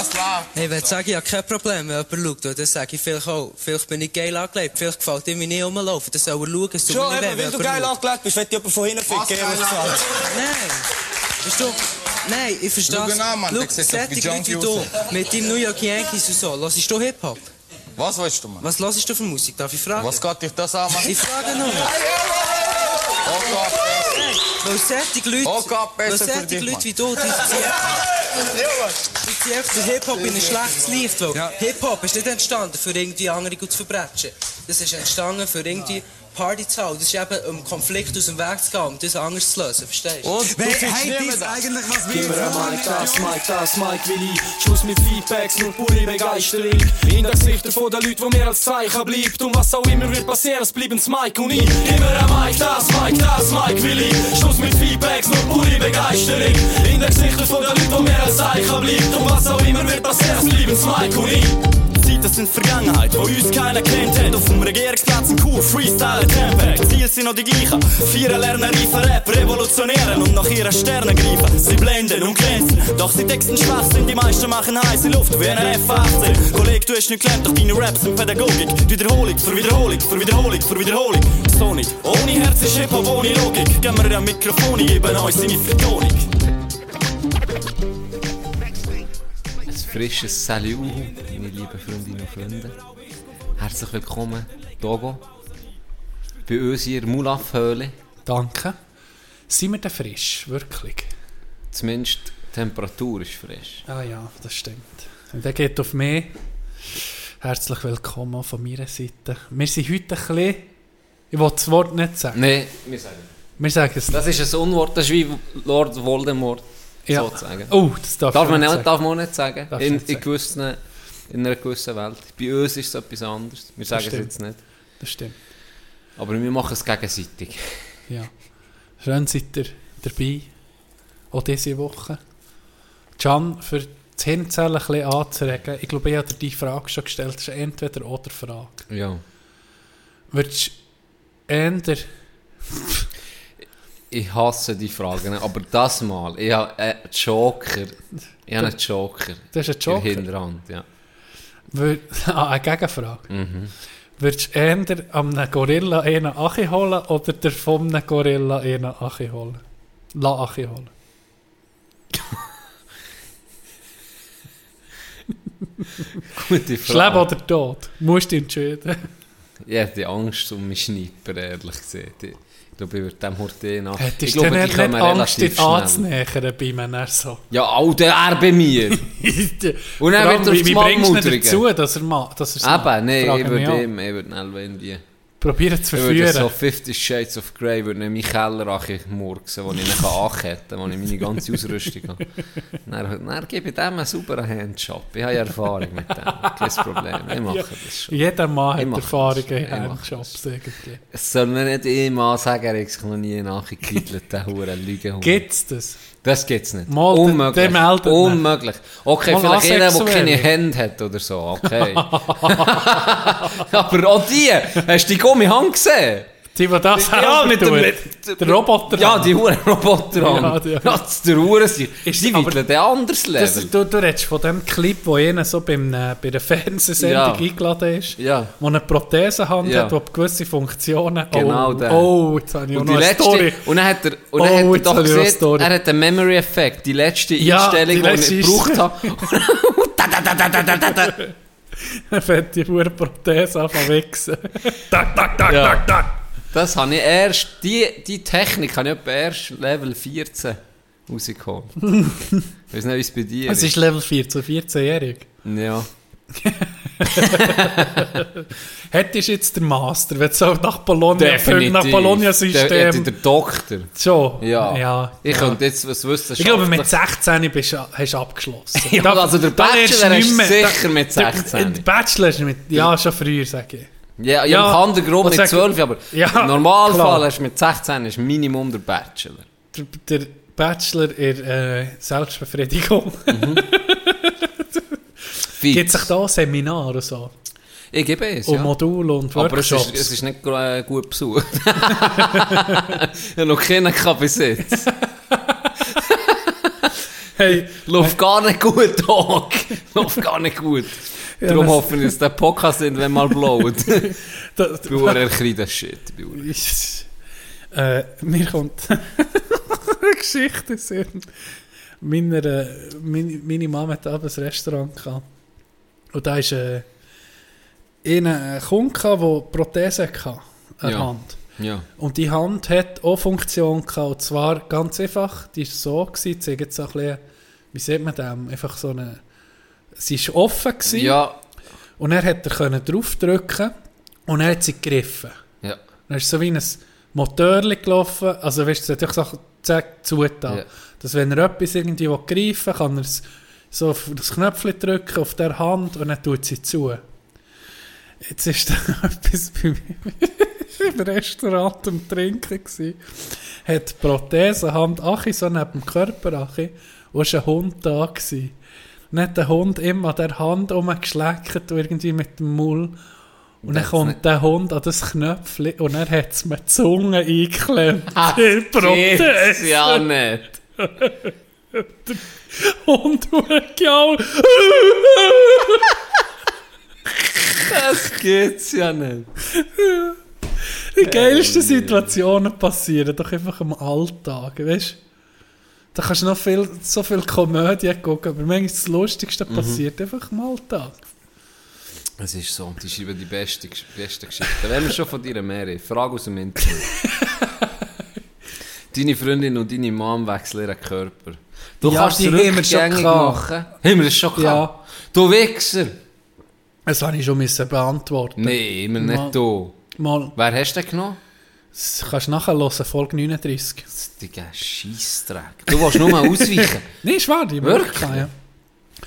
lass la. Hey, wenn ich sage, ich habe kein Problem, wenn jemand schaut, dann sage ich vielleicht auch, vielleicht bin ich geil angelegt, vielleicht gefällt ihm nicht rumlaufen, dann soll er schauen, es tut Schon, mir nicht weh, wenn du geil angelegt bist, wird jemand von hinten geil ehrlich gesagt. Nein. Nein, ich verstehe Schau ihn an, Mann, Schau, der sieht doch solche Leute wie du, mit deinem New York Yankees und so, hörst du Hip-Hop? Was willst du, Mann? Was hörst du für Musik? Darf ich fragen? Was geht dich das an, Mann? Ich frage nur. Okay. Weil solche Leute, Okay, weil besser für solche dich, Leute Mann. wie du, die ziehen einfach den Hip-Hop in ein schlechtes Licht. Ja. Hip-Hop ist nicht entstanden, für irgendwie andere gut zu verbrechen. Das ist entstanden, für irgendwie Party zu haben. Das ist eben, um Konflikt aus dem Weg zu gehen, um das anders zu lösen, verstehst du? Und? Du Hey, findest hey, niemand das das? eigentlich, was wir Gib mir ein Mike, machen. das Mike, das Mike Willi. Schluss mit Feedbacks, nur pure Begeisterung. In den Gesichtern von den Leuten, wo mir als Zeichen bleibt. Und was auch immer wird passieren, es bleiben Mike und ich. Gib mir ein Mike, das Mike, das Mike Willi. Schluss mit Feedbacks, nur pure Begeisterung. In den Gesichtern von den Leuten, wo mir als Zeichen bleibt. Und was auch immer wird passieren, es bleiben Mike und ich. Zeiten sind Vergangenheit, wo uns keiner kennt hat. Auf dem Regierungsplatz in Kur, Freestyle, Campact. Ziele sind noch die gleichen. Vieren lernen, reifen Rap, revolutionieren und nach ihren Sternen greifen. Sie blenden und glänzen, doch sie texten schwach sind. Die meisten machen heiße Luft wie eine F-18. Kollege, du hast nicht gelernt, doch deine Raps sind Pädagogik. Wiederholung, für Wiederholung, für Wiederholung, für Wiederholung. So nicht. Ohne Herz ist Hip-Hop, ohne Logik. Geben wir ein Mikrofon, geben uns seine Vertonung. Frisches Salut, meine lieben Freundinnen und Freunde. Herzlich willkommen, Togo. Bei uns hier in der Mulaf-Höhle. Danke. Sind wir denn frisch? Wirklich? Zumindest die Temperatur ist frisch. Ah ja, das stimmt. Und der geht auf mich. Herzlich willkommen auch von meiner Seite. Wir sind heute ein bisschen... Ich will das Wort nicht sagen. Nein, wir sagen. Wir sagen es Das ist ein Unwort, das ist wie Lord Voldemort, Ja. sozusagen. Oh, das darf, Darf man, nicht sagen. darf man auch nicht sagen. In, nicht in, sagen. gewissen, in einer gewissen Welt. Bei uns ist es etwas anderes. Wir sagen es jetzt nicht. Das stimmt. Aber wir machen es gegenseitig. Ja. Schön seid ihr dabei. Auch diese Woche. Can, für das Hirnzellen ein bisschen anzuregen, ich glaube, ich habe dir die Frage schon gestellt, das ist entweder oder Frage. Ja. Würdest du eher... Ich hasse die Fragen, aber das Mal, ich habe einen Joker. Ich habe einen Joker. Das ist ein In Joker? der Hinterhand, ja. Würd, ah, eine Gegenfrage. Mhm. Würdest du eher am Gorilla einen Achi holen oder der einem Gorilla einen Achi holen? La Achi holen. Gute Ist Leben Frage. oder Tod? Musst du entscheiden. Ich hätte Angst um meinen Schnipper, ehrlich gesagt. Ich glaube, ich würde dem Horten nach. Hättest du nicht kommen Angst, dich anzunähern bei mir? So. Ja, Alter, er bei mir. Und dann allem, wird er wie, bringst du dazu, dass er macht? Eben, nein, auch. ich würde ihn irgendwie... Probieren zu Ich würde so verführen. 50 Shades of Grey würde in meinen Keller murksen, wo ich ihn anketten kann, wo ich meine ganze Ausrüstung habe. Dann, dann gebe ich dem einen sauberen Handjob. Ich habe ja Erfahrung mit dem. Kein Problem. Ich mache das schon. Jeder Mann Ich hat Erfahrung in Ich Handjobs irgendwie. Es soll mir nicht immer sagen, hat sich noch nie nachgekriegelt, der hure Lügenhund. Gibt's das? Das gibt's nicht. Mal, Unmöglich. Unmöglich. Okay, Mal vielleicht einer, der keine Hände hat oder so. Okay. Aber auch die, hast du die Gummihand gesehen? Die, die das Ja, mit dem- mit- Der Roboter. Ja, die Huren Roboter Ja, die- Ja, das ist der Huren sind. Ist- Die wickeln ein anderes Level. Das, du, du redest von dem Clip, wo einer so beim, äh, bei der Fernsehsendung Ja. eingeladen ist, Ja. wo eine Prothesenhand Ja. hat, die gewisse Funktionen... Genau oh, der. oh, jetzt habe ich Und noch die eine Story. letzte, und dann hat er, und dann Oh, hat er doch gesehen, er hat den Memory-Effekt, die letzte Ja, Einstellung, die die, letzte ich gebraucht habe. Da, da, da, da, da, da, da, da. Dann fängt die hure Prothese an zu wichsen. tak, tak, tak, Ja. tak, tak. Das habe ich erst, die, die Technik habe ich erst Level 14 rausgeholt. ich weiß nicht, wie es bei dir Es ist Level 14, 14-jährig. Ja. Hättest du jetzt den Master, wenn du so nach Bologna, nach Der, der, Bologna-System... der Doktor. Schon? Ja. ja. Ich ja. könnte jetzt was wissen. Ich glaube, mit 16 bist, hast du abgeschlossen. Ja, also der Bachelor hast du sicher mit der- 16. Der Bachelor ist mit... Ja, schon früher, sage ich. Ja, ja, Ja, im Kandergrund mit sag- 12, aber Ja, im Normalfall hast du mit 16 ist Minimum der Bachelor. Der, der Bachelor in äh, Selbstbefriedigung. Fix. Gibt sich da Seminare und so? Ich gebe es, Und ja. Module und Aber es Workshops? ist, es ist nicht äh, gut besucht. ich habe noch keinen jetzt. Hey, Läuft gar nicht gut, Dog. Läuft gar nicht gut. Darum das- hoffe ich, dass der Podcast irgendwann mal blowt. da, Ich bin ein kleiner Shit. Äh, mir kommt eine Geschichte. Meine, äh, meine, meine Mama hat abends ein Restaurant gehabt. Und da ist äh, ein Kunde, gehabt, der Prothese hatte der Ja. Hand. Ja. Und die Hand hat auch Funktion gehabt. Und zwar ganz einfach, die war so, gewesen, jetzt so ein bisschen, wie sieht man das? Einfach so eine, sie war offen gewesen, Ja. und er hat er draufdrücken und er hat sie gegriffen. Ja. Dann ist so wie ein Motörli gelaufen, also weißt du, es hat so zack, zugetan. Ja. Dass wenn er etwas irgendwie greifen will, kann er es so auf das Knöpfchen drücken auf der Hand und dann tut sie zu. Jetzt ist da etwas bei mir im Restaurant am Trinken gewesen. Hat die Prothesenhand Achi so neben dem Körper Achi und war ein Hund da gewesen. Dann hat der Hund immer an der Hand rumgeschleckt und irgendwie mit dem Maul. Und dann Das kommt nicht- der Hund an das Knöpfchen und er hat es mit der Zunge eingeklemmt. Geht's Prothese. ja nicht. Und ja. Das geht's ja nicht. Die geilsten Situationen passieren doch einfach im Alltag, weißt du? Da kannst du noch viel, so viel Komödie gucken, aber manchmal das Lustigste Mhm. passiert einfach im Alltag. Es ist so, die schreiben die beste, beste Geschichte. Wenn wir schon von dir mehr Frage aus dem Internet. deine Freundin und deine Mom wechseln ihren Körper. Du Ja, kannst die rückgängig machen. Haben wir das schon gehabt? Ja. Du Wichser! Das habe ich schon beantworten. Nein, immer Mal. nicht du. Mal, Wer hast du denn genommen? Das kannst du nachher hören, Folge 39. Das Digga, Scheissdreck. Du willst nur mal ausweichen. Nein, ist wahr, die Wirklich? Ja.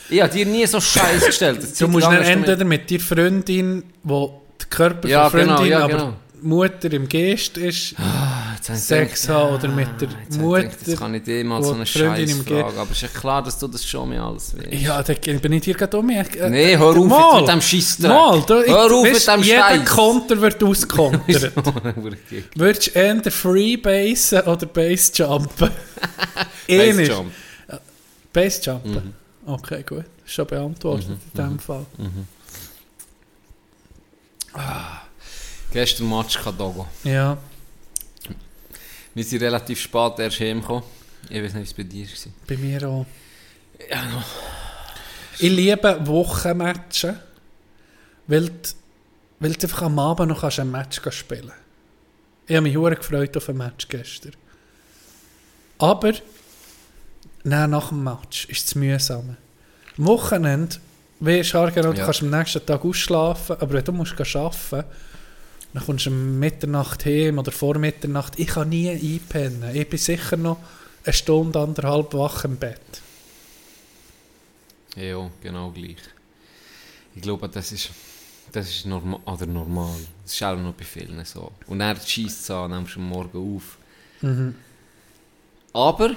Ich habe dir nie so Scheiß gestellt. Du musst dann entweder mit deiner Freundin, wo der Körper Ja, von Freundin, genau, ja, aber genau. die Mutter im Geist ist, Ah, Sex haben oder mit der jetzt Mutter, gedacht, Jetzt kann ich dir mal so eine die Freundin Scheiß im Ge- fragen. Aber ist ja klar, dass du das schon mehr alles weißt. Ja, da bin ich dir gerade um. Äh, Nee, hör auf mal, mit dem Scheissdreck. Mal, du, Hör auf weisst, mit dem Jeder Scheiß. Konter wird auskontert. Würdest du eher Freebasen oder Bassjumpen? Ähnlich. Basejump. Bassjumpen? Okay, gut. Ist schon beantwortet in dem Fall. Gestern Match Kadogo. Ja. Wir sind relativ spät erst heimgekommen. Ich weiß nicht, wie es bei dir war. Bei mir auch. Ja, no. Ich liebe Wochenmatchen, weil du, weil du einfach am Abend noch kannst ein Match spielen Ich habe mich sehr gefreut auf ein Match gestern. Aber nein, nach dem Match ist es mühsam. Am Wochenende, wie ist genau, du Ja. kannst am nächsten Tag ausschlafen, aber wenn du musst arbeiten dann kommst du um Mitternacht heim oder vor Mitternacht. Ich kann nie einpennen. Ich bin sicher noch eine Stunde, anderthalb wach im Bett. Ja, genau gleich. Ich glaube, das ist, das ist normal, oder normal. Das ist auch noch bei vielen so. Und er schießt es an, nimmst du am Morgen auf. Mhm. Aber,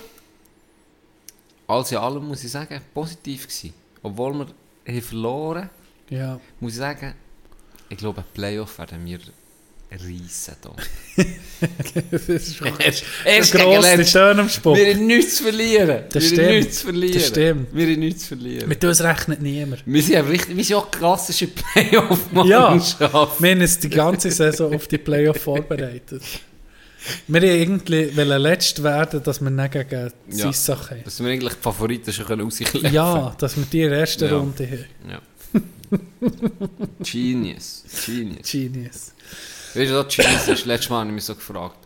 alles in allem muss ich sagen, positiv gewesen. Obwohl wir haben verloren Ja. muss ich sagen, ich glaube, ein Playoff werden wir reissen. hier. das ist schon Erst, erst Lenz. Töne am Spuck. Wir haben nichts zu verlieren. Das wir stimmt. nichts zu verlieren. Das stimmt. Wir haben nichts zu verlieren. Mit uns rechnet niemand. wir sind ja richtig, wir sind auch klassische Ja, Playoff-Mannschaft. wir haben uns die ganze Saison auf die Playoff vorbereitet. Wir wollten irgendwie letzt werden, dass wir nicht gegen Ja. Sissach haben. Dass wir eigentlich die Favoriten schon können rausklären Ja, dass wir die in der ersten Ja. Runde haben. ja. Genius. Genius. Genius. Weißt du, was Genius ist? Letztes Mal habe ich mich so gefragt,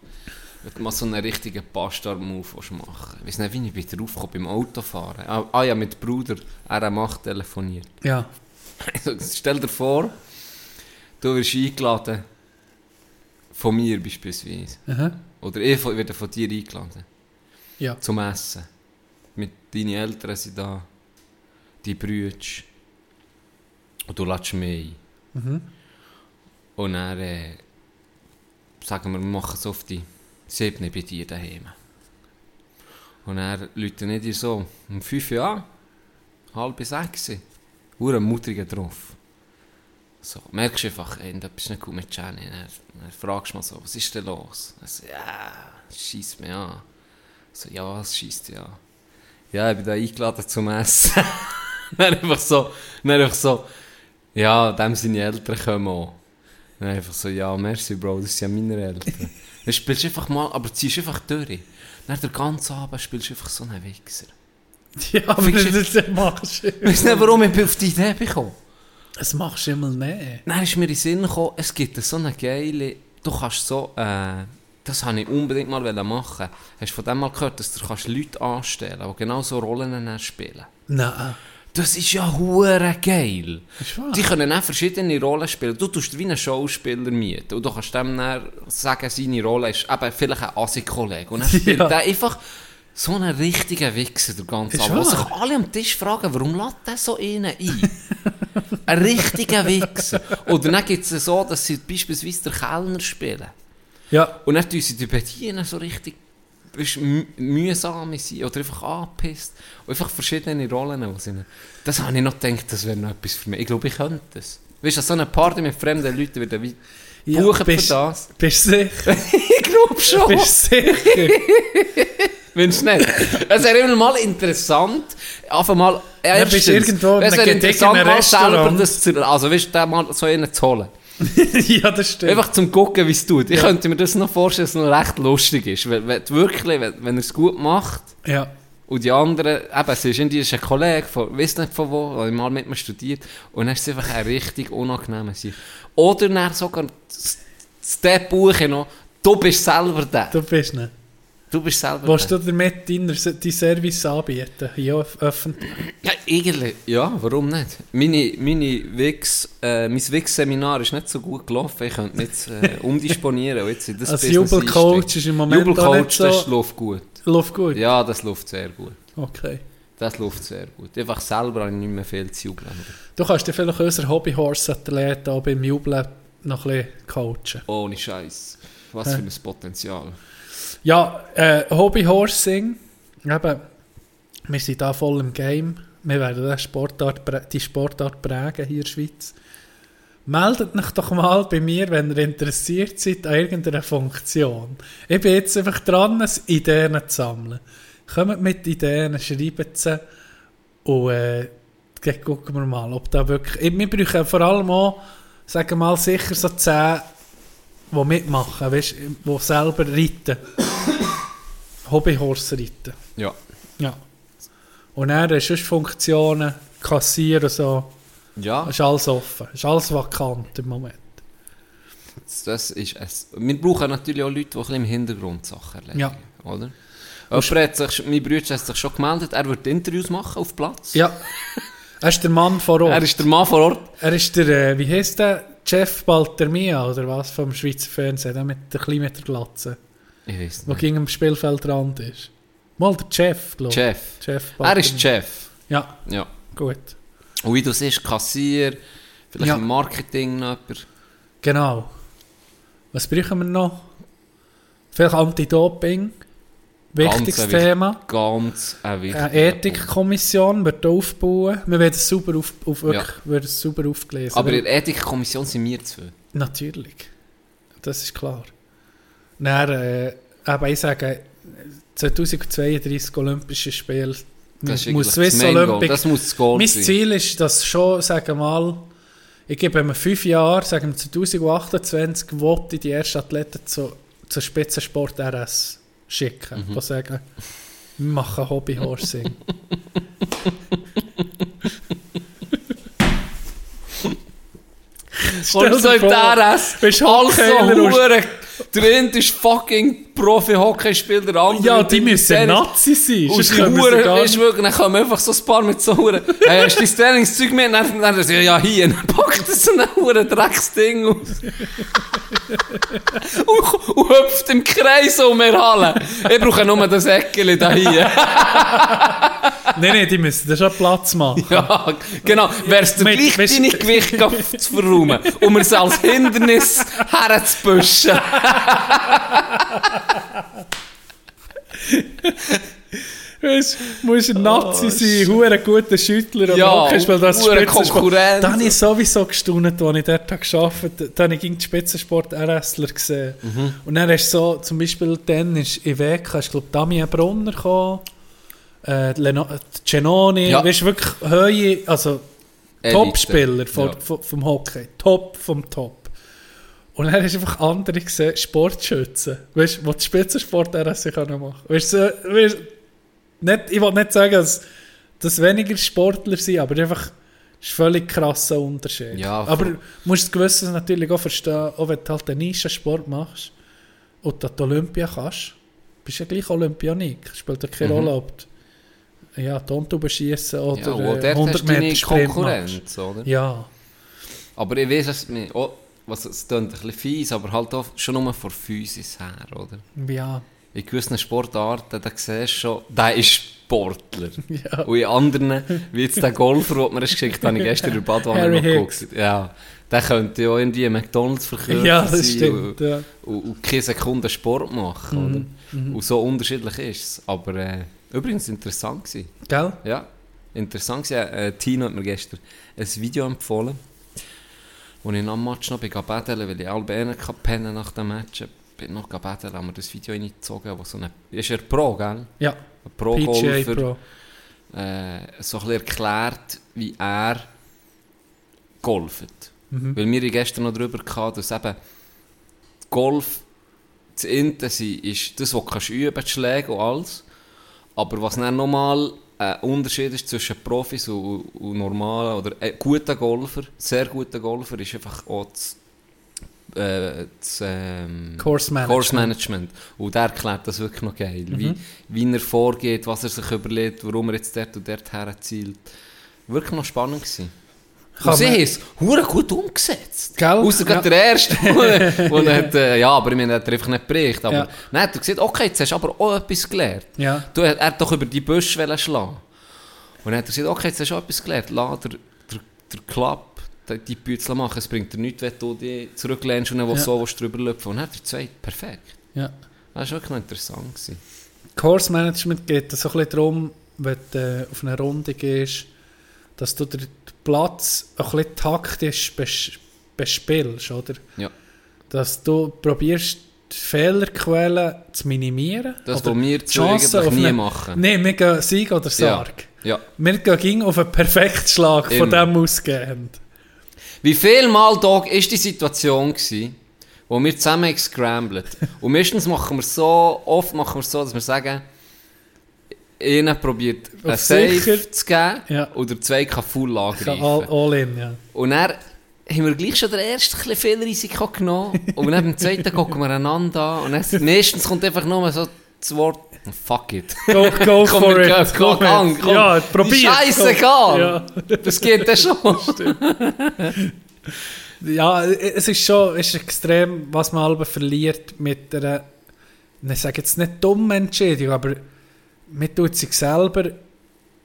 wenn du mal so einen richtigen Bastard-Move machen Ich weiß nicht, wie ich wieder draufgekommen beim Autofahren. Ah, ah ja, mit dem Bruder, er Macht telefoniert. Ja. Also, stell dir vor, du wirst eingeladen von mir beispielsweise. Aha. Oder ich werde von dir eingeladen Ja. zum Essen. Mit deinen Eltern sind da, die Brüder. Und du lädst mich ein. Mhm. Und dann äh, sagen wir, wir machen es auf die 7 bei dir daheim. Und dann Leute nicht so um 5 Uhr an, halb 6 Uhr ein Mutterige drauf. So, merkst du einfach, ey, etwas ist nicht gut mit Jenny. Dann, dann fragst du mal so, was ist denn los? Dann so, ja, schießt mich an. So, ja, was schießt dich an? Ja, ich bin da eingeladen zum Essen. dann einfach so, dann einfach so, ja, dem seine Eltern kommen auch. Dann einfach so, ja, merci Bro, das sind ja meine Eltern. dann spielst du einfach mal, aber ziehst einfach durch. Dann den ganzen Abend spielst du einfach so einen Wichser. Ja, aber das, das machst du Weißt du nicht, warum ich auf die Idee bekomme? Das machst du immer nicht. Dann ist mir in den Sinn gekommen, es gibt so eine geile, du kannst so, äh, das wollte ich unbedingt mal machen. Hast du von dem mal gehört, dass du kannst Leute anstellen kannst, die genau so Rollen spielen? Nein. Das ist ja hure geil. Die können auch verschiedene Rollen spielen. Du tust wie einen Schauspieler mieten und du kannst dem dann sagen, seine Rolle ist eben vielleicht ein Assi-Kollege. Und dann spielt Ja. der einfach so einen richtigen Wichser der ganze Abend. Sich alle am Tisch fragen, warum lädt der so einen ein? ein richtiger Wichser. Oder dann gibt es so, dass sie beispielsweise den Kellner spielen. Ja, Und dann tun sie die bedienen so richtig mü- mühsam sein oder einfach angepisst. Und einfach verschiedene Rollen aussehen. Das habe ich noch gedacht, das wäre noch etwas für mich. Ich glaube, ich könnte das. Weißt du, so eine Party mit fremden Leuten wird wie ja buchen für bist, das. Bist du sicher? Ich glaube schon. Bist du sicher? Findest du nicht? Es wäre immer mal interessant, einfach mal... Dann bist irgendwo in es einem mal selber Restaurant. das zu... Also, weißt du, mal so einen zu holen. ja, das stimmt. Einfach zum gucken, wie es tut. Ich könnte mir das noch vorstellen, dass es noch recht lustig ist. Wenn, wenn, wirklich, wenn, wenn er es gut macht Ja. und die anderen, eben, es ist, ist ein Kollege, von, weiss nicht von wo, der mal mit mir studiert, und dann ist es einfach ein richtig unangenehmer Sieg. Oder dann sogar das Buche noch, du bist selber der. Du bist nicht. Du bist selber Willst du damit deinen Service anbieten? Ja, öff- öffentlich. Ja, eigentlich, ja, warum nicht? Meine, meine Wix, äh, mein Wix-Seminar ist nicht so gut gelaufen, ich könnte nicht äh, umdisponieren jetzt in das Als Business Jubelcoach ist im Moment Jubelcoach, so... das läuft gut. Läuft gut? Ja, das läuft sehr gut. Okay. Das läuft sehr gut. Einfach selber habe ich nicht mehr viel zu jubeln. Du kannst dir vielleicht unseren Hobby-Horse-Athleten auch beim Jubeln noch ein bisschen coachen. Ohne Scheiß. Was für ein Potenzial. Ja, äh, Hobby-Horsing. Eben, wir sind da voll im Game. Wir werden Sportart, die Sportart prägen hier in der Schweiz. Meldet euch doch mal bei mir, wenn ihr interessiert seid an irgendeiner Funktion. Ich bin jetzt einfach dran, Ideen zu sammeln. Kommt mit Ideen, schreibt sie und äh, gucken wir mal, ob da wirklich... Ich- Wir brauchen vor allem auch, sagen wir mal, sicher so 10 die mitmachen, weißt, die selber reiten. Hobbyhorse reiten. Ja. Ja. Und dann hast du Funktionen, Kassieren und so. Ja, ist alles offen. ist alles vakant im Moment. das ist es. Wir brauchen natürlich auch Leute, die ein bisschen im Hintergrund Sachen erledigen. Ja. Oder? Jemand hat sich, mein Bruder hat sich schon gemeldet, er wird Interviews machen auf Platz. Ja. Er ist der Mann vor Ort. Er ist der Mann vor Ort. Er ist der, äh, wie heißt der? Jeff Baltermia oder was vom Schweizer Fernsehen, der mit der kleinen mit der Glatze, Ich weiß der nicht. gegen am Spielfeldrand ist. Mal der Jeff, glaube ich. Chef. Jeff Er ist Chef. Ja, Ja. gut. Und wie du siehst, Kassier, vielleicht Ja. im Marketing noch jemand. Genau. Was brauchen wir noch? Vielleicht Anti-Doping. Wichtiges Ganz Thema. Ganz ein wichtiger Eine Ethikkommission wird aufbauen. Wir werden es sauber, auf, auf, Ja. wird es sauber aufgelesen. Aber in der Ethikkommission sind wir zu viel. Natürlich. Das ist klar. Dann, äh, aber ich sage, 2032 Olympische Spiele Das muss Swiss. Olympic. Das muss das Goal mein sein. Ziel ist, dass schon, sagen wir mal, ich gebe mir fünf Jahre, sagen wir 2028, wollte die ersten Athleten zu, zu Spitzensport RS schicken. Mhm. Die sagen, wir machen Hobbyhorsing. So dir vor, bist Hockeyler und-. Der eine ist fucking Profi-Hockeyspieler, der andere... ja, die müssen. Nazi sein. Und die können wir sie gar Hure nicht- ist wirklich, dann kommen einfach so ein paar mit so Huren. Hey, hast du dein Trainingszeug mit? Dann, dann, dann, ja, ja, hier. Dann packt er so ein Huren Drecksding aus. und, und hüpft im Kreis um mir Halle. Ich brauche nur das Eckeli da hier. Nein, nein, die müssen da schon Platz machen. ja, genau. Wär's dir Mit- gleich weißt- deine Gewicht zu verräumen, um es als Hindernis herzubüschen. Weißt, du musst ein Nazi sein, hure guter Schüttler und Ja, Hockeyspieler, das hure Spitzensport. Konkurrenz. Da habe ich sowieso gestaunt, als ich dort gearbeitet habe. Da habe ich gegen die Spitzensport RSler gesehen. Mhm. Und dann hast du so, zum Beispiel dann ist in Weg, ist glaube Damien Brunner gekommen, äh, Leno, Genoni, Ja. weißt wirklich Höhe, also. Top-Spieler Ja. vom, Hockey. Top vom Top. Und dann hast du einfach andere gesehen, Sportschützen. Weißt du, die Spitzensport RSC können machen. Weißt du, weißt, nicht, ich will nicht sagen, dass das weniger Sportler sind, aber einfach ist völlig krasser Unterschied. Ja, aber du musst das Gewisses natürlich auch verstehen, auch wenn du halt einen Nischensport machst und du an die Olympia kannst, bist du ja gleich Olympionik. Spielt ja keine Mhm. Rolle, ob du ja, Tontuben schießen oder Ja, und äh, dort hast 100 du deine Meter Sprint. Konkurrenz, oder? Ja, Aber ich weiß, was, mir- oh, was es klingt ein bisschen fies, aber halt auch schon nur von Physis her, oder? ja, In gewissen Sportarten, da siehst du schon, der ist Sportler. ja. Und in anderen, wie jetzt der Golfer, den mir geschickt habe, ich gestern in der Badwanne noch geguckt. Ja, der könnte ja irgendwie McDonalds verkaufen Ja, das stimmt. und, Ja. und, und keine Sekunde Sport machen, Mhm, oder? Und so unterschiedlich ist es. Aber äh, übrigens interessant gewesen. Gell? Ja, interessant gewesen. Äh, Tino hat mir gestern ein Video empfohlen, wo ich nach dem Match noch bin betteln, weil ich alle kann pennen nach dem Match. Bin noch betteln, haben wir das Video reingezogen, wo so eine... Ist er Pro, gell? Ja, Ein PGA. Pro. Äh, so ein bisschen erklärt, wie er golft. Mhm. Weil wir gestern noch darüber hatten, dass eben Golf das Intensiv ist das, was du üben, die Schläge und alles. Aber was dann nochmal ein Unterschied ist zwischen Profis und, und normalen oder äh, guten Golfer, sehr guten Golfer, ist einfach auch das, äh, das ähm, Course Management. Course Management. Und der erklärt das wirklich noch geil. Mhm. Wie, wie er vorgeht, was er sich überlegt, warum er jetzt dort und dort herzielt. Wirklich noch spannend gewesen. Kann Und sie haben es hure gut umgesetzt. Gell? Außer Ja. der Erste, er hat, äh, ja, aber ich meine, er hat er einfach nicht berichtet. Aber Ja. dann hat er gesagt, okay, jetzt hast du aber auch etwas gelernt. Ja. Du, er hat doch über die Büsche wollen schlagen. Und dann hat er gesagt, okay, jetzt hast du auch etwas gelernt. Lass der, der, der Klapp die, die Büzel machen. Es bringt dir nichts, wenn du dich zurücklehnst und dann Ja. so drüber löpfen. Und dann hat er zwei, perfekt. ja. Das war wirklich interessant. Gewesen. Course Management geht so ein bisschen darum, wenn du äh, auf eine Runde gehst, dass du den Platz ein bisschen taktisch bes bespielst, oder? Ja. Dass du probierst, die Fehlerquellen zu minimieren. Das, was wir die zu Chancen eigentlich nie eine- machen. Nein, wir gehen Sieg oder Ja. Sarg. Ja. Wir gehen ging auf einen Perfektschlag von Immer. dem ausgehend. Wie viel Mal, Dog, war die Situation, gewesen, wo wir zusammen gescrambled Und meistens machen wir so, oft machen wir so, dass wir sagen, einer probiert einen Safe zu geben Ja. oder zwei kann Full angreifen. all, all in, ja. Und dann haben wir gleich schon den ersten ein bisschen viel Risiko genommen. Und dann beim zweiten gucken wir einander an. Und dann, meistens kommt einfach nur so das Wort, fuck it. Go, go Komm, for it. komm, Go it. komm. Ja, probier. Scheißegal. Ja. Das geht dann schon. Ja, es ist schon es ist extrem, was man halb verliert mit einer, ich sage jetzt nicht dumme Entscheidung, aber man tut sich selber,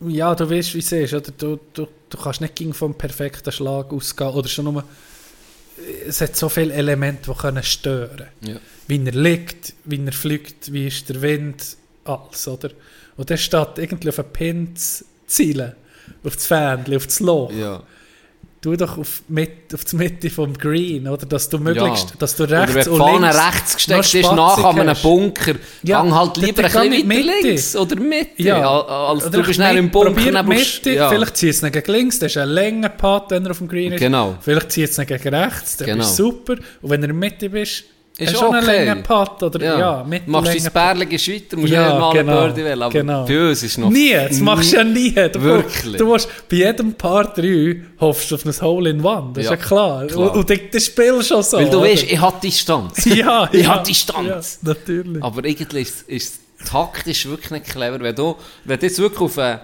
ja, du weißt, wie es ist, oder? Du, du, du kannst nicht gegen vom perfekten Schlag ausgehen, oder schon nur, es hat so viele Elemente, die können stören Ja. Wie er liegt, wie er fliegt, wie ist der Wind, alles, oder? Und der steht irgendwie auf einen Pin zu zielen, auf das Fähnchen, auf das Loch ja. Tu doch auf, mit, auf die Mitte vom Green, oder? Dass du möglichst, Ja. dass du Oder rechts wenn die und Fahne links rechts gesteckt ist, Spatzig nach an einem. Bunker, Ja, gang halt dann- lieber dann ein geh bisschen mit weiter links oder Mitte. Ja. Als Oder du bist schnell im Bunker. Probier dann Mitte, ja. vielleicht zieht es nicht gegen links, das ist ein länger Part, wenn er auf dem Green ist. Genau. Vielleicht zieht es nicht gegen rechts, dann Genau. bist du super. Und wenn er in der Mitte bist, Ist hast du schon einen okay. längeren Part, oder? Ja, Ja, Mitte machst länger dein Bärlige weiter, musst Ja, nicht mal genau, eine Birdie wählen. Aber genau. bei uns ist noch... Nie, das machst du ja nie. Du, Wirklich? Du musst bei jedem Paar 3 hoffst du auf ein Hole in One, das Ja, ist ja klar. klar. Und, und das Spiel schon so. Weil du oder? weißt, ich habe Distanz. ja, ich ja, habe Distanz. Ja, natürlich. Aber irgendwie ist, es taktisch wirklich nicht clever. Wenn du, wenn du jetzt wirklich auf eine,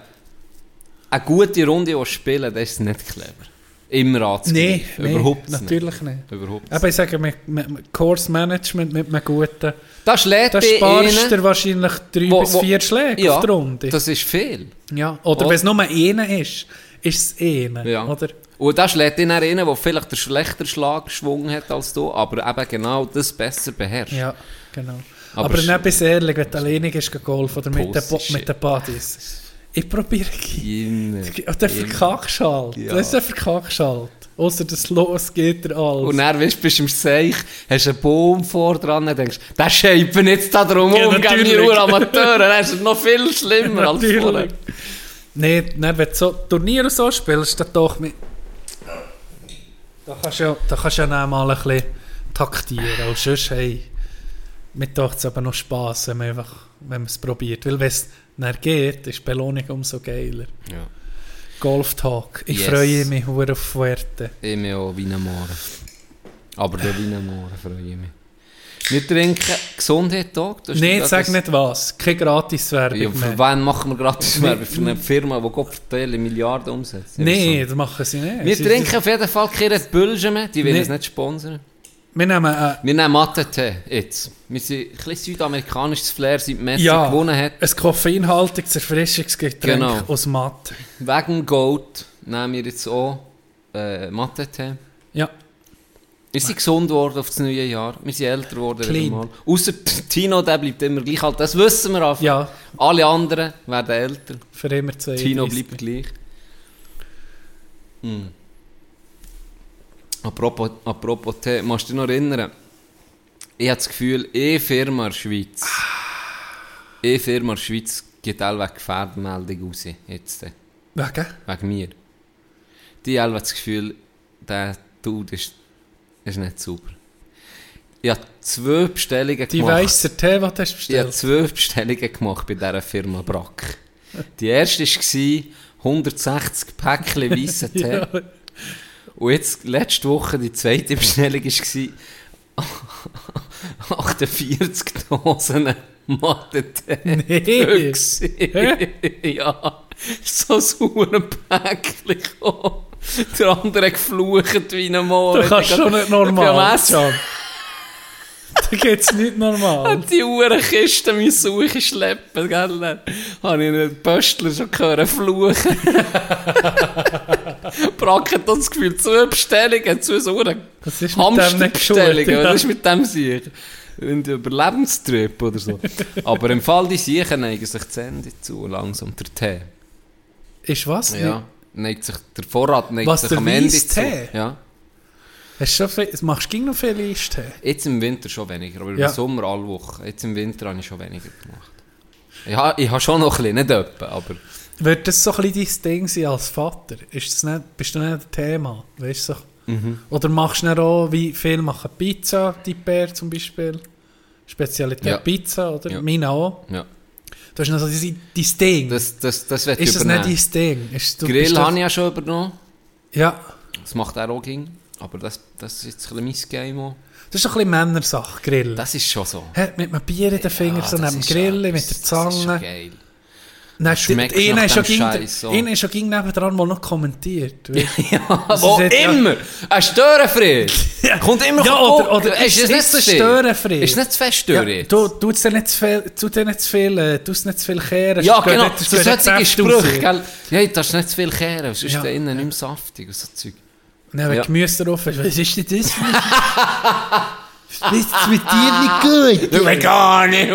eine gute Runde willst spielen dann ist es nicht clever. Immer anzugreifen. Nein, nee, Überhaupt nicht. natürlich nicht. Überhaupt nicht. Aber ich sage, mit, mit, mit Course Management, mit einem guten, Das lädt da dich sparst du wahrscheinlich drei Wo- bis vier Schläge Ja, auf die Runde. Das ist viel. ja. Oder Oder- wenn es nur einer ist, ist es einer. Ja. Oder? Und das lädt dich dann rein, der vielleicht den schlechteren Schlagschwung hat als du, aber eben genau das besser beherrscht. Ja, genau. Aber Aber, nicht bis ehrlich, wenn du alleine gehst, gehen golfen oder mit den, mit den Buddies. Ich probiere Immer. Und dann verkackst du halt. Ja. Das ist ein verkackst halt. Außer das losgeht er alles. Und dann weißt, bist du im Seich, hast einen Baum vor dran und denkst, der scheiben jetzt da drum Ja, um, geben natürlich. wir nur Amateure. Dann ist es noch viel schlimmer als vorher. Dann, wenn du so Turniere so spielst, dann doch mit... Da kannst du ja, da kannst ja dann mal ein bisschen taktieren. Und sonst, hey, mir macht es aber noch Spass, wenn man einfach, wenn man es probiert. Weil wenn es dann geht, ist die Belohnung umso geiler. Ja. Golf Talk. Ich Yes. freue mich auf Fuerte. Ich mich auch wie ein Mohren. Aber der wie ein Mohren freue ich mich. Wir trinken Gesundheit Tag. Nein, sag nicht was. Keine Gratiswerbung Ja, mehr. für wen machen wir gratis Werbung? Für eine Firma, die Gott verteilt Milliarden umsetzt. Nein, so. das machen sie nicht. Wir Sie- trinken auf jeden Fall keine Bülgen mehr, die Nee. uns nicht sponsern. Wir nehmen äh, Wir nehmen Mathe-Tee jetzt. Wir sind ein bisschen südamerikanisches Flair, seit Messi ja, gewonnen hat. ein koffeinhaltiges Erfrischungsgetränk Genau. aus Matt. Wegen Gold nehmen wir jetzt auch äh, Mathe-Tee. Ja, Wir sind gesund geworden auf das neue Jahr. Wir sind älter geworden. Ausser Tino, der bleibt immer gleich alt. Das wissen wir einfach. ja, Alle anderen werden älter. für immer zwei. Tino bleibt gleich. Hm. Apropos, apropos Tee, musst du dich noch erinnern? Ich habe das Gefühl, eine Firma in der Schweiz, eine Firma in der Schweiz gibt allweg Gefährdemeldung raus. Jetzt, Wegen? wegen mir. Die haben das Gefühl, der Dude ist, ist nicht sauber. Ich habe zwei Bestellungen Die gemacht. weiße Tee, die du hast Ich habe bestellt. zwölf Bestellungen gemacht bei dieser Firma Brack. Die erste war 160 Päckchen weissen Tee. Ja. Und jetzt, letzte Woche, die zweite Bestellung war 48 Dosen Mathe-Tee. Nee. ja, so sauren Päckchen gekommen. Der andere geflucht wie ein Moor. Du kannst schon nicht normal. Ja. Da geht's nicht normal. Und die Uhren Kisten müssen hochschleppen, gell? Dann habe ich einen Pöstler schon gehört fluchen. Brack hat das Gefühl, zwei Bestellungen, zwei so ist Hamsterbestellungen. geschult? Was ist mit dem sich? Ein Überlebenstrip oder so. Aber im Fall die Siechen neigen sich die Hände zu, langsam, der Tee. Ist was? Ja, neigt sich, der Vorrat neigt Was, sich am Ende weisse zu. Tee? Ja. Hast du viel, machst du noch viel Eistee? Jetzt im Winter schon weniger, aber Ja. im Sommer alle Wochen. Jetzt im Winter habe ich schon weniger gemacht. Ja, ich habe schon noch ein bisschen, nicht etwa, aber... Wird das so ein bisschen dein Ding sein als Vater? Ist das nicht, bist du nicht ein Thema? Weißt du? Mhm. Oder machst du dann auch, wie viele machen Pizza, die Bär zum Beispiel? Spezialität Ja. Pizza, oder? Ja. Meine auch. Ja. Du hast noch so dein, dein Ding. Das, das, das wird ist das übernehmen. nicht dein Ding? Ist, du Grill habe ich ja schon übernommen. Ja, Das macht er auch ging. Aber das, das ist jetzt ein bisschen mein Game auch. das ist doch ein bisschen Männersache, Grill. Das ist schon so. Hä, mit einem Bier in den Fingern, Ja, so das neben dem ist Grill, etwas. mit der Das ist schon Zange. geil. Dann schmeckt einer ist schon ging- so. einer ist schon ging nebendran mal noch kommentiert. Ja, Das wo ist immer! Ein Störenfried! Kommt immer Ja, oder, oder ist, das ist es viel? Störenfried? Ist nicht zu fest Stören? du tust dir nicht zu viel, tu dir nicht zu viel, äh, tust nicht zu viel kehren. Ja, genau. nicht- sonst geht solche nicht Sprüche, gell? Ja, du darfst nicht zu viel kehren, sonst ist Ja. innen nicht mehr saftig und so Zeug. Dann, wenn Ja. Gemüse drauf ist, was ist denn das ein... Ist mit dir nicht gut? Vegane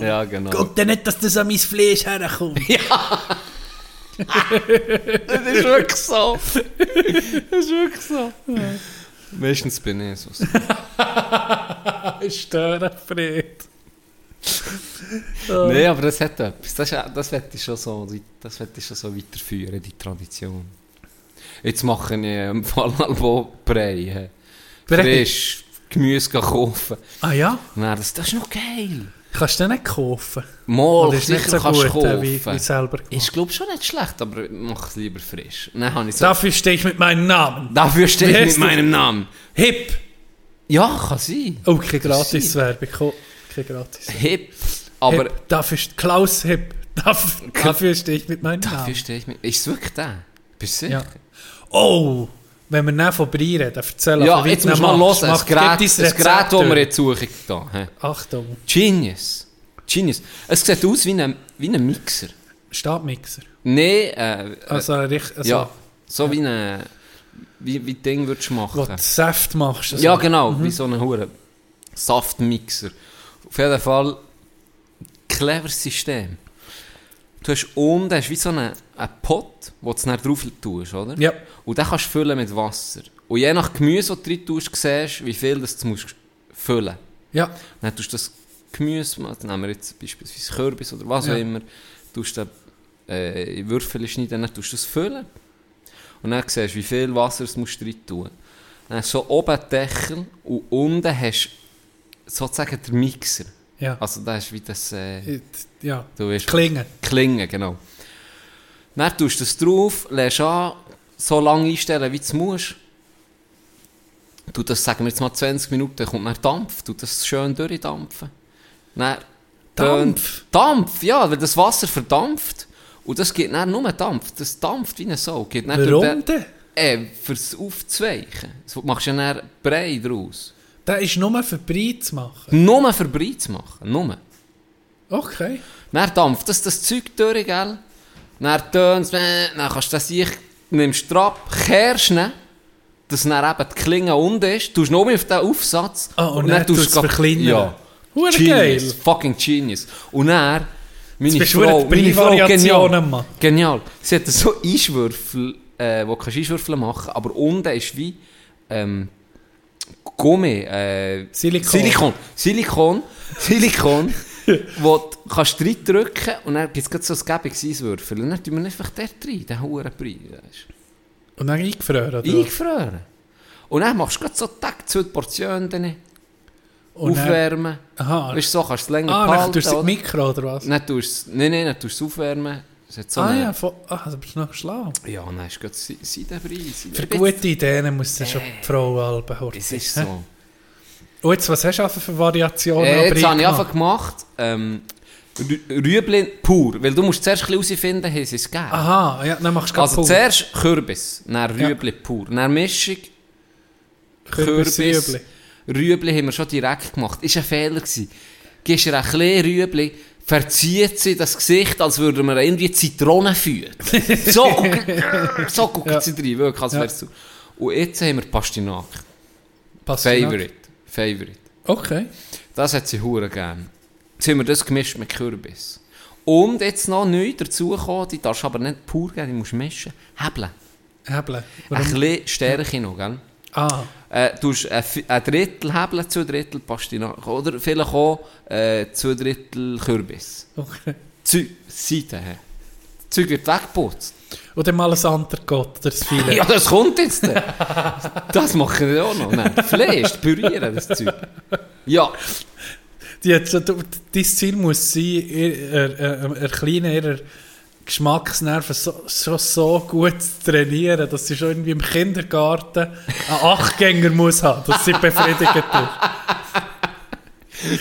Ja, genau. Guck dir nicht, dass das an mein Fleisch herkommt. Das ist wirklich so. Das ist wirklich so. Meistens bin ich so. Störenfried. Nein, aber das hat etwas. Das, das ich schon so, das ich schon so weiterführen, die Tradition. Jetzt mache ich im Fall Albo Brei. Frisch Gemüse kaufen. Ah ja? Nein, das, das ist noch geil. Kannst du den nicht kaufen? Mal, ist sicher nicht so kannst du gut, äh, kaufen. wie, wie selber gemacht? Ist glaube schon nicht schlecht, aber ich mache es lieber frisch. Ich so, Dafür stehe ich mit meinem Namen. dafür stehe ich mit meinem Namen. Hip. Ja, kann sein. Keine Gratis-Werbung. Keine gratis Hip. Aber Hip. Dafür ist Klaus Hip. Dafür, dafür stehe ich mit meinem dafür Namen. stehe ich mit... Ist es wirklich der? Bist du sicher? Ja. Oh, wenn wir nicht von Brei reden, erzähl Ja, wie jetzt musst du mal hören. Das Gerät, das Gerät, das wir jetzt suchen. Da? Achtung, Genius. Genius. Es sieht aus wie ein, wie ein Mixer. Stabmixer. Nein, äh, Also, richtig, also ja, so wie ein... Wie, wie Ding würdest du machen. wo du Saft machst. Also. Ja, genau, wie so ein hure Saftmixer. Auf jeden Fall cleveres System. du hast unten hast wie so einen, einen Pot, wo du dann drauf tust, oder? Ja. Und den kannst du füllen mit Wasser. Und je nach Gemüse, das du drin tust, siehst du, wie viel das du musst füllen Ja. Dann tust du das Gemüse, dann nehmen wir jetzt beispielsweise Kürbis oder was Ja. auch immer, tust du äh, in Würfel schneiden, dann tust du das füllen. Und dann siehst du, wie viel Wasser du musst rein tun. Dann hast du so oben den Deckel und unten hast du sozusagen den Mixer. Ja. Also da ist wie das, äh, Ja. du weißt, Klingen. Klingen, genau. Dann tust du das drauf, lässt an, so lange einstellen, wie du musst. Du das, sagen wir jetzt mal 20 Minuten, kommt dann Dampf, du das schön durchdampfen. Dann Dampf? Dampf, ja, weil das Wasser verdampft. Und das gibt dann nur Dampf, das dampft wie eine Sau. Geht dann Warum den- denn? Äh, fürs Aufzuweichen. Das machst du ja dann Brei draus. Der ist nur für Brei zu machen. Nur für Brei zu machen, nur. Okay. Dann dampft das, das Zeug durch, gell? Dann tönt es, dann kannst du das sich, nimmst du ab, kehrst ihn, dass dann eben die Klinge unten ist, tust noch auf den Aufsatz Ah, und dann tust du es verkleinern. Ja. Hure Genius, geil. fucking genius. Und dann, meine Frau, meine Frau, genial, machen. genial. Sie hat so Einschwürfel, äh, wo kannst du Einschwürfel machen, aber unten ist wie, ähm, Gummi, äh, Silikon. Silikon, Silikon, Silikon, wo du kannst reindrücken und dann gibt es so ein gäbiges Eiswürfel und dann tun wir einfach dort rein, den hohen Brei. weisst Und dann eingefroren, du. oder? Eingefroren. Und dann machst du gerade so Tag, zwei Portionen dann- aufwärmen. Aha. Weißt du, so kannst du es länger Ah, dann behalten. tust du es oder? im Mikro, oder was? Dann tust du es, nein, nein, dann tust du es aufwärmen. Es so ah eine- ja, von, ah, da bist du noch schlau. Ja, hast du gerade Se- Seidenbrei. Für gute Ideen muss dann schon die Frau Alben horten. Es ist so. Und jetzt, was hast du für Variationen? Äh, jetzt habe ich einfach gemacht, ähm, Rü- Rüebli pur. Weil du musst zuerst herausfinden, haben sie es gegeben. Aha, ja, dann machst du Also pur. zuerst Kürbis, dann Ja. Rüebli pur, dann Mischung, Kürbis, Kürbis, Rüebli. Rüebli haben wir schon direkt gemacht. Ist ein Fehler gewesen. Gibst ihr ein bisschen Rüebli, verzieht sie das Gesicht, als würden wir irgendwie Zitronen führen. so so gucken Ja. sie rein, wirklich, als Ja. wär's so. Und jetzt haben wir Pastinak. Pastinak. Favorite. Favorite. Okay. Das hat sie hure gern. Jetzt haben wir das gemischt mit Kürbis. Und jetzt noch neu dazugekommen, die darfst du aber nicht pur geben, die musst du mischen. Hebeln. Hebeln. Ein bisschen Stärke noch, gell? Ah, Äh, du hast ein, Drittel Hebeln, zwei Drittel Pastinak. Oder vielleicht auch äh, zwei Drittel Kürbis. okay. Zeug, Seite her. Das Zeug wird weggeputzt. Dann mal ein anderer Gott, oder das Filet. Ja, das kommt jetzt. das machen wir auch noch. Nein, Fleisch, pürieren, das Zeug. Ja, Die dein Ziel muss sein, ihr, er, er kleinen ihrer Geschmacksnerven so, schon so gut zu trainieren, dass sie schon irgendwie im Kindergarten einen Achtgänger muss haben, dass sie befriedigt ist.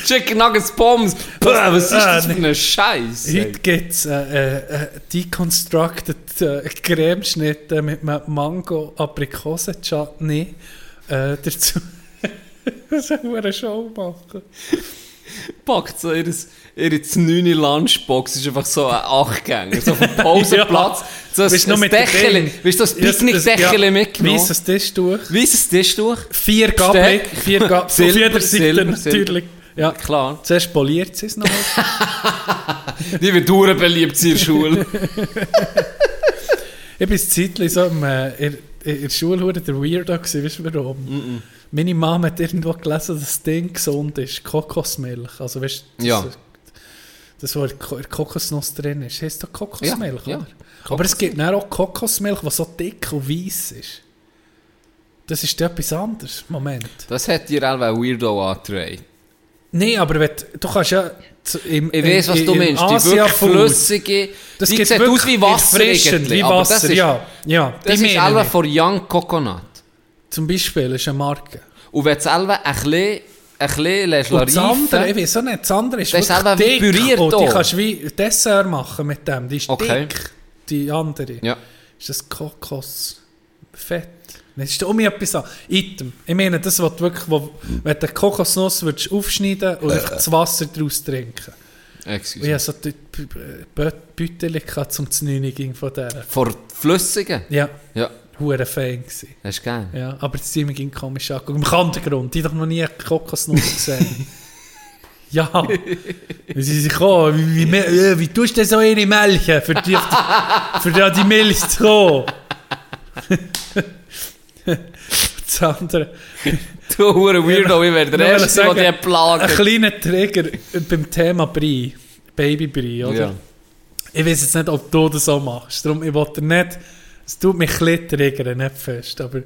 Chicken Nuggets Pommes. Bäh, was ist das Äh, für ein Scheiß? Heute gibt es äh, äh, deconstructed äh, Cremeschnitte mit einem Mango-Aprikosen-Chutney äh, dazu. das ist eine Show machen. Packt so ihr, ihre 9 Lunchbox, ist einfach so ein Achtgänger, so auf dem Pausenplatz. Ja. So ein, Bist noch ein Ding. weißt du, das Picknick-Deckel ja, mitgenommen. Weisses Tischtuch. Weißes Tischtuch. Vier Gabel, vier Gabel, auf jeder Seite natürlich. Ja. Klar. Zuerst poliert sie es noch. Die wird dur beliebt in der Schule. ich bin ein Zeitchen so im, äh, in, in der Schule der Weirdo gewesen, weißt du warum? Meine Mama hat irgendwo gelesen, dass das Ding gesund ist, Kokosmilch. Also weißt du, Ja. das, in Kokosnuss drin ist, heisst doch Kokosmilch, Ja, ja. oder? Aber es gibt dann auch Kokosmilch, die so dick und weiss ist. Das ist etwas anderes. Moment. Das hat dir auch ein Weirdo angetragen. Nein, aber wenn, du- kannst ja... Im, Ich weiß, was du meinst. Die wirklich flüssige, Das die sieht aus wie Wasser irgendwie, wie aber Wasser, das ist, ja. ja Das die ist auch von Young Coconut. Zum Beispiel ist eine Marke. Und wenn du es ein bisschen, ein bisschen lässt Und das andere, ich weiß auch nicht, das andere ist Das ist wirklich dick. püriert und die auch. kannst wie Dessert machen mit dem. Die ist Okay. dick, die andere. Ja. Ist das Kokosfett? Das ist um etwas an. Item. Ich meine, das, was du wirklich, wo, wenn du Kokosnuss würdest aufschneiden und einfach das Wasser daraus trinken. Excuse. hatte so die Beutel zum Znüniging von der. Vor Flüssigen? Ja, Ja, hure Fan gewesen. das ist geil. Ja, aber das Team ging komisch angeguckt. Im Hintergrund, die doch noch nie eine Kokosnuss gesehen. Ja. Wie sie. Wie, wie, wie, wie tust du denn so ihre melken, für die, für die, die Milch zu kommen? das andere. Du hure Weirdo, ich wäre der Erste, der die Ein plagt. kleiner Trigger beim Thema Brie. Babybrie, oder? Ja. Ich weiß jetzt nicht, ob du das so machst. Darum, ich wollte nicht... Es tut mich ein triggern, nicht fest. Aber...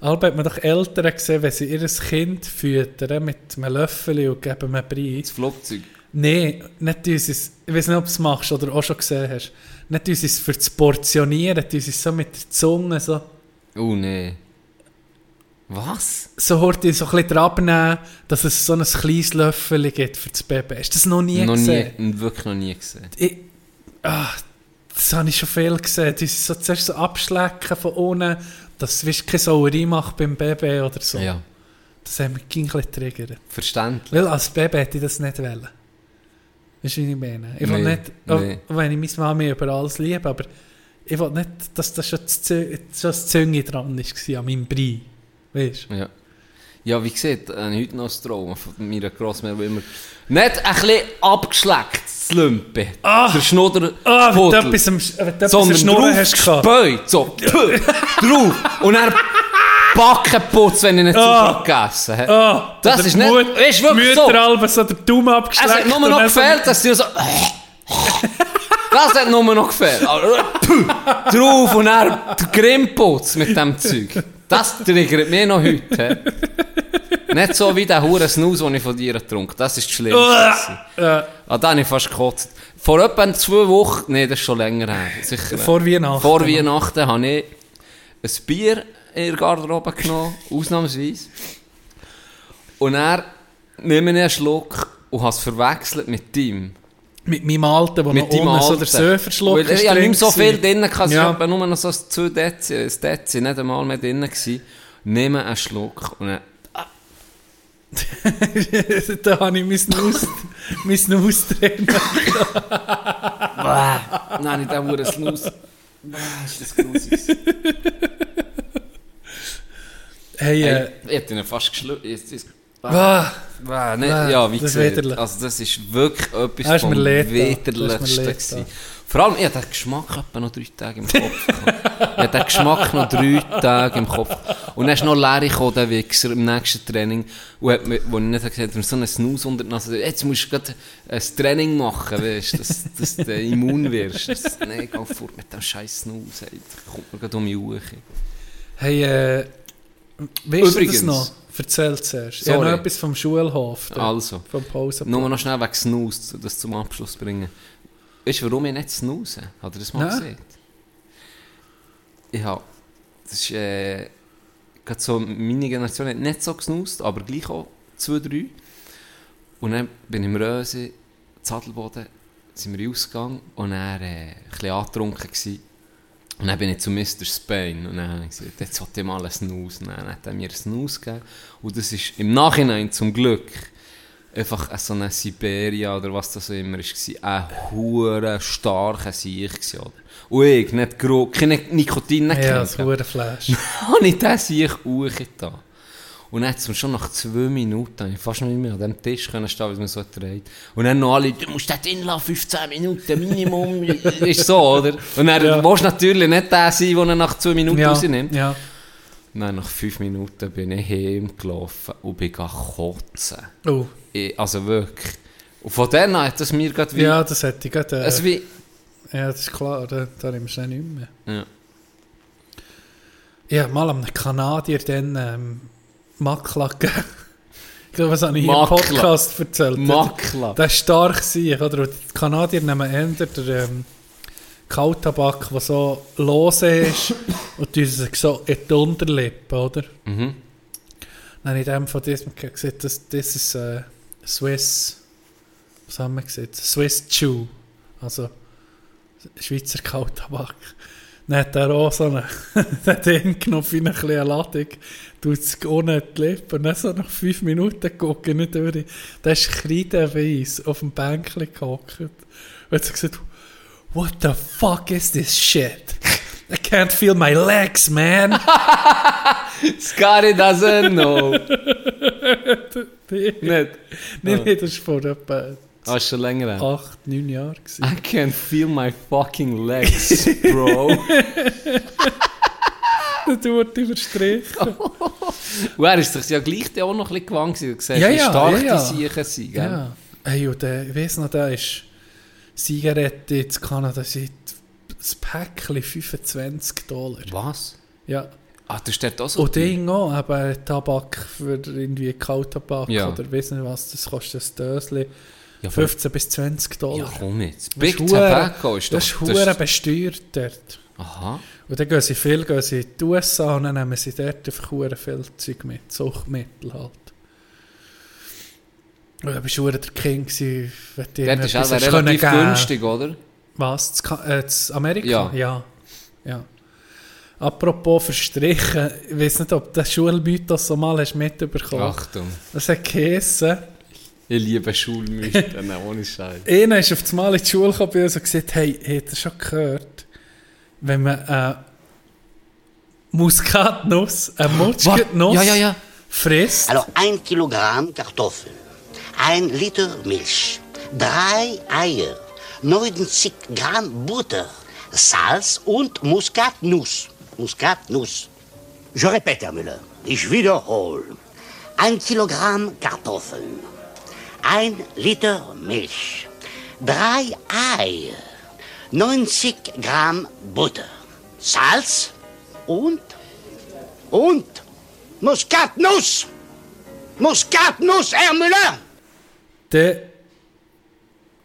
Albert hat man doch Eltern gesehen, wenn sie ihr Kind füttern mit einem Löffel und geben ihm Brie. Das Flugzeug. Nein, nicht dieses... Ich weiß nicht, ob du es machst oder auch schon gesehen hast. Nicht dieses für das Portionieren, dieses so mit der Zunge so... Oh nee. Was? So heute so ein bisschen dran nehmen, dass es so ein kleines Löffel gibt für das Baby. Hast du das noch nie noch gesehen? nie, wirklich noch nie gesehen. Ich, ah, das habe ich schon viel gesehen. Die so zuerst so abschlecken von unten, dass es keine Sauerei macht beim Baby oder so. Ja, Das hat mich ein bisschen triggert. verständlich. Weil als Baby hätte ich das nicht wollen. Weißt du, wie ich meine? Ich will Nee, nicht, auch nee. wenn ich meine Mami über alles liebe, aber ich will nicht, dass da schon das Zünge dran war an meinem Brei. Weißt du? Ja. Ja, wie gesagt, ich heute noch ein Trauma von meiner Grossmutter, wo immer nicht ein bisschen abgeschleckt, das Lümpe, der Schnudder, Ah, wenn du etwas am Sch- wenn du etwas am sondern Schnurren drauf hast gehabt. gespäut, so, drauf, und dann Backenputz, wenn ich nicht Ah. zu gegessen habe. Ah, Das oder ist die nicht- Mut- ist wirklich die so. Mütter halber so den Daumen Es abgeschleckt. hat nur und noch dann so- gefehlt, dass sie so... Das hat nur noch gefehlt. Aber, puh, Drauf und dann der Grimmputz mit dem Zeug. Das triggert mich noch heute. Nicht so wie der hure Snus, den ich von dir getrunken Das ist das Schlimmste. Ja, Ah, da habe ich fast gekotzt. Vor etwa zwei Wochen, nee, das ist schon länger her. Sicher, Vor Weihnachten. Vor Weihnachten habe ich ein Bier in der Garderobe genommen, ausnahmsweise. Und er ich einen Schluck und habe es verwechselt mit ihm. Mit meinem Alten, wo Mit noch unten so der Söferschluck Weil Ich habe nicht mehr so viel drin, gehabt, es Ja. war nur noch so ein 2 Dezi, ein Dezi, nicht einmal mehr drin. gewesen. Nehme einen Schluck und dann, da habe ich mein Snus, mein Snus drin. habe ich den Huren Snus. Bah, ist das grusig. Hey, äh, Hey, ich hätte ihn fast geschluckt. Jetzt ist- ah, Ah, nicht, Ah, ja, wie das ist gesagt, widerlich. also das ist wirklich etwas vom getan. Hast mir widerlichsten. Vor allem, ich hatte den Geschmack etwa noch drei Tage im Kopf. ich hatte den Geschmack noch drei Tage im Kopf. Und dann ist noch leer gekommen, der Wichser, im nächsten Training. Und hat mir, wo ich nicht gesagt habe, so einen Snus unter die Nase. Jetzt musst du gerade ein Training machen, weißt, dass, dass du immun wirst. Das, nein, geh fort mit dem scheiß Snus. Ey. Da kommt mir gerade um die Uhr. hey, äh, weißt du das Übrigens. noch? Erzähl zuerst. Ich habe Sorry. noch etwas vom Schulhof. da, Also. Vom Pause. Nur noch schnell wegen Snooze, das zum Abschluss bringen. Weißt du, warum ich nicht snooze? Hat er das mal Nein. gesehen? Ich habe, das ist, äh, gerade so, meine Generation hat nicht so gesnoost, aber gleich auch zwei, drei. Und dann bin ich im Röse, Zadelboden, sind wir ausgegangen und dann äh, ein bisschen angetrunken gewesen. Und dann bin ich zu Mr. Spain und dann habe ich gesagt, jetzt sollte ich mal einen Snooze. Und dann hat er mir einen Snooze gegeben. Und das ist im Nachhinein zum Glück einfach so eine Siberia oder was das immer war, ein hure starker Sieg oder? Und ich, nicht gro kein Nikotin, nicht Ja, das hure Flash. habe ich diesen Sieg hochgetan. Und dann hat es mir schon nach zwei Minuten, ich fast nicht mehr an dem Tisch können stehen, weil es mir so dreht. Und dann noch alle, du musst da drin lassen, 15 Minuten Minimum, ist so, oder? Und dann Ja. willst du natürlich nicht der sein, der nach zwei Minuten Ja, rausnimmt. ja. Nein, nach fünf Minuten bin ich heimgelaufen und bin kotzen. Oh, Ich, also wirklich. Und von dann an hat das mir gerade wie... ja, das hätte ich gerade... Äh, Also wie... ja, das ist klar, da, da wir es nicht mehr. Ja. Ja, mal einem Kanadier dann ähm, Makla gegeben. Ich glaube, was habe ich hier im Makla. Podcast erzählt? Makla. Der ist stark sein, oder? Die Kanadier nehmen eher den ähm, Kautabak, der so lose ist, und sich so in die Unterlippe, oder? Mhm. Dann habe ich dem von diesem gesagt, das, das ist äh, Swiss, was haben wir gesagt? Swiss Chew, also Schweizer Kautabak. Dann hat er auch so einen den genommen, wie eine Ladung, tut es ohne die Lippe und dann so nach fünf Minuten gucken, nicht durch. Der ist kreidenweiss auf dem Bänkchen gehockt und hat so gesagt, what the fuck is this shit? I can't feel my legs, man. Scotty doesn't know. Nicht? nee, nee, das war vor etwa Ah, ist schon länger her. 8, 9 Jahren. gewesen. I can feel my fucking legs, bro. Das wird überstrichen. Und er ist sich ja gleich auch noch ein bisschen gewandt gewesen. Du siehst, Ja, wie ja, stark ja, die Siechen sind, gell? Ja. Hey, und der, ich weiss noch, der ist Zigarette in Kanada sind das Päckchen 25 Dollar. Was? Ja. Ah, das steht auch so. Und Ding auch, eben Tabak für irgendwie Kaltabak Ja. oder weiss nicht was, das kostet ein Döschen. Ja, für- 15 bis 20 Dollar. ja, komm jetzt. Das Big ist hure- Tobacco ist doch... Das ist hure besteuert dort. Aha. Und dann gehen sie viel gehen sie in die USA und dann nehmen sie dort einfach hure viel Zeug mit, Suchtmittel halt. Und dann bist du der King gewesen, wenn du Dort ist können relativ geben. günstig, oder? Was? Das, Ka- äh, das Amerika? Ja. ja. Ja. Apropos verstrichen, ich weiß nicht, ob du den Schulmythos so mal hast mitbekommen Achtung. Das hat geheissen, Ich liebe Schulmythen, ohne Scheiß. einer ist auf das Mal in die Schule gekommen und gesagt, hey, habt ihr schon gehört, wenn man äh, Muskatnuss, eine Muskatnuss Ja, ja, ja. frisst, Alors, ein Kilogramm Kartoffeln, ein Liter Milch, drei Eier, 90 Gramm Butter, Salz und Muskatnuss. Muskatnuss. Je répète, Herr Müller, ich wiederhole. Ein Kilogramm Kartoffeln, ein Liter Milch, drei Eier, 90 Gramm Butter, Salz und, und Muskatnuss. Muskatnuss, Herr Müller! dann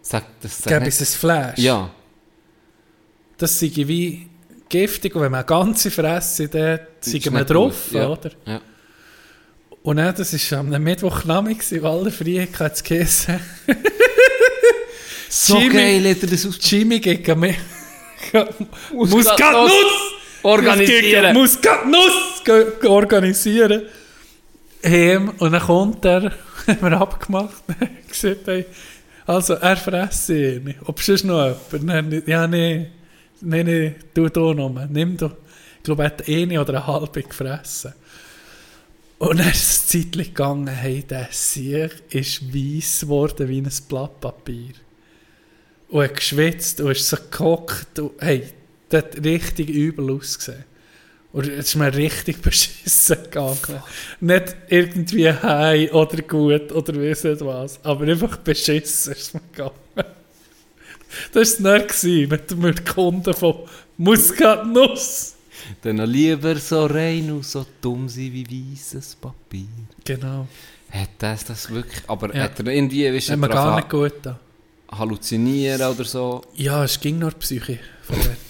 Sag das sag nicht. ich ein Flash. Ja. Das sei wie giftig und wenn man eine ganze Fresse, dann sei Ist man drauf, ja. oder? Ja. Und dann, das war am Mittwochnachmittag, alle Freitag hat es geheißen, So Jimmy- geil hat er das aus... Jimmy gegen mich. Muskatnuss organisieren. Muskatnuss organisieren. Heim, und dann kommt er, haben wir abgemacht, gesagt, hey, also er fresse ihn. Ob sonst noch jemand? Dann, ja, nee, nee, nee, du da noch. Nimm doch. Ich glaube, er hat eine oder eine halbe gefressen. Und dann ist es eine Zeit gegangen, hey, der Sieg ist weiss geworden wie ein Blatt Papier. Und hat geschwitzt und ist so gehockt. Und, hey, das hat richtig übel ausgesehen. Und es ist mir richtig beschissen gegangen. Nicht irgendwie heim oder gut oder weiss nicht was, aber einfach beschissen ist mir gegangen. Das war es nicht mit, mit Kunden von Muskatnuss. Dann lieber so rein und so dumm sein wie weißes Papier. Genau. Hat das das wirklich... Aber Ja. hat er irgendwie... Weißt, wir gar nicht gut da. halluzinieren oder so? Ja, es ging nur die Psyche von der.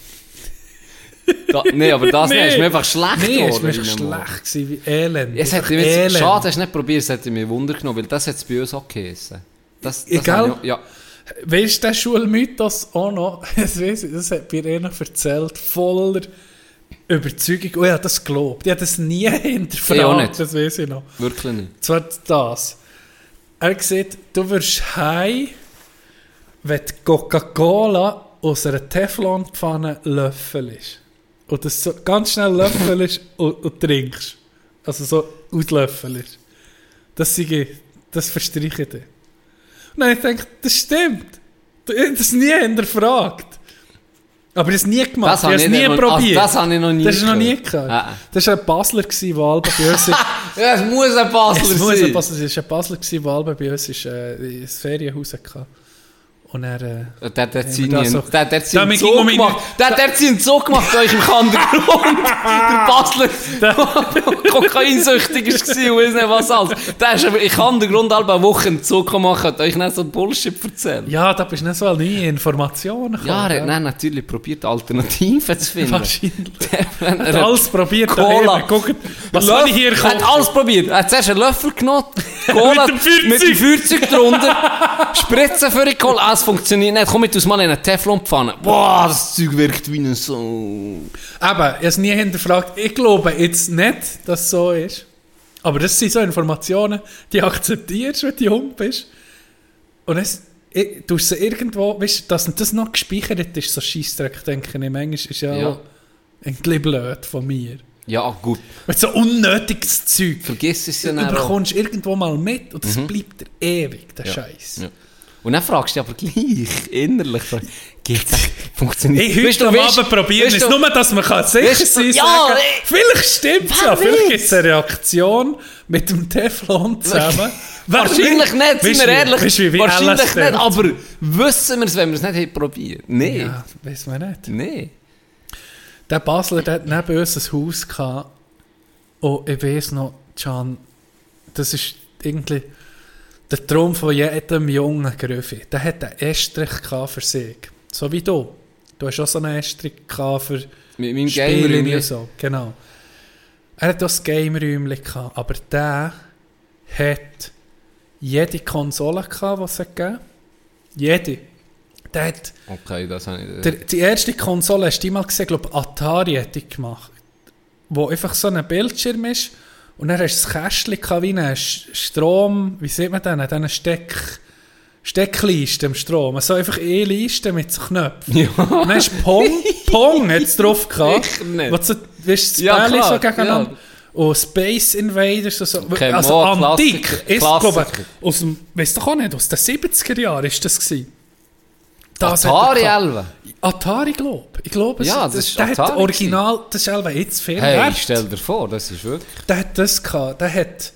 Da, nee, aber das Nee. ist mir einfach schlecht Nee, es war geworden, in einem Mal. schlecht, gewesen, wie elend. Es hat elend. schade, hast du nicht probiert, es hätte mich Wunder genommen, weil das hat es bei uns auch geheissen. Das, das Egal. ich Ja, Weißt du, der Schulmythos auch noch, das, weiss ich, das hat mir einer erzählt, voller Überzeugung. Oh, ich habe das geglaubt. Ich habe das nie hinterfragt. Ich auch nicht. Das weiß ich noch. wirklich nicht. Zwar das. Er hat gesagt, du wirst heim, wenn Coca-Cola aus einer Teflonpfanne löffelst. Und das so ganz schnell löffelst und, und trinkst. Also so auslöffelst. Das, sei, das verstreiche ich dir. Und dann habe ich gedacht, das stimmt. Ich habe das nie hinterfragt. Aber es nie gemacht. Das ich habe es nie noch- probiert. also das habe ich noch nie Das du noch nie gehabt. Ah. Das war ein Basler, der Alba bei uns... Ja, es muss ein Basler Es muss ein sein. Basler sein. Es war ein Basler, der Alba bei uns ist, äh, ein Ferienhaus hatte. Und er... Äh, Und Der hat seinen so- der, der hat ihn- gemacht. Der der hat seinen Zug gemacht bei euch im Kandergrund. der Basler kokainsüchtig war und weiss nicht was alles. Der ist aber im Kandergrund alle eine Woche einen Zug gemacht und euch nicht so Bullshit erzählt. ja, da bist du nicht so an neue Informationen gekommen. Ja, er hat dann natürlich probiert, Alternativen zu finden. Wahrscheinlich. er Er hat hat alles probiert. Cola. Guckt, was habe ich hier Er hat alles probiert. Er hat zuerst einen Löffel genommen, Cola Mit dem Feuerzeug. mit dem Feuerzeug drunter, Spritzen für die Cola. Es funktioniert nicht. Komm mit uns mal in eine Teflonpfanne. Boah, das Zeug wirkt wie ein so. Eben, ich habe es nie hinterfragt. Ich glaube jetzt nicht, dass es so ist. Aber das sind so Informationen, die akzeptierst, wenn du jung bist. Und es, ich, du sie irgendwo, weißt du, dass das noch gespeichert ist, so Scheissdreck, denke ich. Manchmal ist ja, Ja. bisschen blöd von mir. Ja, gut. Mit so unnötiges Zeug. Vergiss es ja Du dann auch. bekommst irgendwo mal mit und das bleibt dir ewig, der Scheiß. Ja. Und dann fragst du dich aber gleich innerlich, geht das, funktioniert Ich Weißt heute am Abend probieren es, du- nur dass man kann sicher weißt sein ja, sagen, ey. vielleicht stimmt es ja, vielleicht weiß? gibt es eine Reaktion mit dem Teflon zusammen. Wahrscheinlich weiß? nicht, sind wir ehrlich. weißt du, wie- wie Wahrscheinlich nicht, aber wissen wir es, wenn wir es nicht haben probiert? Nein. Ja, weiß man nicht. Nein. Der Basler, der hat neben uns ein Haus gehabt. Und ich weiss noch, Can, das ist irgendwie der Traum von jedem jungen Gröfi. Der hat einen Estrich für sich. So wie du. Du hast auch so einen Estrich für Mit meinem Spiele und so. Genau. Er hat auch das Game-Räumchen gehabt. Aber der hat jede Konsole gehabt, die es hat gegeben Jede. Der hat Okay, das habe ich. der, die erste Konsole, hast du die mal gesehen? glaube Atari hat die gemacht. Wo einfach so ein Bildschirm ist und dann hast du ein Kästchen wie einen Strom, wie sieht man denn, eine Steck, Steckleiste im Strom. So einfach eine Leiste mit so Knöpfen. Ja. Und dann hast du Pong, Pong hat es drauf gehabt. Sicher nicht. Wo du so, weißt, das Ja, Bälle so gegeneinander. ja. Und Space Invaders und so. Okay, also oh, antik. Klassiker, Ist, glaube ich, aus dem, weißt du auch nicht, aus den 70er Jahren ist das gewesen. Das Atari. 11. Atari, glaube ich. Glaube, Ja, das ist der hat Atari original, das ist einfach jetzt viel Hey, wert. stell dir vor, das ist wirklich. Der hat das gehabt. Der hat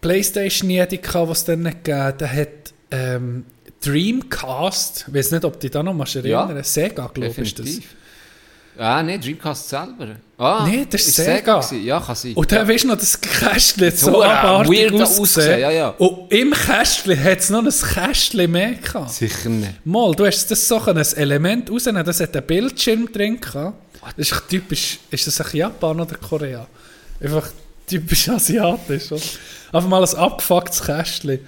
Playstation jede gehabt, was es dann nicht gegeben Der hat ähm, Dreamcast, ich weiß nicht, ob du dich da noch mal erinnern Ja, Sega, glaube ich, ist das. Ah, nein, Dreamcast selber. Ah, Nee, das ist Sega. gewesen. Ja, kann sein. Und dann weißt du noch, das Kästchen hat so abartig ausgesehen. ausgesehen, ja, ja. Und im Kästchen hat es noch ein Kästchen mehr gehabt. Sicher nicht. Mal, du hast das so ein Element rausnehmen, das hat einen Bildschirm drin gehabt. Das ist typisch, ist das eigentlich Japan oder Korea? Einfach typisch asiatisch, oder? Einfach mal ein abgefucktes Kästchen.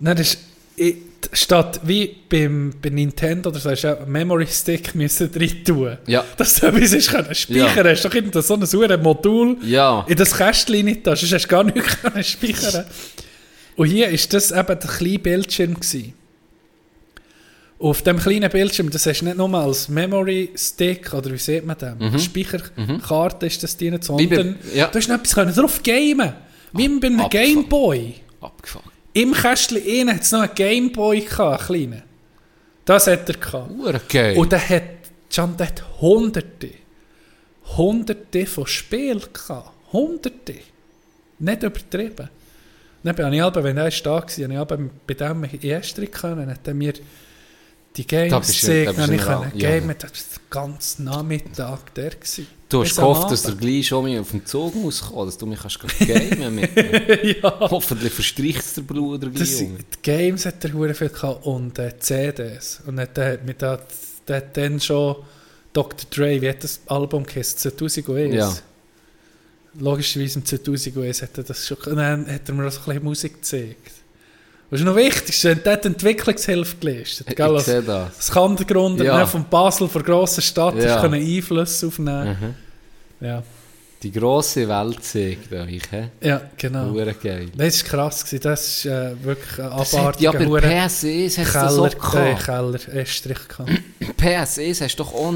Dann ist, i- statt wie beim, bei Nintendo oder so, hast du einen Memory Stick müssen drin tun. Ja. Dass du etwas hast können speichern Ja. hast. doch irgendein so ein sauren Modul Ja. in das Kästchen nicht da, sonst hast du gar nichts können speichern. Und hier war das eben der kleine Bildschirm. Gewesen. Und auf dem kleinen Bildschirm, das hast du nicht nur als Memory Stick, oder wie sieht man das? Speicherkarte ist das drin, Mhm. Bei- sondern ja. du hast noch etwas können drauf gamen. Wie bei einem Abgefahren. Gameboy. Abgefuckt. Im Kästchen innen hat es noch einen Gameboy gehabt, einen kleinen. Das hat er gehabt. Geil. Und der hat, Can, der hat hunderte, hunderte von Spielen gehabt. Hunderte. Nicht übertrieben. Dann bin ich aber, wenn er da war, habe ich aber bei dem ersten können, hat er mir die Games du ich Ra- ja. gamen, das war den ganzen Nachmittag der. Gewesen. Du hast gehofft, dass du gleich schon mal auf dem Zug musst, dass du mich kannst gamen mit ja. Hoffentlich verstreicht es der Bruder gleich Das, um. die Games hat er hure viel gehabt und äh, CDs. Und dann hat mit der, der hat dann schon Dr. Dre, wie hat das Album geheißen? 2001. Ja. Logischerweise im 2001 hat er das schon und dann hat er mir auch so ein bisschen Musik gezeigt. Was ist noch wichtig, wenn der hat Entwicklungshilfe geleistet. Ich Gell, als, sehe das. als Kandergrund Ja. von Basel, von grosser Stadt, Ja. können Einfluss aufnehmen. Mhm. Ja. Die grosse Welt zeigt euch, hä? ja, genau. Geil. Das war krass, gewesen. das ist äh, wirklich ein Das abartiger ja bei Hure- PS1 hast du das auch äh, gehabt. Keller, Estrich gehabt. PS1 hast du doch auch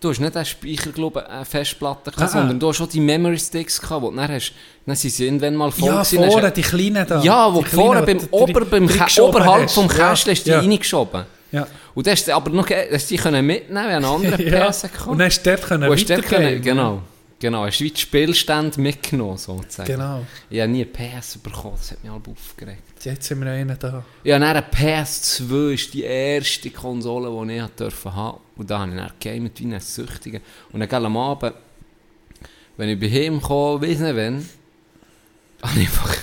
du hast nicht einen Speicher, glaube ich, eine Festplatte gehabt, Ah, sondern du hast auch die Memory Sticks gehabt, wo du dann hast, dann sind sie irgendwann mal voll Ja, gewesen, vorne, hast die kleinen da. Ja, wo die vorne beim, ober, beim oberhalb hast. vom Ja, Kästchen hast du ja. die reingeschoben. Ja. Und du hast aber noch hast die können mitnehmen, einen anderen ja. PS gehabt. Und dann hast du dort können hast dort können, genau, genau, hast du wie die Spielstände mitgenommen, sozusagen. Genau. Ich habe nie PS bekommen, das hat mich halb aufgeregt. Jetzt sind wir einen da. Ja, dann eine PS2 ist die erste Konsole, die ich durfte haben. Und da habe ich dann gegamet wie ein Süchtiger. Und dann am Abend, wenn ich bei ihm kam, weiss nicht wann, habe ich einfach,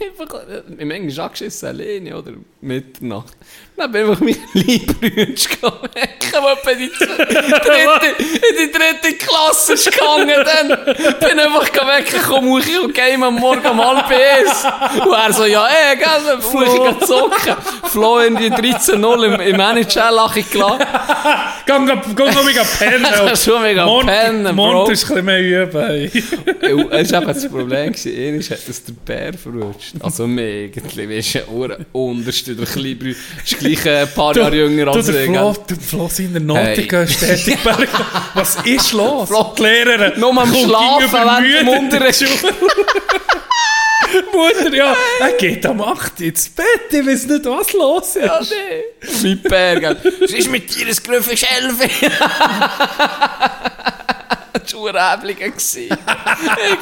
einfach im Englisch angeschissen, alleine oder Mitternacht. Dann bin ich einfach meine Liebrütsch gegangen, der in die dritte, in die dritte Klasse ist gegangen. Dann bin ich einfach weggekommen, muss ich und game am Morgen um halb eins. Und er so, ja, ey, gell, ich gehen zocken. Flo in die 13-0 im, im NHL gelassen. Gang, gang, gang, gang, gang, pennen. Ist schon mega pennen, Bro. Mond ist ein bisschen mehr üben. Es war eben das Problem, gewesen. Einmal hat das der Bär verrutscht. bist. Also mega, weißt du, Ohren unterste, der Kleber ist gleich ein paar du, Jahre jünger als ich. Du, der Flo in der Notiken hey. Was ist los? Flo, die Lehrerin. Nur am Schlafen, wenn du Mutter, ja, er geht am 8 ins Bett, ich weiß nicht, was los ist. Ja, nee. Mit Bär. Was ist mit dir, das Griff ist 11? Schuhräbligen. ich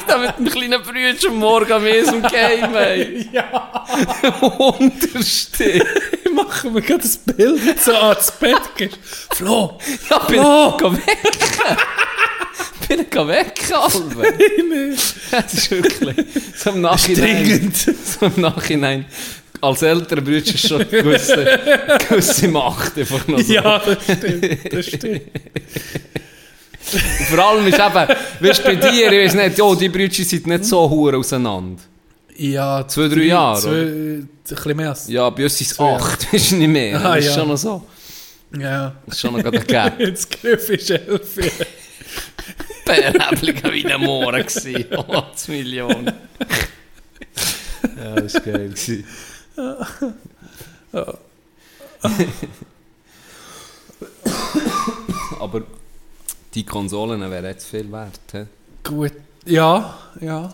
da mit einem kleinen Brüder Morgen am Esel Game. ja. Unterste. Machen wir gerade das Bild, so ans Bett gehst. Flo! Ja, bin Flo. Geh weg! bin ich weg, Alben. das ist wirklich. So im Nachhinein. So im Nachhinein als älterer Bruder schon gewisse, gewisse Macht einfach noch so. Ja, das stimmt, das stimmt. Und vor allem ist eben, weißt du, bei dir, ich weiß nicht, ja, die Brüder sind nicht so hure auseinander. Ja, Zwei, drei Jahre, Zwei, ein bisschen mehr. Ja, bei uns sind es acht, du nicht mehr. Ah, das ist ja. schon noch so. Ja. Das ist schon noch gerade ein Gap. Jetzt Griff ist elf. Bärhäbling wie ein Mohren gewesen. Oh, das Million. ja, das war geil. gewesen. Aber die Konsolen wären jetzt viel wert. He? Gut. Ja, ja.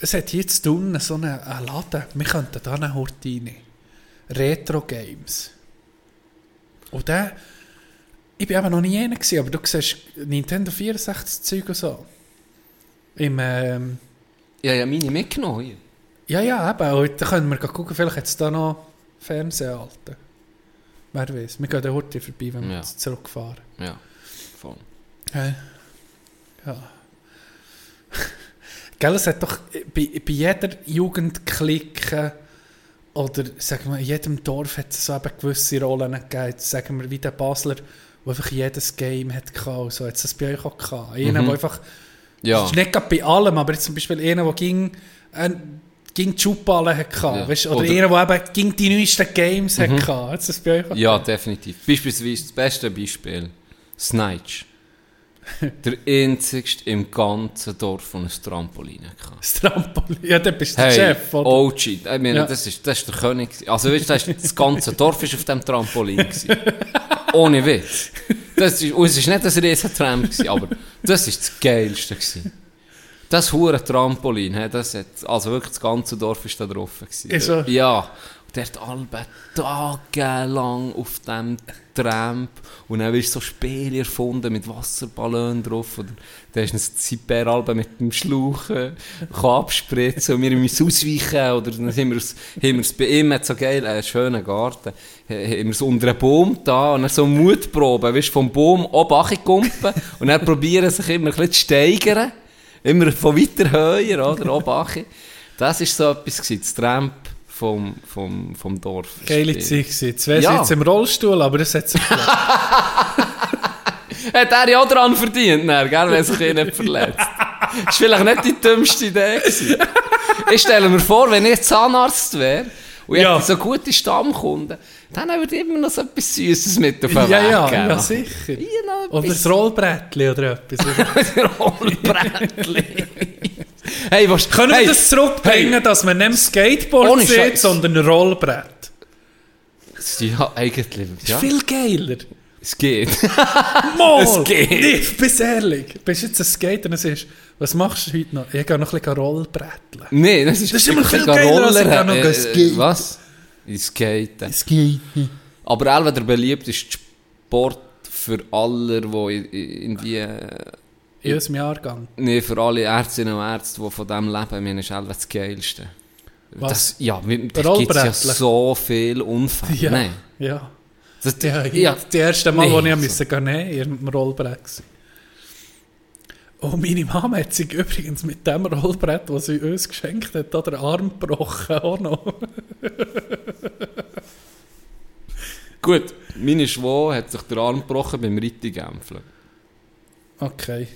Es hat jetzt unten so einen, einen Laden. Wir könnten da eine Horte rein. Retro Games. Und der... Ich bin eben noch nie einer aber du siehst Nintendo 64 Zeug und so. Im, ähm, Ja, ja, meine mitgenommen hier. ja, ja, eben. Da können wir gucken, vielleicht hat es da noch Fernseher alten. Wer weiß. Wir gehen da heute vorbei, wenn wir Ja. zurückfahren. Ja, voll. Hey. Ja. Gell, es hat doch bei, bei jeder Jugendklicke oder sagen wir, in jedem Dorf hat es so eben gewisse Rollen gegeben. Sagen wir, wie der Basler, der einfach jedes Game hat gehabt. So hat es das bei euch auch gehabt. Einer, Mhm. der einfach, Ja, das ist nicht gerade bei allem, aber jetzt zum Beispiel einer, der ging, äh, ging die Schubballen hat gehabt. Ja. Weißt, oder, Oder- einer, der eben ging die neuesten Games hat gehabt. Hat es das bei euch auch ja, definitiv. Beispielsweise das beste Beispiel: Snatch. Der einzigste im ganzen Dorf, der ein Trampolin hatte. Das Trampolin. Ja, dann bist du der Hey, Chef, oder? OG. Ich meine, Ja. das, ist, das ist der König. Also, weißt du, das, ist, das ganze Dorf war auf dem Trampolin. Gewesen. Ohne Witz. Das ist, und es war nicht ein riesen Tram, gewesen, aber das war das Geilste. Gewesen. Das hure Trampolin, he, das hat, also wirklich das ganze Dorf war da drauf. Gewesen. Ist so? Ja. Der hat alle tagelang auf dem Tramp und dann wirst so Spiele erfunden mit Wasserballon drauf. Oder hast du sein Bäralben mit dem Schlauch kann abspritzen und wir müssen ausweichen. Oder dann haben wir es, haben wir es bei ihm, so geil, einen schönen Garten, ha- haben wir es unter einem Baum da und dann so Mutproben, weißt vom Baum oben kumpen und dann probieren sich immer ein bisschen zu steigern. Immer von weiter höher, oder? Oben Das war so etwas, gewesen, das Tramp vom, vom, vom Dorf. Geile Zeit gewesen. Wäre Ja. jetzt im Rollstuhl, aber das hat sich Hat er ja auch daran verdient, dann, gell, wenn er sich eh nicht verletzt. Das war vielleicht nicht die dümmste Idee. Gewesen. Ich stelle mir vor, wenn ich Zahnarzt wäre und ich Ja. hätte so gute Stammkunden, dann würde ich immer noch so etwas Süßes mit auf den Weg ja, geben. ja, sicher. Oder das Rollbrettchen oder etwas. Rollbrettchen. Hey, was, Können hey, wir das zurückbringen, dass man nicht Skateboard Scheiß. sondern ein Rollbrett? Ja, eigentlich. Ja, ist viel geiler. es geht. Mal! Es geht. Nicht, bist ehrlich. Bist jetzt ein Skater und sagst, was machst du heute noch? Ich gehe noch ein bisschen Rollbretteln. Nein, das ist, Das ist immer viel geiler, als ich Roller, kann noch äh, skaten. Was? Ich skaten. Skaten. Aber auch der beliebteste Sport für alle, die in die, äh, In unserem Jahrgang. nee, für alle Ärztinnen und Ärzte, die von dem leben, meine ist auch das Geilste. Was? Das, ja, da gibt es ja so viele Unfälle. Ja. Nein. Ja. Das, Ja, ja. Das erste Mal, Nee. wo ich musste gehen, nehmen, in einem Rollbrett. Oh, meine Mama hat sich übrigens mit dem Rollbrett, das sie uns geschenkt hat, den Arm gebrochen. Auch noch. Gut, meine Schwester hat sich den Arm gebrochen beim Rittigämpfeln. Okay.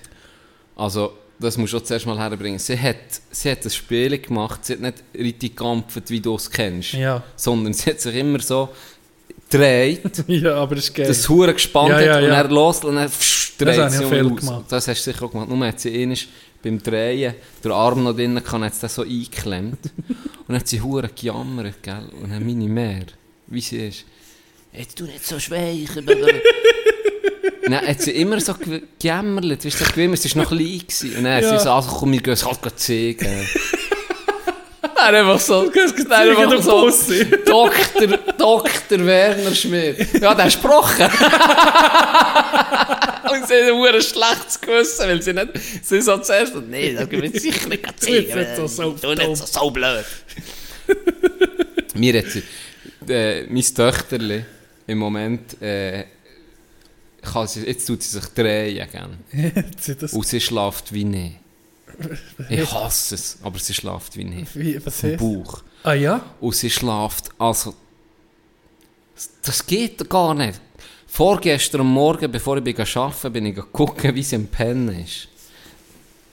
Also, das musst du zuerst mal herbringen. Sie hat, sie hat ein Spiel gemacht, sie hat nicht richtig gekämpft, wie du es kennst. Ja. Sondern sie hat sich immer so gedreht, Ja, aber das ist geil. das Hure gespannt Ja, hat ja, und ja. er los und pfft, dreht ich sie um gemacht. Das hast du sicher auch gemacht. Nur hat sie einmal beim Drehen den Arm noch drinnen gehabt, hat sie so eingeklemmt. und dann hat sie hure gejammert, gell? Und dann meine Mehr, wie sie ist, jetzt du nicht so schweich. Dann hat sie immer so ge- gejammert, weißt du, so gewimmert, sie war noch klein. Gewesen. Und dann hat Ja. sie so, also komm, wir gehen es halt zeigen. Dann einfach so, dann einfach so. Dr. Dr. Werner Schmidt. Ja, der hat gesprochen. Und sie haben ein schlechtes Gewissen, weil sie nicht, sie so zuerst, nee, das wird sicher nicht zeigen. Du nicht so Du nicht so, so blöd. Mir hat sie, äh, mein Töchterli, im Moment, äh, kann sie, jetzt tut sie sich drehen, gell? Und sie schlaft wie nie. Ich hasse es, aber sie schlaft wie nie. wie, was heißt? Bauch. Ah ja? Und sie schlaft, also, das geht gar nicht. Vorgestern Morgen, bevor ich bin arbeiten bin ich gucken, wie sie im Pennen ist.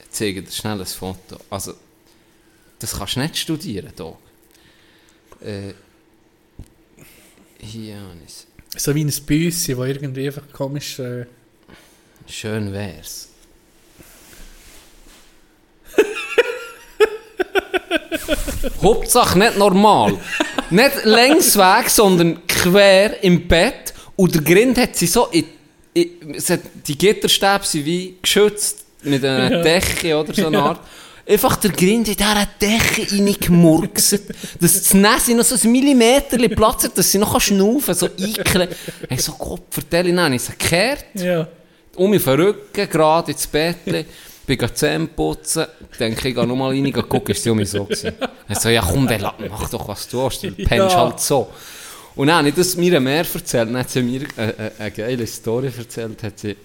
Ich zeige dir schnell ein Foto. Also, das kannst du nicht studieren, Dog. Äh, hier habe ich es. So wie ein Büssi, wo irgendwie einfach komisch... Äh, Schön wär's. Hauptsache nicht normal. nicht längs weg, sondern quer im Bett. Und der Grind hat sie so in, in, die Gitterstäbe sind wie geschützt mit einer Decke oder so eine Art. Einfach der Grind in dieser Decke reingemurkset, dass das Nässe noch so ein Millimeter Platz hat, dass sie noch schnaufen kann, so eikeln. Ich so, Gott, vertell ihn, ich sie gekehrt ja. um mich verrücken, gerade ins Bett, bin die Zähne putzen, denke ich, gehe nochmal rein, gucken, ist sie um mich so gewesen. Er so, ja komm, dann mach doch, was du hast, du pennst Ja. halt so. Und dann habe ich das mir mehr erzählt, dann hat sie mir äh, äh, eine geile Story erzählt, hat sie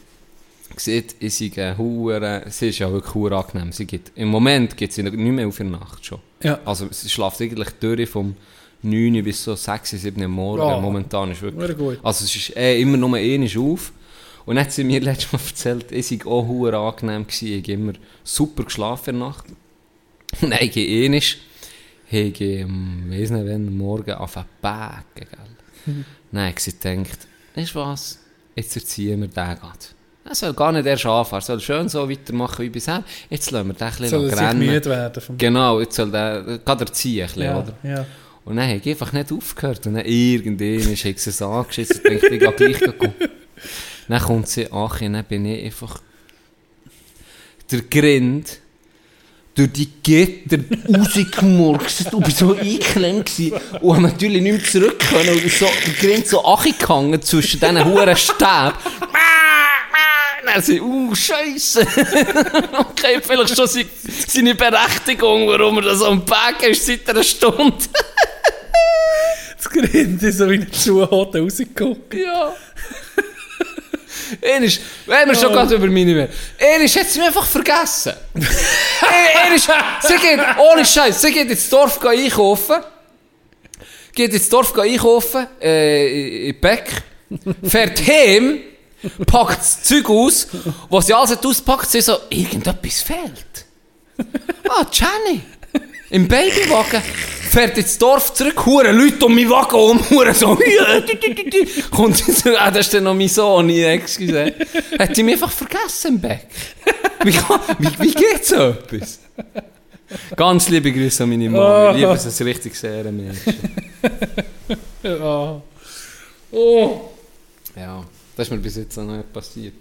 gesagt, ich sei eine Hure, sie ist ja wirklich hure angenehm, sie geht, im Moment geht sie nicht mehr auf der Nacht schon. Ja. Also sie schläft eigentlich durch vom 9 Uhr bis so 6, 7 Uhr morgen, Ja. momentan ist wirklich, gut. also es ist eh immer nur einmal auf. Und dann hat sie mir letztes Mal erzählt, es sei auch hure angenehm gewesen, ich habe immer super geschlafen in der Nacht. Habe ich einmal, habe ich, um, weiss nicht wann, morgen auf einen Berg, gell. Ich sie gedacht, weißt du was, jetzt erziehen wir den gerade. Er soll gar nicht erst anfangen, er soll schön so weitermachen wie bisher. Jetzt lassen wir den ein bisschen er rennen. werden vom... Genau, jetzt soll der, gerade erziehen, ein bisschen, ja, oder? ja. Und dann habe ich einfach nicht aufgehört. Und dann irgendwann ist ich es angeschissen und dachte, ich gehe gleich gucken. Dann kommt sie an und dann bin ich einfach der Grind durch die Gitter rausgemurkst und bin so eingeklemmt gewesen und habe natürlich nicht mehr zurück können und so, der Grind so angehangen zwischen diesen huren Stäben. Dann sie, uh, Scheiße. okay, vielleicht schon seine, Berechtigung, warum er das am Berg ist seit einer Stunde. Das Grind ist so wie ein Schuhhoden rausgeguckt. Ja. Er ist, wenn wir schon gerade über meine mehr. Er ist jetzt mir einfach vergessen. er, ist, sie geht, ohne Scheiß, sie geht ins Dorf einkaufen. Geht ins Dorf einkaufen, äh, in Beck. Fährt heim, packt das Zeug aus. Was sie alles hat auspackt, sie so, irgendetwas fehlt. Ah, Jenny. Im Babywagen. Fährt ins Dorf zurück, hure Leute um meinen Wagen um, hure so, kommt sie so, ah, das ist dann noch mein Sohn, ich excuse. Hat sie mich einfach vergessen im Back. Wie, wie, wie geht so etwas? Ganz liebe Grüße an meine Mama, ich liebe es richtig sehr Mädchen. Ja. Oh. Ja, das ist mir bis jetzt noch nicht passiert.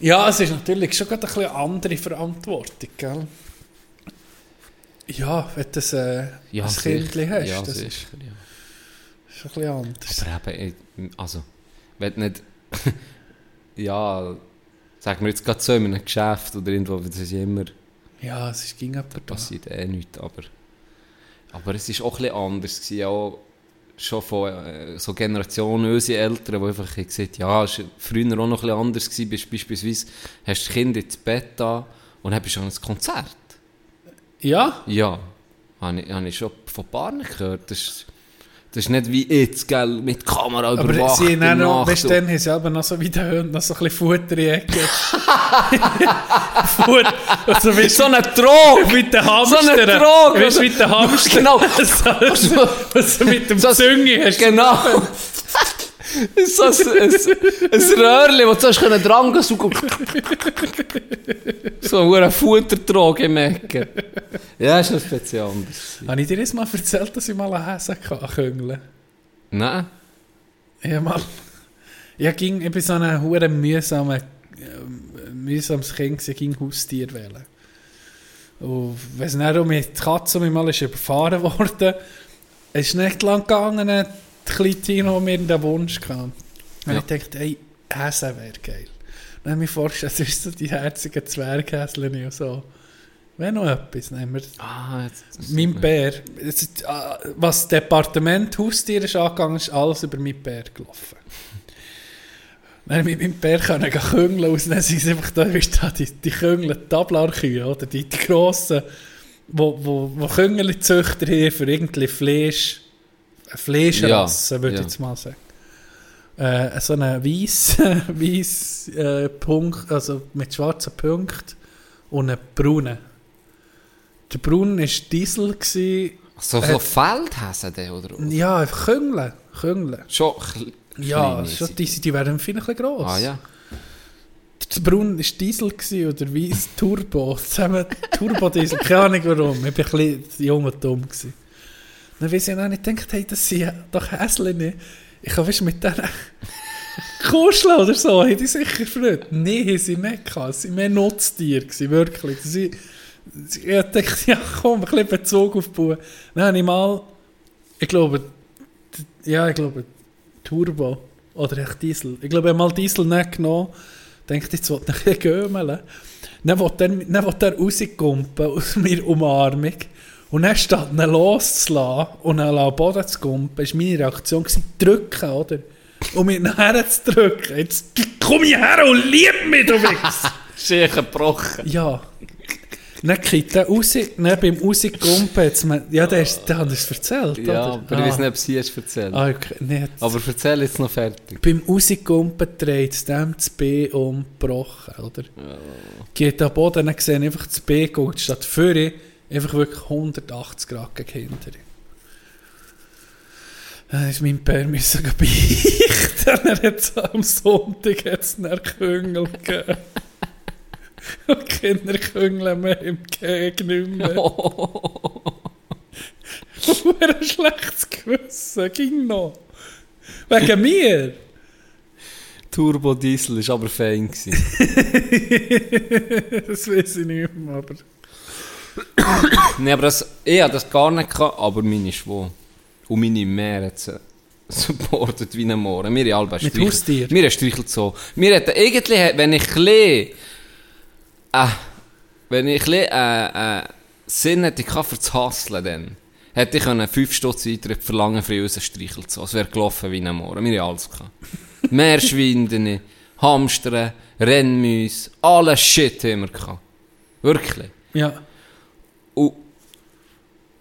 Ja, es ist natürlich schon gerade ein bisschen andere Verantwortung, gell? Ja, wenn du ein, äh, ein Kindchen hast, Ja, das sicher, ist, ja. ist ein bisschen anders. Aber eben, ich- also, wenn du nicht, ja, sagen wir jetzt gerade so in einem Geschäft oder irgendwo, das ist ja immer, Ja, es ist ging jemand da. passiert eh nichts, aber, aber es ist auch ein bisschen anders gewesen, auch schon von äh, so Generationen, unsere Eltern, die einfach gesagt ja, es war früher auch noch ein bisschen anders gewesen, bist beispielsweise, hast du das Kind ins Bett da und dann bist du an ein Konzert. Ja? Ja, habe ich, habe ich schon von Paaren gehört, das ist, das ist nicht wie jetzt, gell, mit Kamera Aber überwacht sie haben auch in noch, weißt du, dann haben sie aber noch so wie der Hund noch so ein bisschen Futter in Ecke. Futter. Und so, weißt, So eine Droge! wie der So Hamster. eine Droge! Weißt du, wie der Hamster. Genau. so, so, so mit dem So- Zünge hast du Genau. so ein, ein, ein Röhrchen, das du können dran gehen so so ein Futtertrog im Ecken. Ja, ist noch speziell anders. Habe ich dir jetzt mal erzählt, dass ich mal einen Häsen Küngeln? Nein. Ja, mal. Ich, ging, ich bin so ein hure mühsamer, äh, mühsames Kind, ich ging Haustier wählen. Und wenn es dann um die Katze mich mal ist überfahren worden, es ist nicht lang gegangen, kleine Tino mir den Wunsch gehabt. Und Ja. ich dachte, ey, Häsen wäre geil. Dann habe ich mir vorgestellt, das ist so die herzigen Zwerghäschen und so. Wäre noch etwas, nehmen wir Ah, jetzt, mein Bär. Ist, äh, was das Departement Haustier ist angegangen, ist alles über meinen Bär gelaufen. Dann mit meinem Bär können küngeln aus, dann sind es einfach da, weißt du, die, die Küngeln, Tablarkühe, oder? Die, die grossen, wo, wo, wo Küngelzüchter haben für irgendwie Fleisch, Fleischrasse, Ja, würde ich ja. jetzt mal sagen. Äh, so einen weiss, weiss äh, Punkt, also mit schwarzen Punkten und einen braunen. Der Braun war Diesel. Gewesen. so, so Feldhäsen der, oder? Ja, einfach. Küngeln. Schon Ja, schon, die, die werden vielleicht ein gross. Ah ja. Der Braun war Diesel gewesen, oder weiss Turbo. Zusammen Turbo-Diesel. Keine Ahnung warum. Ich war ein bisschen jung und dumm. Gewesen. Dann weiss ich noch nicht, gedacht, hey, das sind doch Häschen. Ich kann mit denen kuscheln oder so. Hätte ich sicher gefreut. Nein, sie nicht gehabt. Sie waren mehr Nutztiere. Gewesen, wirklich. Sie, ich dachte, ja komm, ein bisschen Bezug aufbauen. Dann habe ich mal, ich glaube, ja, ich glaube, Turbo oder echt Diesel. Ich glaube, ich habe mal Diesel nicht genommen. Denkt, jetzt wollte ich ein bisschen gömeln. Dann wollte er, dann er rausgumpen aus meiner Umarmung. Und dann statt ihn loszulassen und ihn am Boden zu gumpen, war meine Reaktion, gewesen, drücken, oder? Um mich nachher zu drücken. Jetzt komm ich her und lieb mich, du Wichs! Schön gebrochen. Ja. Dann kriegt er raus, dann beim Rausgumpen, jetzt mir, ja, der, ist, der hat es erzählt, Ja, oder? aber ich weiß nicht, ob sie es erzählt. Ah, okay. jetzt- Aber erzähl jetzt noch fertig. beim Rausgumpen dreht es dem das B umgebrochen, oder? Geht am Boden, dann sehe ich einfach das B geht statt vorne einfach wirklich 180 Grad gegen hinter. Dann ist mein Pär müssen gehen beichten. Er hat am Sonntag jetzt einen Küngel gegeben. Und keine Küngel mehr im Gegen nicht mehr. Ein schlechtes Gewissen, ging noch. Wegen mir. Turbo Diesel war aber fein. Das weiß ich nicht mehr, aber... Nein, aber das, ich hatte das gar nicht, gehabt, aber meine Schwau und meine Mehr hat sie supportet wie ein Mohren. Wir haben alle Haustier? Wir haben streichelt so. Wir hätten irgendwie, wenn ich äh, wenn ich klein, äh, äh, Sinn hätte ich für das Hasseln dann, hätte ich können 5 Stutz Eintritt verlangen für uns streichelt so. Es wäre gelaufen wie ein Mohren. Wir haben alles gehabt. Meerschwindene, Hamster, Rennmäuse, alles Shit haben wir gehabt. Wirklich. Ja.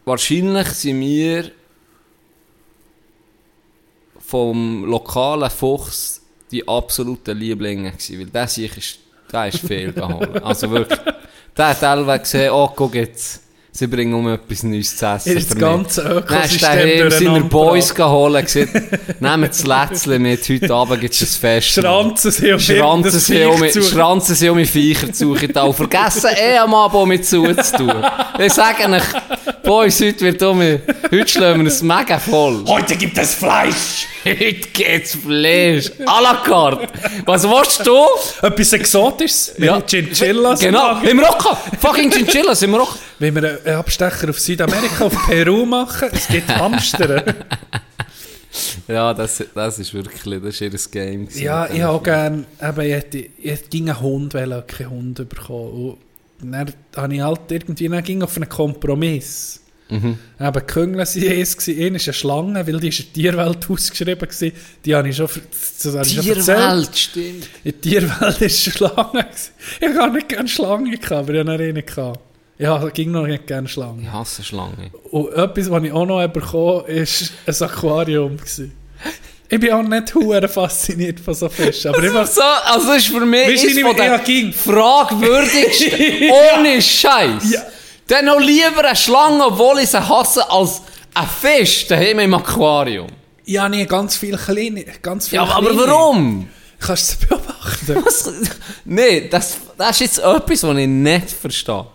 Und wahrscheinlich sind wir vom lokalen Fuchs die absoluten Lieblinge gewesen, weil der sich ist, der ist viel geholt. Also wirklich, der hat alle gesehen, oh, guck jetzt, sie bringen um etwas Neues zu essen ist das ganze Dann ist Ökosystem daheim seine durcheinander Boys geholt, gesagt, nehmt das Lätzchen mit, heute Abend gibt es ein Fest. Schranzen sie um Schranzen sie um, Schranzen sie um die Viecher zu suchen. Und vergessen eh am Abend mit zuzutun. Ich sage euch, Boys, heute wird um, heute schlagen wir es mega voll. Heute gibt es Fleisch! Heute geht's Fleisch. À la carte. Was willst du? Etwas Exotisches? Ja. Chinchillas? Genau, im Rocco. Fucking Chinchillas im Rocco. Wenn wir einen Abstecher auf Südamerika, auf Peru machen, es gibt Hamster. Ja, das, das ist wirklich, das ist ihr Game. gewesen. ja, ich habe auch gerne, eben, ich hätte, ich hätte einen Hund wollen, keinen Hund bekommen. Und dann habe ich halt irgendwie, dann ging auf einen Kompromiss. Mhm. Eben, Küngel waren es. Eine ist eine Schlange, weil die ist in der Tierwelt ausgeschrieben war. Die habe ich schon, das habe ich schon erzählt. Tierwelt, stimmt. In der Tierwelt war eine Schlange. gewesen. Ich habe nicht gerne Schlangen gehabt, aber ich habe noch eine gehabt. Ja, ging noch nicht gerne Schlangen. Ich hasse Schlangen. Und etwas, was ich auch noch bekommen habe, war ein Aquarium. Gewesen. Ich bin auch nicht hure fasziniert von so Fischen, aber ich war So, also ist für mich Weißt ist von den ja, fragwürdigsten, ohne Scheiß. Ja. Dann noch lieber eine Schlange, obwohl ich sie hasse, als ein Fisch daheim im Aquarium. Ja, nee, ganz viel kleine, ganz viel Ja, aber kleine. warum? Kannst du es beobachten? Was? Nee, das, das ist jetzt etwas, was ich nicht verstehe.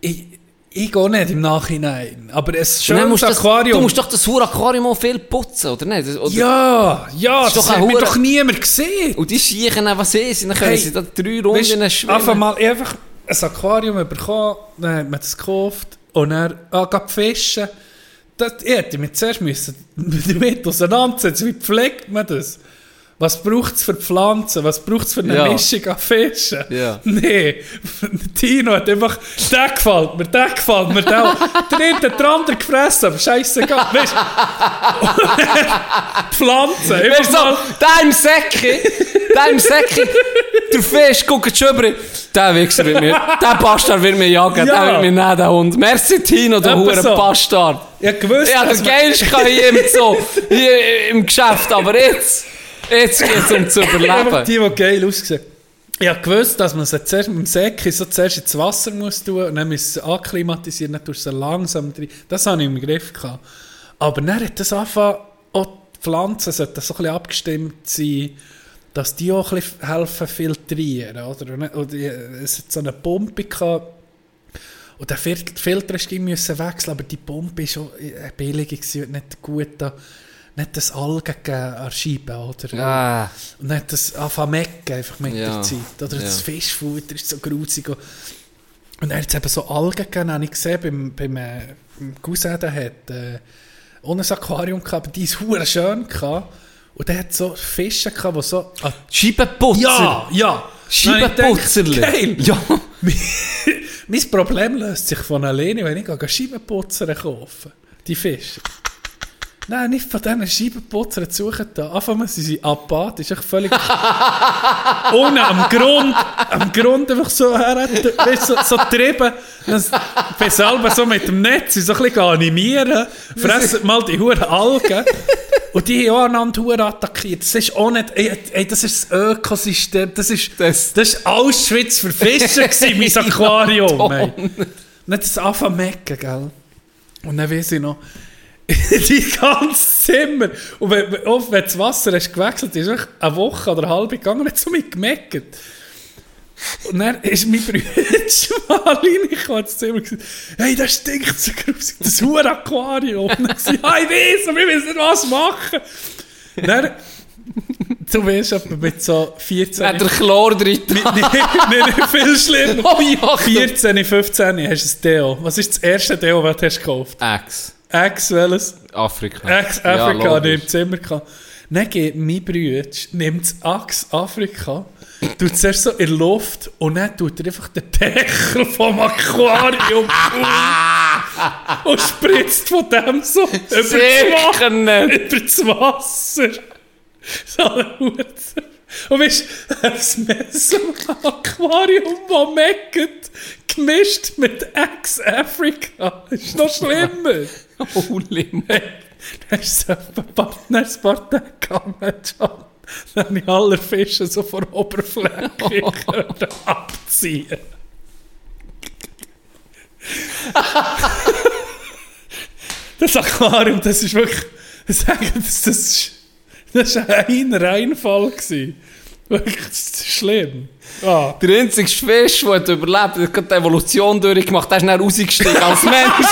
ich, ich gehe nicht im Nachhinein. Aber Und dann schönes musst das, Aquarium. Du musst doch das Aquarium auch viel putzen, oder nicht? Oder, ja, ja, Ist das ein hat mir doch niemand gesehen. Und die schiechen auch, was ist, dann können Hey, sie da drei Runden Weisst, schwimmen. Einfach mal einfach ein Aquarium bekommen, dann hat man das gekauft und dann ah, fischen. Das, ich hätte mich zuerst müssen damit auseinandersetzen. Wie pflegt man das? Was braucht es für Pflanzen? Was braucht es für eine Ja. Mischung an Fischen? Ja. Nee, Tino hat einfach, der gefällt mir, der gefällt mir, der, der hat den anderen gefressen, aber scheissegal. Weißt du? Pflanzen, Weißt einfach du, mal. so, der im Säckchen, der im Säckchen, der Fisch, guckt schon über, der Wichser wird mir, der Bastard wird mir jagen, Ja. der wird mir nehmen, der Hund. Merci Tino, du hure so. Bastard. Ich gewusst, Ja, man- Geilste kann hier im Zoo, hier im Geschäft, aber jetzt, jetzt geht's um zu überleben. die, die geil aussehen. Ich habe gewusst, dass man sie zuerst mit dem Säckchen so zuerst ins Wasser muss tun und dann muss sie akklimatisieren, dann tust du sie langsam drin. Das habe ich im Griff gehabt. Aber dann hat das angefangen, auch die Pflanzen sollten so ein bisschen abgestimmt sein, dass die auch ein bisschen helfen filtrieren. Oder? Und, es hat so eine Pumpe gehabt, und der Fil- Filter musste müssen wechseln, aber die Pumpe war schon billig, nicht gut da, nicht das Algen gegeben an der Scheibe, oder? Ah, Und hat das angefangen zu mecken, einfach mit Ja, der Zeit. Oder das ja. Fischfutter ist so grusig. Und dann hat eben so Algen gegeben, habe ich gesehen, beim, beim, äh, beim Cousin, der hat äh, ohne ein Aquarium gehabt, aber die ist schön gehabt. Und der hat so Fische gehabt, die so... Ah, Scheibenputzer. ja, ja! Scheibenputzerli. Gedacht, Ja. Geil! mein Problem löst sich von alleine, wenn ich Scheibenputzer kaufen. Die Fische. Nein, nicht von diesen Scheibenputzern zu suchen. Da. Anfangen sie sind apathisch, echt völlig... Ohne am Grund, am Grund einfach so her, weißt, so, so treiben. Dann bin selber so mit dem Netz so ein bisschen animieren. Fressen mal die Huren Algen. Und die haben auch einander Huren attackiert. Das ist auch nicht... Ey, ey, das ist das Ökosystem. Das ist... Das- Das war Auschwitz für Fische, gewesen, mein Aquarium. ey. Nicht das anfangen mecken, gell? Und dann weiss ich noch, die ganze Zimmer. Und wenn, oft, wenn das Wasser hast gewechselt ist, wirklich eine Woche oder eine halbe gegangen hat so mit gemeckert. Und dann ist mein Bruder mal reingekommen ins Zimmer und gesagt, hey, das stinkt so grusig, das hure Aquarium. Und dann gesagt, ja, ich weiss, aber ich weiß nicht, was machen. Und dann, du weißt, mit so 14... Hat der Chlor drin. Nein, nein, viel schlimmer. Oh ja, 14, 15 hast du ein Deo. Was ist das erste Deo, das du hast gekauft? Ex. Ex, welches? Afrika. Ex Afrika, ja, ja, logisch. im Zimmer gehabt. Dann geht mein Bruder, nimmt das Axe Afrika, tut es erst so in die Luft und dann tut er einfach den Deckel vom Aquarium und spritzt von dem so über das, Wa- Sicher nicht. über das Wasser. So. Und weißt du, das Messer im Aquarium, das meckt, gemischt mit Ex Afrika. Das ist noch schlimmer. Holy moly. Dann ist es ein Tage gegangen, John. Dann habe ich alle Fische so von der Oberfläche abziehen. das Aquarium, das ist wirklich... Ich sage, das, das, ist, das war ein Reinfall. Gewesen. Das ist schlimm. Ah. Der einzige Fisch, der hat überlebt, hat gerade die Evolution durchgemacht, der ist dann rausgestiegen als Mensch.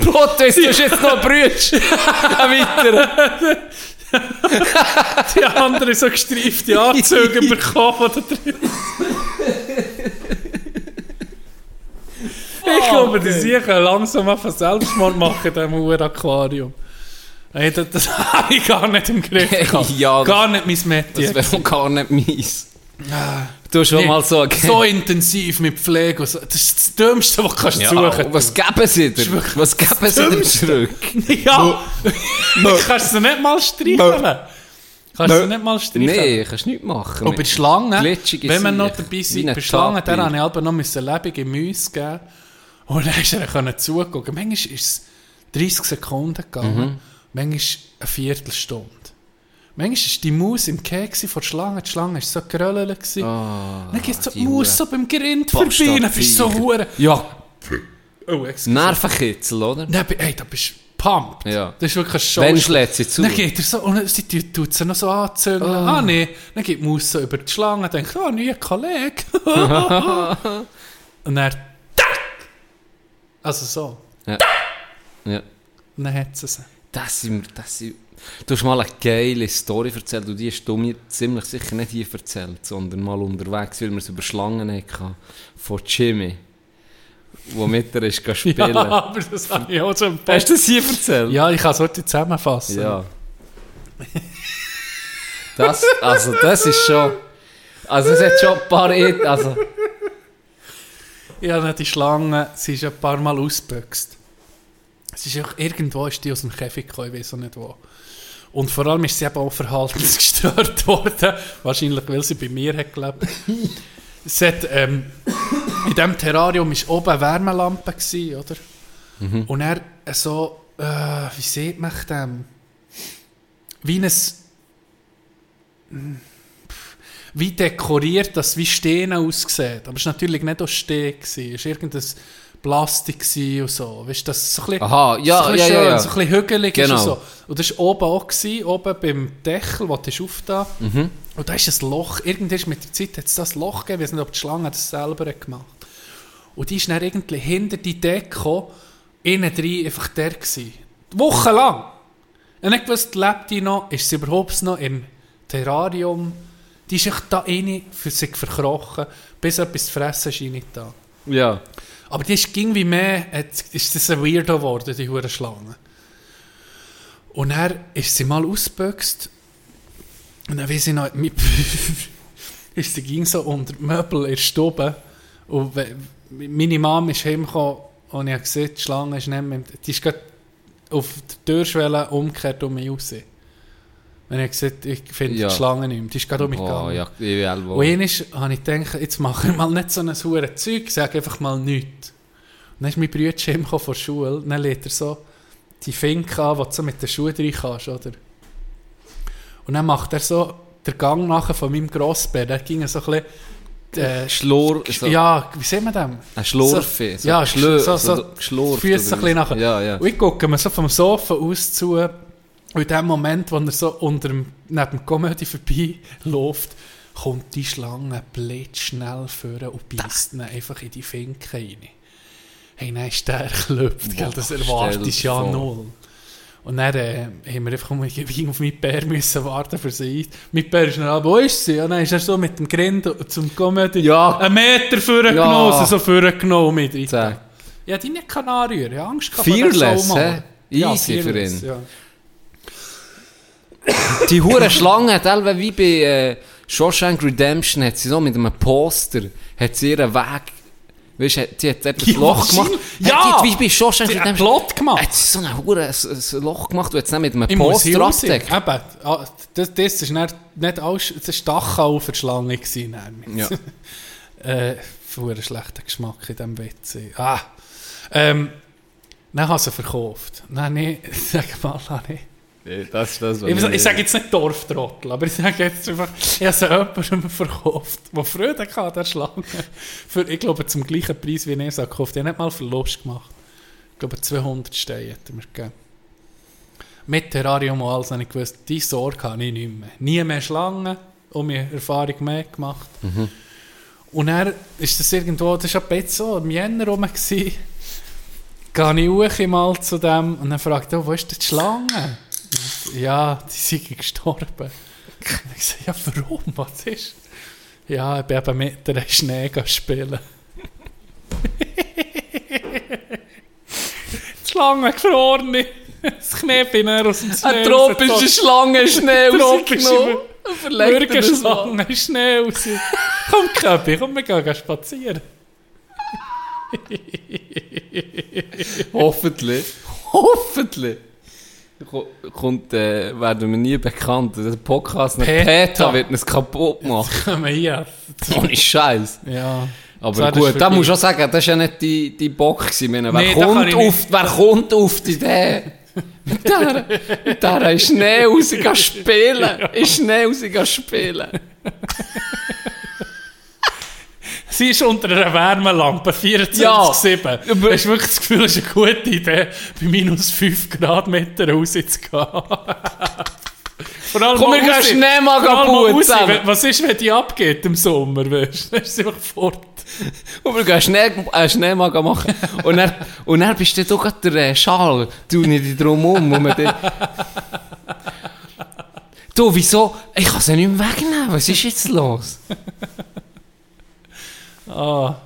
Brot, du hast jetzt noch Brütsch. Ein weiterer. Die anderen so gestreifte Anzüge bekommen da drin. Ich glaube, die sicher langsam einfach Selbstmord machen in diesem Uhr-Aquarium. Hey, das, das habe ich gar nicht im Griff. gehabt. Ja, das- gar nicht mein Metier. Das wäre gar nicht mies. Du hast schon Nee, mal so... so intensiv mit Pflege und so. Das ist das Dümmste, was du kannst Ja, suchen was geben sie dir? Was geben sie dir zurück? Ja! kannst du nicht mal streicheln? Kannst du sie nicht mal streicheln? Nee, kannst du nicht machen. Und bei Schlangen, wenn wir noch Siechen. dabei sind, ein bei Schlangen, dann habe ich aber noch müssen lebende Mäuse geben. Und dann hast du können zugucken. Manchmal ist es 30 Sekunden gegangen, Mhm. manchmal eine Viertelstunde. Manchmal war die Maus im Keks von der Schlange, die Schlange war so geröllt. gewesen. Ah, dann geht so die die Maus so beim Grind vorbei, dann bist du so hure. Ja, Oh. Nervenkitzel, oder? Dann, bi- ey, da bist du pumped. Ja. Das ist wirklich ein Show. Wenn schlägt sie zu. Dann geht er so, und sie tut, sie noch so anzünden. Ah, nee. Dann geht die Maus so über die Schlange und denkt, oh, neuer Kollege. und dann! Also so. Ja. ja. Und dann hat sie sie. Das sind, das sind, du hast mal eine geile Story erzählt und die hast du mir ziemlich sicher nicht hier erzählt, sondern mal unterwegs, weil wir es über Schlangen hatten, von Jimmy, wo mit er ist spielen. Ja, aber das habe ich auch schon Hast du das hier erzählt? Ja, ich kann es heute zusammenfassen. Ja. Das, also das ist schon, also es hat schon ein paar, Ed- also, Ja, die Schlange, sie ist ein paar Mal ausgebüxt. Es ist auch, irgendwo ist die aus dem Käfig gekommen, ich weiß auch nicht wo. Und vor allem ist sie eben auch verhaltensgestört worden. Wahrscheinlich, weil sie bei mir hat gelebt. es hat, ähm, in diesem Terrarium war oben eine Wärmelampe, gewesen, oder? Und er so, äh, wie sieht man dem? Wie ein wie dekoriert das wie Steine aussieht. Aber es war natürlich nicht aus gewesen. es war irgendein Plastik und so. Weißt du, das ist so ein bisschen, Aha, ja, so ein ja, bisschen ja, schön, ja. so ein bisschen hügelig ist Genau. und so. Und das war oben auch, gewesen, oben beim Deckel, wo du aufgetan Mhm. Und da ist ein Loch, irgendwann mit der Zeit hat es das Loch gegeben, ich weiß nicht, ob die Schlange das selber hat gemacht Und die ist dann irgendwie hinter die Deko, innen drin einfach der gewesen. Wochenlang. Und ich wusste, lebt die noch, ist sie überhaupt noch im Terrarium. Die ist echt da rein für sich verkrochen, bis etwas zu fressen ist nicht da. ja. Aber die ist ging wie mehr, ist das ein Weirdo geworden, die hure Schlange. Und dann ist sie mal ausgebüxt und dann weiß ich noch, mit ist sie ging so unter die Möbel in der Stube und meine Mom ist heimgekommen und ich habe gesehen, die Schlange ist nicht mehr, die ist gerade auf der Türschwelle umgekehrt um mich raus. Und ich gesagt, ich finde Ja. die Schlange nicht mehr, die ist gerade um mich Oh, gegangen. ja, ich. Und einmal habe ich gedacht, jetzt mache ich mal nicht so ein hure Zeug, sage einfach mal nichts. Und dann ist mein Bruder von der Schule, dann lädt er so die Finke an, wo du so mit den Schuhen rein kannst, oder? Und dann macht er so den Gang nachher von meinem Grossbär, der ging so ein bisschen... Äh, Schlur, so, ja, wie sehen wir das? ein Schlurfe, so, ja, Schlö- so, so, so geschlurft Füße so ein bisschen nachher. Ja, ja. Und ich gucke mir so vom Sofa aus zu, in dem Moment, wo er so unter dem, neben dem Comedy vorbei läuft, kommt die Schlange blitzschnell vor und beißt ihn einfach in die Finke rein. Hey, dann ist der geklopft, gell, das erwartest ja vor. null. Und dann äh, haben wir einfach um, wie auf meinen Bär müssen warten für sie. Mein Bär ist dann, wo ist sie? Und dann ist er so mit dem Grind zum Comedy Ja. einen Meter vorgenommen, ja. so vorgenommen mit rein. Ja, die nicht kann anrühren. Ich habe Angst gehabt Fearless, hä? Easy für fearless, ihn. Ja. Die hure Schlange hat wie bei äh, Shawshank Redemption, hat sie so mit einem Poster, hat sie ihren Weg, weißt du, sie hat das Ja, Loch gemacht. Ja! Hat wie bei Shawshank Sie hat Redemption. Plot gemacht. Hat sie so ein hure ein, ein Loch gemacht hat es dann mit einem Museum Poster sind. abgedeckt. Eben, ah, das, das ist nicht, nicht alles, das war Dachau für die Schlange. Gewesen. Ja. äh, für einen schlechten Geschmack in diesem WC. Ah. Ähm, dann ich sie verkauft. Nein, nee, sag mal, nein. Das das, Ich, ich sage jetzt nicht Dorftrottel, aber ich sage jetzt einfach, ich habe sie jemandem verkauft, der Freude hatte an der Schlange. Für, ich glaube, zum gleichen Preis, wie er sie gekauft hat. Ich habe nicht mal Verlust gemacht. Ich glaube, 200 Steine hat er mir gegeben. Mit Terrarium und alles habe ich gewusst, diese Sorge habe ich nicht mehr. Nie mehr Schlangen und mir Erfahrung mehr gemacht. Und dann ist das irgendwo, das war ab jetzt so, im Jänner rum, gewesen, gehe ich mal zu dem und dann fragt er, wo ist denn die Schlange? Ja, die sind gestorben. Ich sage, ja, warum? Was ist? Ja, ich bin eben mit der Schnee spielen. die Schlange gefroren. Das Knäpp in aus dem Schnee. Eine tropische Schlange Schnee rausgenommen. Verlegt er. Schlange, Schnee raus. Komm, Köppi, komm, wir gehen spazieren. Hoffentlich. Hoffentlich. Ko- Kommt, äh, werden wir nie bekannt. Der Podcast nicht Peta. Peta wird uns kaputt machen. Kommen wir hier. Ohne Scheiß. Ja. Aber Das gut, da musst du auch sagen, das war ja nicht die, die Bock. gewesen. Ich meine, Wer, Nee, kommt ich auf, wer kommt auf die Idee? Mit der, mit der ist Schnee raus gehen spielen. Ist Schnee raus gehen spielen. Sie ist unter einer Wärmelampe, 24-7. Ja, Hast du wirklich das Gefühl, es ist eine gute Idee, bei minus 5 Grad Meter rauszugehen. Vor allem Komm, wir mal gehen schnell mal mal. Wenn- Was ist, wenn die abgeht im Sommer, weißt? Dann ist sie einfach fort. Und wir gehen Schnee, äh, Schneemaga machen. Und dann, und dann bist du gerade der äh, Schal. Du nicht dich drum um. Und du, wieso? Ich kann sie nicht mehr wegnehmen. Was ist jetzt los? Ah.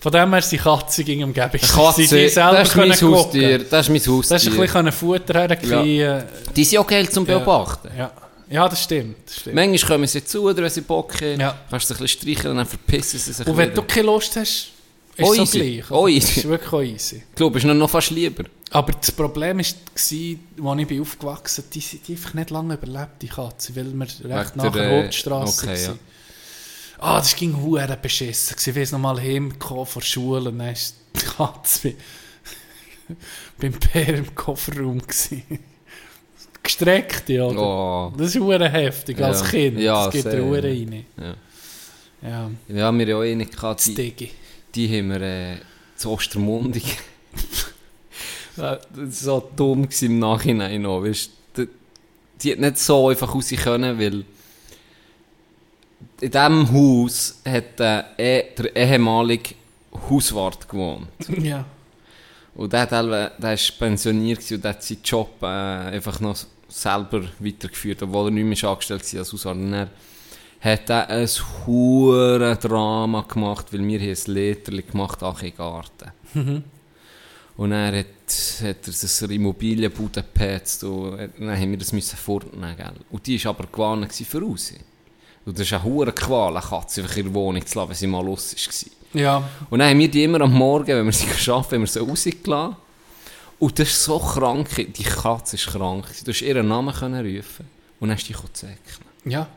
Von dem her sind Katzen gegen Umgebung. Katze, Sie die selber das ist mein gucken. Haustier. Das ist mein Haustier. Das ist ein bisschen Futter herkriegen. Die sind auch geil zum Beobachten. Ja. ja, das stimmt. Das stimmt. Manchmal kommen sie zu, oder wenn sie Bock haben. Ja. Kannst du sie ein bisschen streicheln, dann verpissen sie sich Und wenn wieder. du keine Lust hast, ist Oh, es so easy. gleich. Oh, easy. ist wirklich auch easy. Ich glaube, ist noch, noch fast lieber. Aber das Problem war, als ich bin aufgewachsen bin, die sind die einfach nicht lange überlebt, die Katze, weil wir recht Wegen nach der, Rotstrasse okay, ja. Ah, das ging hure beschissen. Ich weiß noch mal heimgekommen von der Schule und dann war die Katze bei- beim Bär im Kofferraum. Gestreckt, ja. Oh. Das ist hure heftig als Ja. Kind. Ja, das geht hure rein. Ja. Ja, wir haben ja auch eine gehabt, die, die haben wir äh, zu Ostermundig. das war so dumm im Nachhinein noch, weißt, die, die hat nicht so einfach raus können, weil in diesem Haus hat äh, der ehemalige Hauswart gewohnt. Ja. Und der, alle- der ist pensioniert und der hat seinen Job äh, einfach noch selber weitergeführt, obwohl er nicht mehr angestellt war als Hauswart. Und er hat er ein hure Drama gemacht, weil wir hier ein Letterli gemacht haben im Garten. Und er hat, hat er so eine Immobilienbude gepetzt und dann haben wir das müssen fortnehmen, gell. Und die war aber gewarnt für raus. Und das ist eine hure Qual, eine Katze einfach in der Wohnung zu lassen, wenn sie mal los war. Ja. Und dann haben wir die immer am Morgen, wenn wir sie geschafft haben, wir sie rausgelassen. Und das ist so krank, die Katze ist krank. Du hast ihren Namen können rufen und dann hast du dich zäckeln. Ja.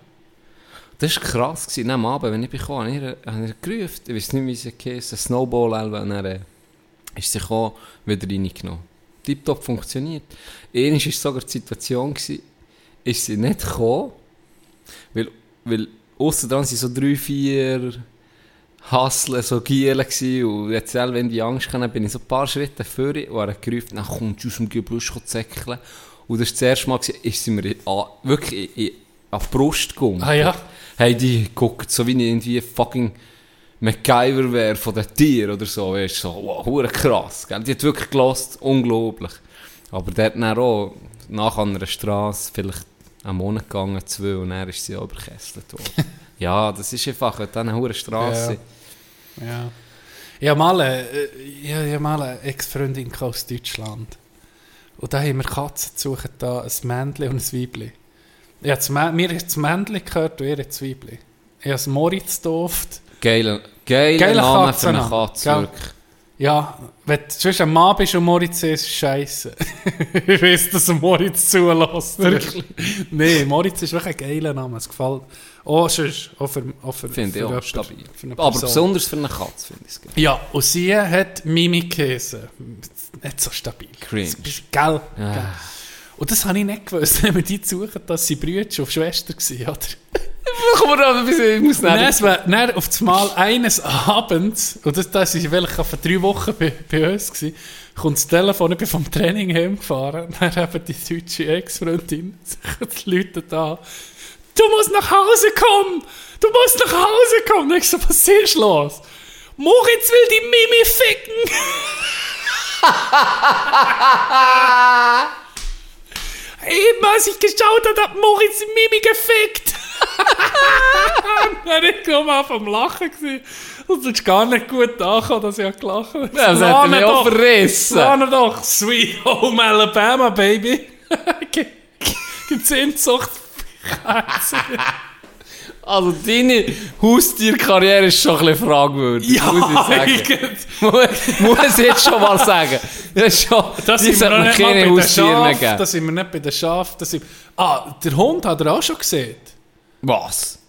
Das war krass. Gewesen. Am Abend, wenn ich gekommen, habe ich habe ich gerufen. Ich weiß nicht, wie sie ein Snowball und dann äh, ist sie gekommen, wieder reingenommen. Tiptop funktioniert. Einmal war sogar die Situation, gewesen, ist sie nicht gekommen, weil, weil aussen dran sind so drei, vier Hasseln, so Gielen und jetzt selber, wenn die Angst hatte, bin ich so ein paar Schritte vor ihr und er gerufen, dann kommt sie aus dem Gebüsch zäckeln. Und das war das erste Mal, ist sie mir an, wirklich in, in, an die Brust gegangen. Ah ja. Hey, die guckt so wie ich irgendwie fucking MacGyver wäre von den Tieren oder so. Weißt, so, wow, krass. Gell? Die hat wirklich gelost, unglaublich. Aber der hat dann auch nach einer Straße vielleicht einen Monat gegangen, zwei, und dann ist sie auch überkesselt worden. ja, das ist einfach eine hure Straße. Ja. Ich habe mal, eine- äh, ich habe mal eine Ex-Freundin gehabt aus Deutschland. Und da haben wir Katzen gesucht, da ein Männchen und ein Weibli. Ich habe Mä- mir hat das Männchen gehört und ihr das Weibli. Ich habe das Moritz getauft. Geile, geile, Geiler Name für eine Katze, wirklich. Ja, wenn du sonst ein Mann bist und Moritz ist, ist es scheisse. ich weiß, dass er Moritz zulässt. Wirklich? Nein, Moritz ist wirklich ein geiler Name. Es gefällt. Oh, sonst, auch für, auch für, Finde ich für auch jemanden- stabil. Aber besonders für eine Katze finde ich es geil. Ja, und sie hat Mimikäse. Nicht so stabil. Cringe. Gell? Ah. Und das habe ich nicht gewusst, wenn wir die suchen, dass sie Brüder auf Schwester waren, oder? Komm mal an, ich muss Dann, es war- dann auf das Mal eines Abends, und das, das ist wirklich vor drei Wochen bei, bei uns, gewesen, kommt das Telefon, ich bin vom Training heimgefahren, dann haben die deutsche Ex-Freundin sich die Leute da, du musst nach Hause kommen, du musst nach Hause kommen. Und ich so, was ist los? Moritz will die Mimi ficken. Eben, als ich geschaut habe, hat Moritz die Mimi gefickt. Dann ich glaube mal vom Lachen gewesen. Und es ist gar nicht gut angekommen, dass ich gelacht habe. Ja, das hat mich auch verrissen. Lerne doch. Sweet Home Alabama, Baby. Gibt es Inzucht? Also deine Haustierkarriere ist schon ein bisschen fragwürdig, muss ich sagen. muss, ich jetzt schon mal sagen. Das ist schon, Das sind wir noch nicht keine bei den Schafen. Das sind wir nicht bei den Schafen. Ah, der Hund hat er auch schon gesehen. Was?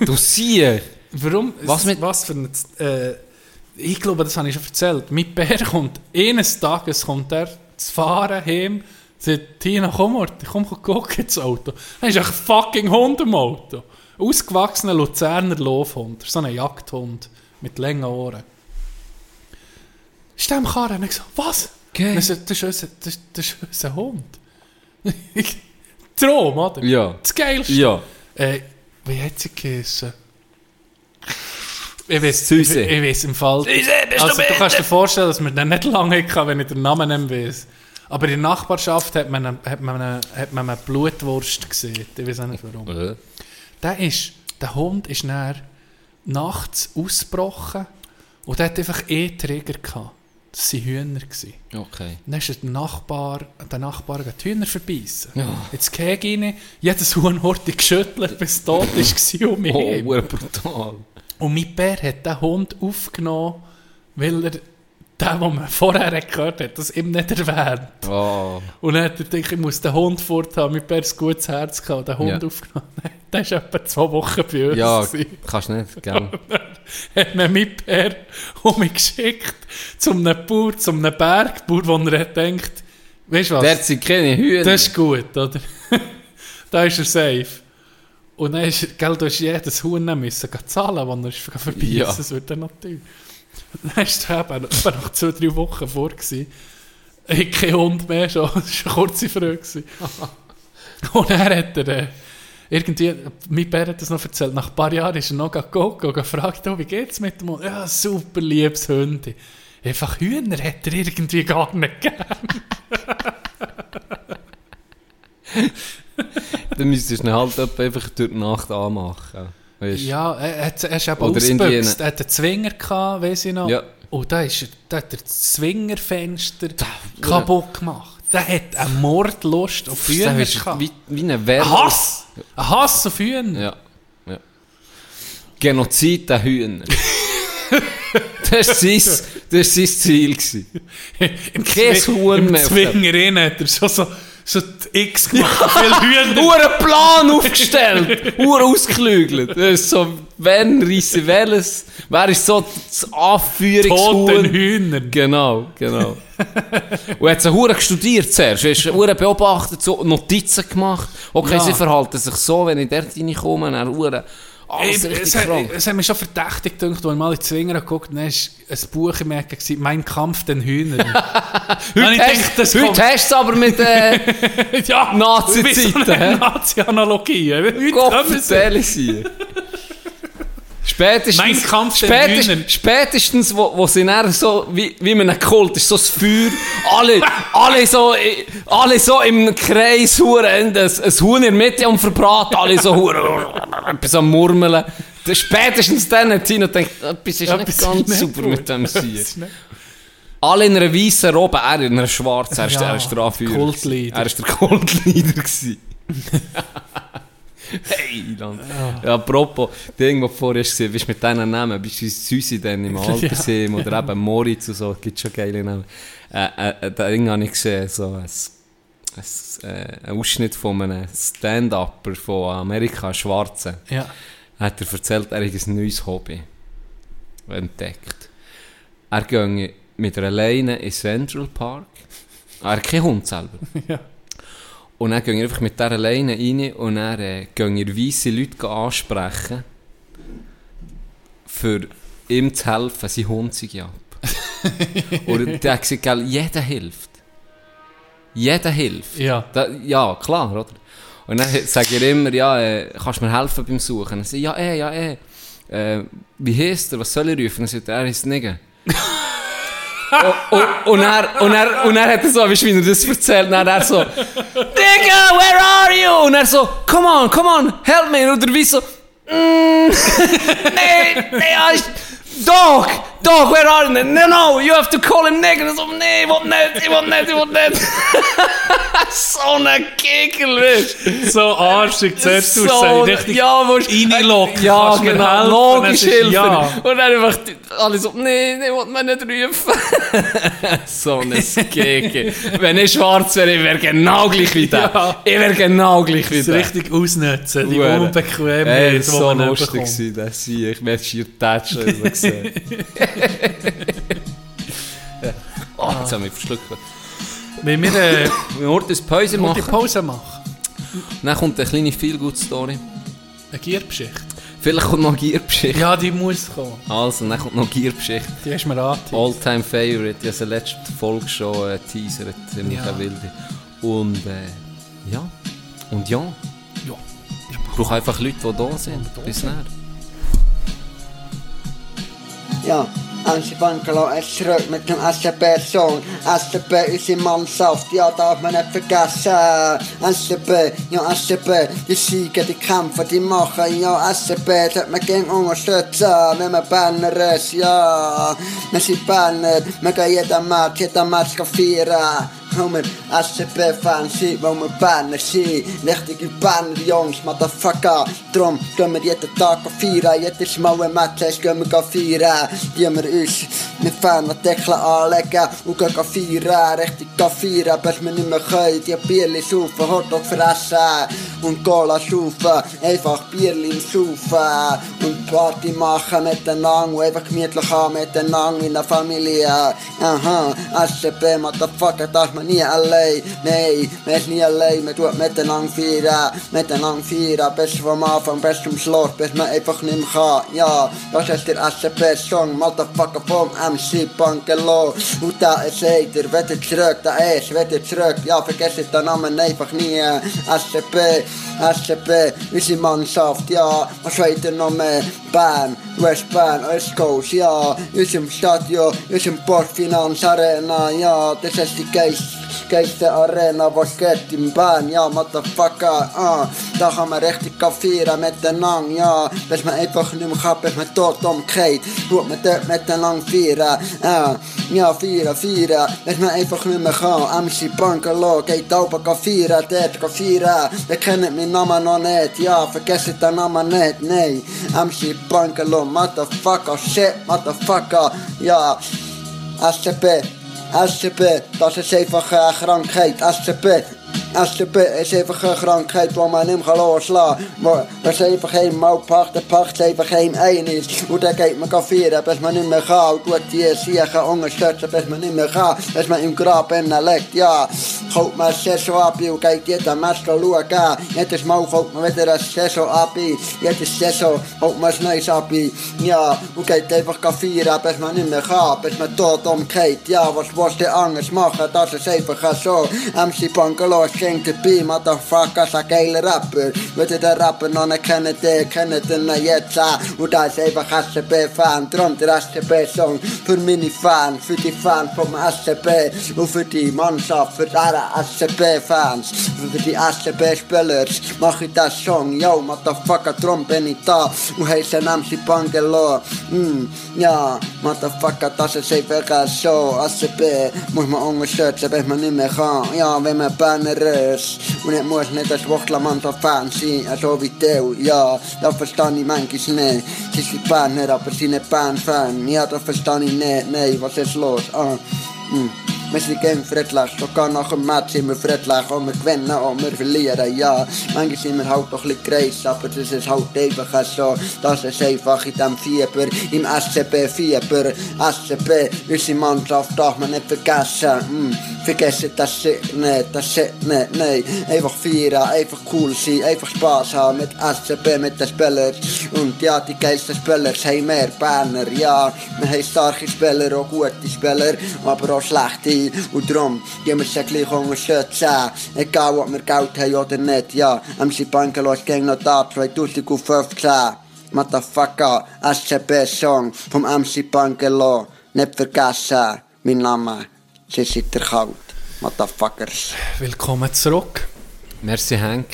Du siehst. Warum? Was mit- Was für ein... Äh, ich glaube, das habe ich schon erzählt. Mein Bär kommt, eines Tages kommt er zu fahren, heim, sagt, Tina, komm, Morty, komm, komm, guck ins Auto. Dann ist ein fucking Hund im Auto. Ausgewachsener Luzerner Laufhund. So ein Jagdhund mit langen Ohren. Ist der im Karren? Und ich so, was? Geil. Das, ist, das, ist das, das ist unser Hund. Traum, oder? Ja. Das Geilste. Ja. Äh, wie hat sie geheissen? Ich weiß, Süße. ich, ich weiß im Fall. also, du kannst dir vorstellen, dass man den nicht lange hatte, wenn ich den Namen nicht weiß. Aber in der Nachbarschaft hat man, eine, hat man, eine, hat man eine Blutwurst gesehen. Ich weiß auch nicht warum. Äh. Der, ist, der Hund ist nachts ausgebrochen und der hat einfach eh Träger gehabt. Das waren Hühner. Gewesen. Okay. Dann ist der Nachbar, der Nachbar die Hühner verbeissen. Jetzt gehe ich rein, jedes Huhn dich geschüttelt, bis es tot war um mich Oh, brutal. Und mein Bär hat den Hund aufgenommen, weil er den, den man vorher gehört hat, das ihm nicht erwähnt. Oh. Und dann hat er gedacht, ich muss den Hund forthaben. Mein Bär hat ein gutes Herz gehabt, den Hund Ja. aufgenommen. Der war etwa zwei Wochen bei uns. Ja, gewesen. kannst nicht, gell? hat mir mein Bär um mich geschickt zu einem Bauer, zu einem Bergbauer, wo er hat gedacht, weißt du was? Der sind keine Hühner. Das ist gut, oder? da ist er safe. Und dann ist, gell, du hast jedes Huhn nehmen müssen zahlen, wenn er ist vorbei Ja. ist. Das wird dann natürlich. Dann ist er eben etwa nach zwei, drei Wochen vor. Gewesen. Ich hatte keinen Hund mehr, schon. Das war eine kurze Frage. Und dann hat er äh, irgendwie, mein Bär hat das noch erzählt, nach ein paar Jahren ist er noch gegangen und gefragt, oh, wie geht's mit dem Hund? Ja, super liebes Hunde. Einfach Hühner hat er irgendwie gar nicht gegeben. Dann müsstest du ihn halt einfach durch die Nacht anmachen. Weißt? Ja, er, hat- er ist eben ausgebüxt. Er hat einen Zwinger gehabt, weiss ich noch. Ja. Und da, ist er, da hat er das Zwingerfenster kaputt gemacht. Der hat eine Mordlust auf ist gehabt. wie, wie ein Welle. Ein Hass! Ein Hass auf Hühner. Ja. ja. Genozid der Hühner. das war sein, das ist sein Ziel. Im, Kein Zwi- Huhn im Zwinger hat er schon so, so X gemacht. Ja. Viele Hühner. Uhren Plan aufgestellt, Uhren ausgeklügelt. Das ist so, wenn reisse welches, wer ist so das Toten Anführungshuhn? Hühner. Genau, genau. Und hat sie Huren studiert zuerst, hast du beobachtet, so Notizen gemacht. Okay, Ja. sie verhalten sich so, wenn ich dort reinkomme, dann Huren, alles Ey, richtig es, hat, krank. es hat mich schon verdächtig gedacht, als ich mal in Zwinger geguckt habe, ein Buch im Ecken, gewesen, «Mein Kampf den Hühnern». Heute ich Hast, das heute kommt- hast du es aber mit äh, ja, Nazi-Zeiten? Nazi-Analogie. Gott erzähle sie. Spätestens, Mein Kampf spätestens, spätestens wo, wo sie dann so, wie, wie man einen Kult ist, so das Feuer, alle, alle so, alle so im Kreis huren, ein, ein Huhn in der Mitte am Verbraten, alle so huren, etwas am Murmeln. Spätestens dann hat Tino gedacht, etwas ist Etwas nicht ganz nicht super mit dem Sieg. Alle in einer weißen Robe, er in einer schwarzen, er ist, Ja, er ist der Anführer. Kultleader. Er ist der Kultleader. hey, Land. Ja, apropos, Ding, was du vorher gesehen, bist du mit diesen Namen, bist du Süßi dann im Altersheim oder eben Moritz und so, gibt schon geile Namen. Äh, äh, da Ding habe ich gesehen, so ein, ein, äh, ein Ausschnitt von einem Stand-Upper von Amerika, Schwarzen. Ja. hat er erzählt, er hat ein neues Hobby entdeckt. Er ging mit einer Leine in Central Park. Er hat keinen Hund selber. Ja. Und dann ging er einfach mit dieser Leine rein und dann äh, ging er weisse Leute ansprechen, für ihm zu helfen, sein Hund sei ab. und der hat gesagt, gell, jeder hilft. Jeder hilft. Ja. Da, ja, klar, oder? Und dann sage ich immer, ja, äh, kannst du mir helfen beim Suchen? Und er sagt, ja, eh, ja, eh. Äh, wie heisst er? Was soll ich rufen? Er sagt, er ist Nigger. Und, und, und, er, und, er, und er hat er so, weißt du, wie er das erzählt, und dann er so, Nigger, where are you? Und er so, come on, come on, help me. Und er wie so, mm, nee, nee, ja, ich, Dog, where are you? No, no, you have to call him nigger. Und so, nee, ich will nicht, ich will nicht, ich will nicht. so ein Kickel, weißt du? So arschig, zuerst du So, sagst, richtig ja, musst reinlocken. Ja, Kannst genau, helfen? logisch helfen. ja. Und dann einfach alle so, nee, nee, will man nicht rufen. so ein Kickel. Wenn ich schwarz wäre, ich wäre genau gleich wie der. Ja. Ich wäre genau gleich wie der. richtig ausnutzen, die. Unbequemheit, Ey, die das war so lustig, gewesen, das sie. Ich werde schier tätschen, so gesehen. oh, jetzt haben wir verschluckt. Wenn wir äh, eine Pause die machen, Pause machen, dann kommt eine kleine Feel-Good-Story. eine Gierbeschicht. Vielleicht kommt noch eine Gierbeschichte. Ja, die muss kommen. Also, dann kommt noch eine Gierbeschichte. Die hast du mir angeteased. All-time Favorite. Ich habe sie letzte Folge schon äh, teasert. Ziemlich Ja. wilde. Und äh, ja. Und ja. Ja. Ich brauche einfach Leute, die da sind. Bis näher. Ja, Ansi Bankalo ist zurück mit dem SCB-Song. SCB ist im Mannschaft, ja, darf man nicht vergessen. SCB, ja, SCB, die Siege, die Kämpfe, die machen, ja, SCB, sollte man gegen unterstützen, wenn man Banner ist, ja. Wir sind Banner, wir gehen jeden Match, jeden Match feiern. Wo wir SCP-Fans sind, wo wir Banner sind. Richtige Banner, Jungs, Motherfucker. Drum gehen wir jeden Tag feiern. Jedes Mal, wenn Match ist, gehen wir feiern. Die wir uns mit Fanartikeln anlegen und gehen feiern. Richtig feiern, bis wir nicht mehr können. Die Bierli saufen, Hotdog fressen und Cola saufen. Einfach Bierli saufen und Party machen miteinander und einfach gemütlich haben miteinander in der Familie. Aha, SCP, Motherfucker, das man nie allein. Nein, man ist nie allein, man tut miteinander feiern, miteinander feiern, bis vom Anfang, bis zum Schluss, bis man einfach nicht mehr kann. Ja, das ist der SCP-Song, Motherfucker vom MC Bankelo. Und da ist er, wieder zurück, da ist wieder zurück. Ja, vergesst den Namen einfach nie. SCP, SCP, unsere Mannschaft, ja, was weiter noch mehr? Bern, West Bern, West Coast, ja, unserem Stadion, unserem Portfinanz Arena, ja, das ist die Geist, geilste Arena, was geht in Bern, ja, Motherfucker, ah, da kann man richtig feiern miteinander, ja, bis man einfach nicht mehr kann, bis man tot umgeht, tut man dort miteinander feiern, ah, ja, feiern, feiern, bis man einfach nicht mehr kann, MC Bungalow, geht oben feiern, dort feiern, wir kennen meinen Namen noch nicht, ja, vergesst den Namen nicht, nein, MC Bungalow, Motherfucker, shit, Motherfucker, ja, SCP, SCP, das ist einfach eine Krankheit. SCP, SCP ist einfach eine Krankheit, die man nicht mehr loslassen kann. Was einfach einmal packt, dann packt es einfach einem ein ist. Und dann geht man feiern, bis man nicht mehr kann. Und tut die Siechen unterstützen, bis man nicht mehr kann. Bis man im Grab liegt, ja. Kommt man eine Saison ab und geht jeden Match schauen. Jedes Mal kommt man wieder eine Saison ab. Jede Saison kommt man ein neues ab. Ja, und geht einfach feiern, bis man nicht mehr kann. Bis man tot umgeht. Ja, was willst du anders machen? Das ist einfach so. MC Bungalow ist ging dabei, Motherfucker, ist ein geiler Rapper. Wenn ihr den Rapper noch nicht kennt, den kennt ihr ihn jetzt an. Und da ist einfach SCP-Fan, drum der SCP-Song für meine Fans, für die Fans vom SCP und für die Mannschaft, für alle SCP-Fans, für die SCP-Spieler mach ich das Song. Yo, Motherfucker, drum bin ich da und heiße MC Bungalow. Mm, ja, Motherfucker, das ist einfach so. SCP muss man unterstützen, bis man nicht mehr kann. Ja, wenn man Banner ist und ich muss nicht als Wurstlermannschaft-Fan sein, so wie du. Ja, das verstehe ich manchmal nicht. Sie sind Banner, aber sie sind nicht Band-Fan. Ja, das verstehe ich nicht. Nein, was ist los? Ah, mm. Wir sind gegen friedlich, sogar nach dem Match sind wir friedlich, und wir gewinnen und wir verlieren, ja. Manchmal sind wir halt doch ein bisschen kreis, aber das ist halt einfach so. Das ist einfach in dem Fieber, im SCB-Fieber. SCB, unsere Mannschaft darf man nicht vergessen. Hm. Vergessen das shit nicht, das shit nicht, nein. Einfach feiern, einfach cool sein, einfach Spaß haben mit SCB, mit den Spielern. Und ja, die geilsten Spieler haben mehr Berner, ja. Wir haben starke Spieler, auch gute Spieler, aber auch schlechte. Und darum gehen wir sie gleich unterstützen. Egal, ob wir Geld haben oder nicht, ja. MC ist gegen noch da, 2015. Motherfucker, SCB-Song vom MC Bungalow. Nicht vergessen, mein Name, sie sind der Kalt. Motherfuckers. Willkommen zurück. Merci, Hank.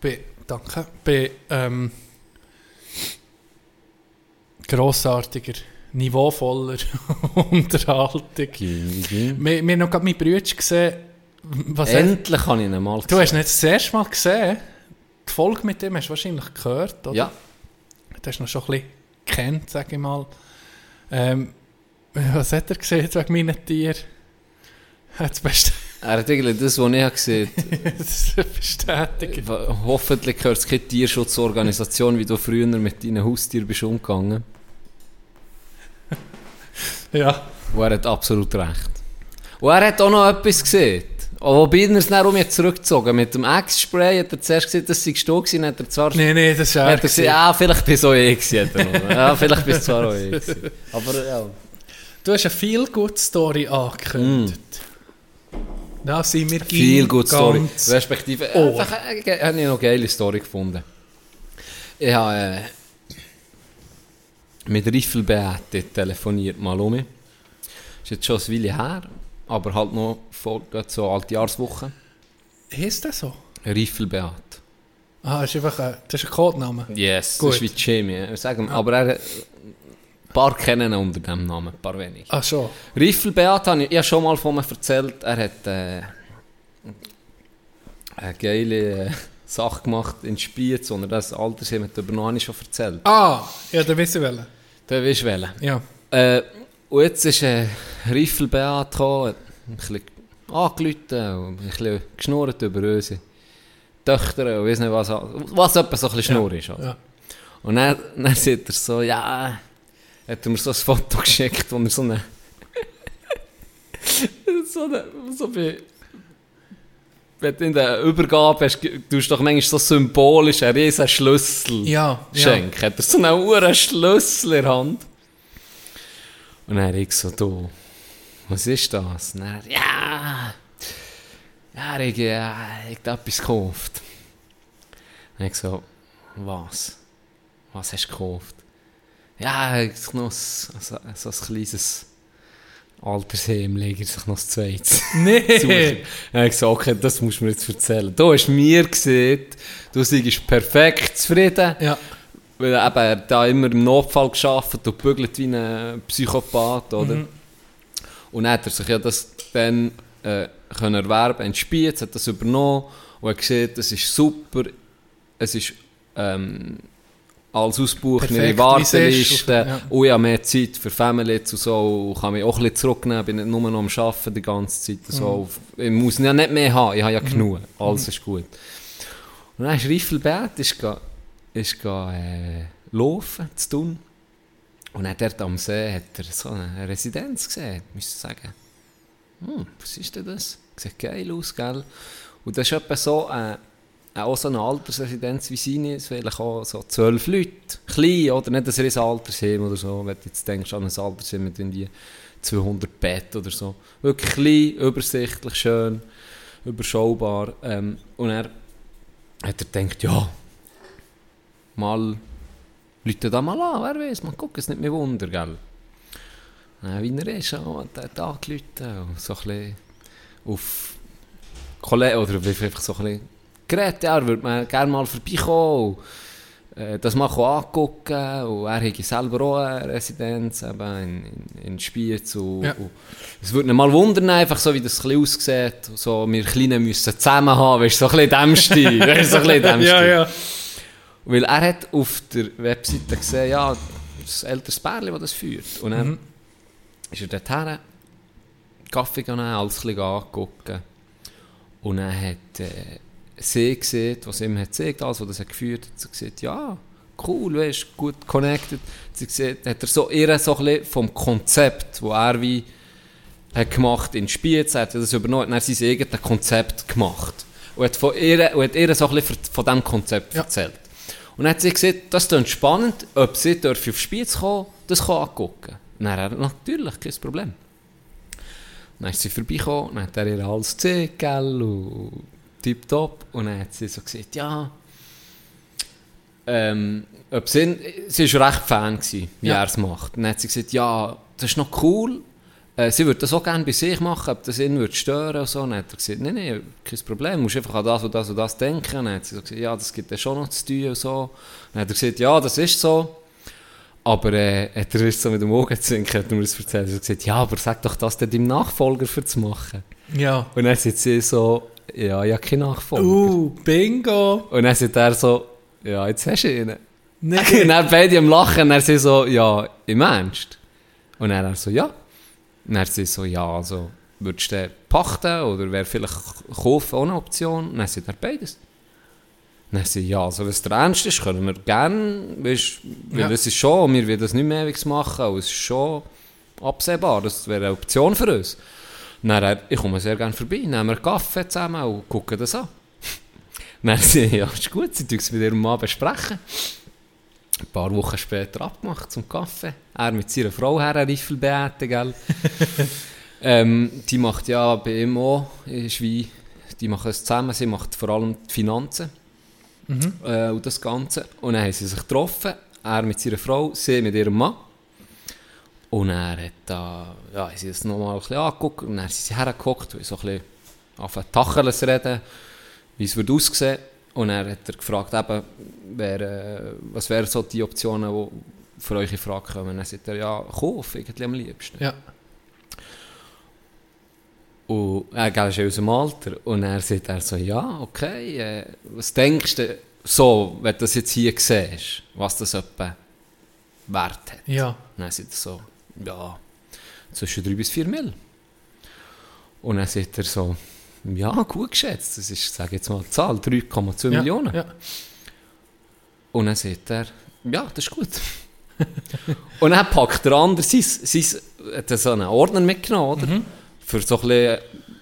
Bei, danke. Bei ähm, grossartiger, niveauvoller Unterhaltung. Wir, wir haben noch gerade meine Brüder gesehen. Was er, Endlich habe ich ihn mal du hast ihn jetzt das erste Mal gesehen. Die Folge mit ihm hast du wahrscheinlich gehört, oder? Ja. Du hast ihn noch schon ein bisschen kennt, sage ich mal. Ähm, was hat er gesehen jetzt wegen meinen Tieren? Das Beste. Er hat eigentlich das, was ich habe gesehen das bestätigt. habe. Hoffentlich gehört es keine Tierschutzorganisation, wie du früher mit deinen Haustieren bist umgegangen. Ja. Und er hat absolut recht. Und er hat auch noch etwas gesehen. Und wobei er es dann um mich zurückgezogen Mit dem Ex-Spray hat er zuerst gesehen, dass sie du gewesen hat er zwar... Nee, nee, das ist hat er. er gesagt, ja, vielleicht bist auch ich hat er. Ja, vielleicht bist du zwar auch ich. Aber ja. Du hast eine viel good Story angekündigt. Da sind wir Mm. Viel ganz- gut Story. Respektive, Ohr. einfach, äh, habe ich noch eine geile Story gefunden. Ich habe äh, mit Riffelbeate telefoniert mal um. Ist jetzt schon ein Weile her, aber halt noch vor so Altjahrswoche. Heißt das so? Riffelbeat. Ah, das ist einfach ein, das ist ein Codename. Yes, Gut. das ist wie Jimmy. ja. Sagen, wir, Aber er, ein paar kennen ihn unter dem Namen, ein paar wenige. Ach schon. Riffelbeat habe ich, ich habe schon mal von ihm erzählt, er hat äh, eine geile äh, Sache gemacht in Spiez, und das Altersheim hat übernommen, habe ich schon erzählt. Ah, ja, der wissen wollen. Da weißt du welchen. Ja. Äh, und jetzt ist äh, Riffelbeat gekommen, ein bisschen angerufen und ein bisschen geschnurrt über unsere Töchter und weiss nicht was, was etwa so ein bisschen Schnurr ist. Also. ja. Und dann, dann sagt er so, ja, hat er mir so ein Foto geschickt, wo er so eine, so eine, so bei, wenn du in der Übergabe hast, du hast doch manchmal so symbolisch einen riesen Schlüssel Ja, ja. schenken. Hat er so einen uren Schlüssel in der Hand. Und dann ich so, du, was ist das? Und dann, ja, ja, ich, ja, ich habe etwas gekauft. Und ich so, was? Was hast du gekauft? Ja, ich habe noch so, so, so ein kleines Altersheim, lege ich noch das zweites. Nee. suchen. Dann habe ich gesagt, okay, das musst du mir jetzt erzählen. Du hast mir gesehen, du seist perfekt zufrieden. Ja. Weil er eben, er da immer im Notfall geschafft und bügelt wie ein Psychopath, oder? Mhm. Und dann hat er sich ja das dann äh, können erwerben in Spiez, hat das übernommen und hat gesehen, das ist super, es ist ähm, als Ausbuch in Perfekt, ihre wie es ist. Warteliste Ja. und ich habe mehr Zeit für Family und so und kann mich auch ein bisschen zurücknehmen, bin nicht nur noch am Arbeiten die ganze Zeit und so. Ich muss ja nicht mehr haben, ich habe ja genug, alles ist gut. Und dann ist Riffelbert, ist, ga, ist ga, äh, laufen, zu tun. Und dann dort am See hat er so eine Residenz gesehen, müsste ich sagen. Hm, was ist denn das? Sieht geil aus, gell? Und das ist etwa so, äh, auch so eine Altersresidenz wie seine, es vielleicht auch so zwölf Leute, klein, oder nicht ein riesen Altersheim oder so, wenn du jetzt denkst an ein Altersheim mit irgendwie 200 Bett oder so. Wirklich klein, übersichtlich, schön, überschaubar. Ähm, und er hat er gedacht, ja, mal, Leute da mal an, wer weiß, mal gucken, es nicht mehr Wunder, gell? Äh, wie er ist, oh, der hat angerufen so ein bisschen auf Kollegen, oder einfach so ein bisschen geredet, ja, er würde man gerne mal vorbeikommen und äh, das mal angucken und er hätte selber auch eine Residenz eben in, in, in Spiez und, Ja. und es würde ihn mal wundern, einfach so wie das ein aussieht, so wir Kleinen müssen zusammen haben, weißt du, so ein bisschen dem Stil, weißt so ein bisschen Ja, ja. Weil er hat auf der Webseite gesehen, ja, das älteres Pärchen, das das führt. Und dann Mhm. ist er dorthin, Kaffee genommen, alles ein bisschen angucken. Und dann hat äh, sie gesehen, was ihm hat gesagt, alles, was das hat geführt hat, sie gesagt, ja, cool, weißt, gut connected. Sie gesehen, hat er so ihr so ein bisschen vom Konzept, wo er wie hat gemacht in Spiez, er hat das übernommen, hat er sein eigenes Konzept gemacht. Und hat, von ihr, und hat ihr so ein bisschen von diesem Konzept Ja. erzählt. Und dann hat sie gesagt, das klingt spannend, ob sie auf Spiez kommen, das kann angucken. Und dann hat er natürlich, kein Problem. Dann ist sie vorbeigekommen, dann hat er ihr alles gezeigt, gell, und tipptopp. Und dann hat sie so gesagt, ja, ähm, ob sie, sie war recht Fan, gewesen, wie Ja. er es macht. Und dann hat sie gesagt, ja, das ist noch cool, äh, sie würde das auch gerne bei sich machen, ob das ihn würde stören und so. Dann hat er gesagt, nein, nein, kein Problem, du musst einfach an das und das und das denken. Dann hat sie so gesagt, ja, das gibt ja schon noch zu tun und so. Dann hat er gesagt, ja, das ist so. Aber äh, hat er so mit dem Augenzwinkern hat er mir das erzählt. Er hat gesagt, ja, aber sag doch das deinem Nachfolger für zu machen. Ja. Und dann sagt sie so, ja, ich habe keinen Nachfolger. Uh, Bingo. Und dann sagt er so, ja, jetzt hast du ihn. Nee. Und dann beide am Lachen, und er sie so, ja, im Ernst? Und dann er so, ja. Und er sie so, ja, also, würdest du den pachten oder wäre vielleicht kaufen auch eine Option? Und dann sagt er beides. Und dann sie, ja, also wenn es der Ernst ist, können wir gerne, weißt, weil Ja. es ist schon, wir wollen das nicht mehr ewig machen, aber es ist schon absehbar, das wäre eine Option für uns. Dann, ich komme sehr gerne vorbei, nehmen wir einen Kaffee zusammen und gucken das an. Dann sie, ja, ist gut, sie tun es mit ihrem Mann besprechen. Ein paar Wochen später abgemacht zum Kaffee. Er mit seiner Frau her, Riffel beten, gell. ähm, die macht ja bei ihm auch, ist wie, die machen es zusammen, sie macht vor allem die Finanzen äh, und das Ganze. Und dann haben sie sich getroffen, er mit seiner Frau, sie mit ihrem Mann. Und er hat da, ja, sie das nochmal ein bisschen angeguckt und dann sind sie hergeguckt und so ein bisschen auf ein Tacheles reden, wie es würde aussehen. Und er hat er gefragt, eben, wer, äh, was wären so die Optionen, die für euch in Frage kommen. Und dann sagt er, ja, Kauf, irgendwie am liebsten. Ja. Und er gell, ist aus dem Alter. Und er sagt er so, ja, okay, äh, was denkst du, so, wenn du das jetzt hier siehst, was das etwa Wert hat? Ja. Und dann sagt er so, ja, zwischen 3 bis 4 Mil. Und dann sagt er so, ja, gut geschätzt, das ist, sage jetzt mal, die Zahl, 3,2 ja. Millionen. Ja. Und dann sagt er, ja, das ist gut. und dann packt der andere sein, sein, hat so einen Ordner mitgenommen, oder? Für so ein bisschen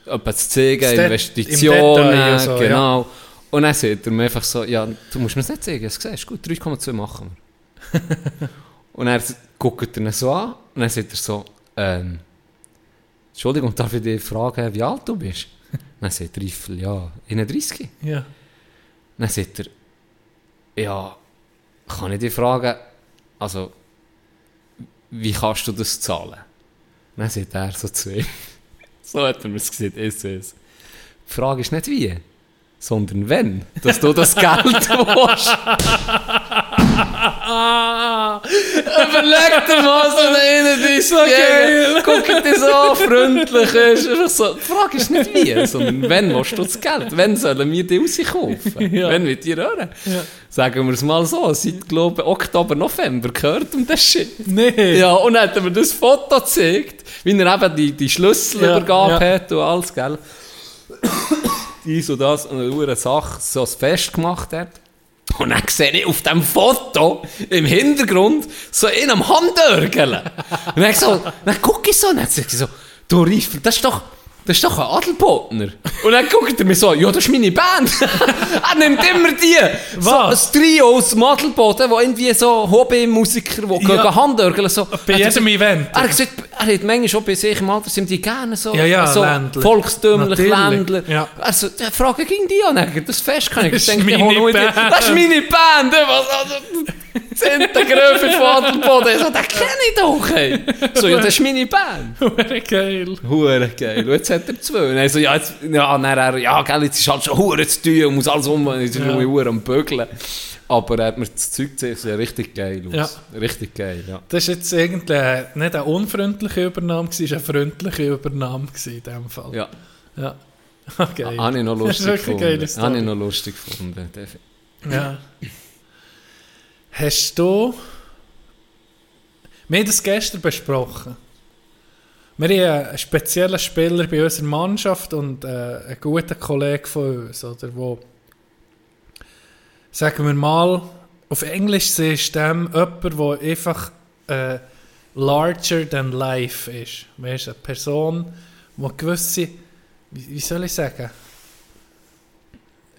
etwas zu zeigen, Das Investitionen, Detail und so, genau. Und dann sagt er mir einfach so, ja, du musst mir das nicht zeigen, gesehen, ist gut, 3,2 machen wir. und er guckt ihn so an und dann sagt er so, ähm, Entschuldigung, darf ich dich fragen, wie alt du bist? dann sagt Riffel, ja, 31. Ja. Dann sagt er, ja, kann ich dich fragen, also, wie kannst du das zahlen? Dann sagt er so zu ihm, so hat er mir es gesagt, ist es. Die Frage ist nicht wie, sondern wenn, dass du das Geld willst. Überleg dir mal so einen geil. Guck dir so an, freundlich ist. Einfach so. Die Frage ist nicht wie, sondern wenn willst du das Geld? Wenn sollen wir die rauskaufen? Ja. Wenn wir dir hören? Sagen wir es mal so, seit, glaube ich, Oktober, November gehört um das Shit. Nee. Ja, und dann hat er mir das Foto gezeigt, wie er eben die, die Schlüsselübergabe Ja, ja. hat und alles, gell. Dies und das, und eine Sache, so ein Fest gemacht hat. Und dann sehe ich auf dem Foto im Hintergrund so in einem Handörgeln. Und dann, so, dann gucke ich so und dann sage ich so, du Riffel, das ist doch, das ist doch ein Adelbotner. Und dann guckt er mir so, ja, das ist meine Band. er nimmt immer die. So Was? ein Trio aus dem Adelboden, wo irgendwie so Hobbymusiker, die Ja. Handörgeln so. Bei er jedem Event. er hat gesagt, er hat manchmal schon bei sich im Alter, sind die gerne so, Ja, ja, so Ländler. volkstümlich, Ländler. ja. Also, die Frage ging die an, das Fest kann ich. Das ist denke, die meine Band. Das ist meine Band, ey, was, also, Zehnte Gröfe von Adelboden. So, den kenne ich doch, ey. So, ja, das ist meine Band. Hure geil. Hure geil. Und jetzt hat er zwei. Und er so, ja, jetzt, ja, dann er, ja, gell, jetzt ist halt schon hure zu tun und muss alles um, jetzt ist Ja. am Bögeln. Aber er hat mir das Zeug gesehen, sieht richtig geil aus. Ja. Richtig geil, ja. Das war jetzt irgendwie nicht eine unfreundliche Übernahme, es war eine freundliche Übernahme in dem Fall. Ja. Ja. Okay. Habe ich noch lustig gefunden. Habe ich noch lustig gefunden. Ja. Hast du. Wir haben das gestern besprochen. Wir haben einen speziellen Spieler bei unserer Mannschaft und äh, einen guten Kollegen von uns, oder, wo, sagen wir mal, auf Englisch du dem jemand, der einfach äh, larger than life ist. Weißt du, eine Person, die gewisse, wie, soll ich sagen,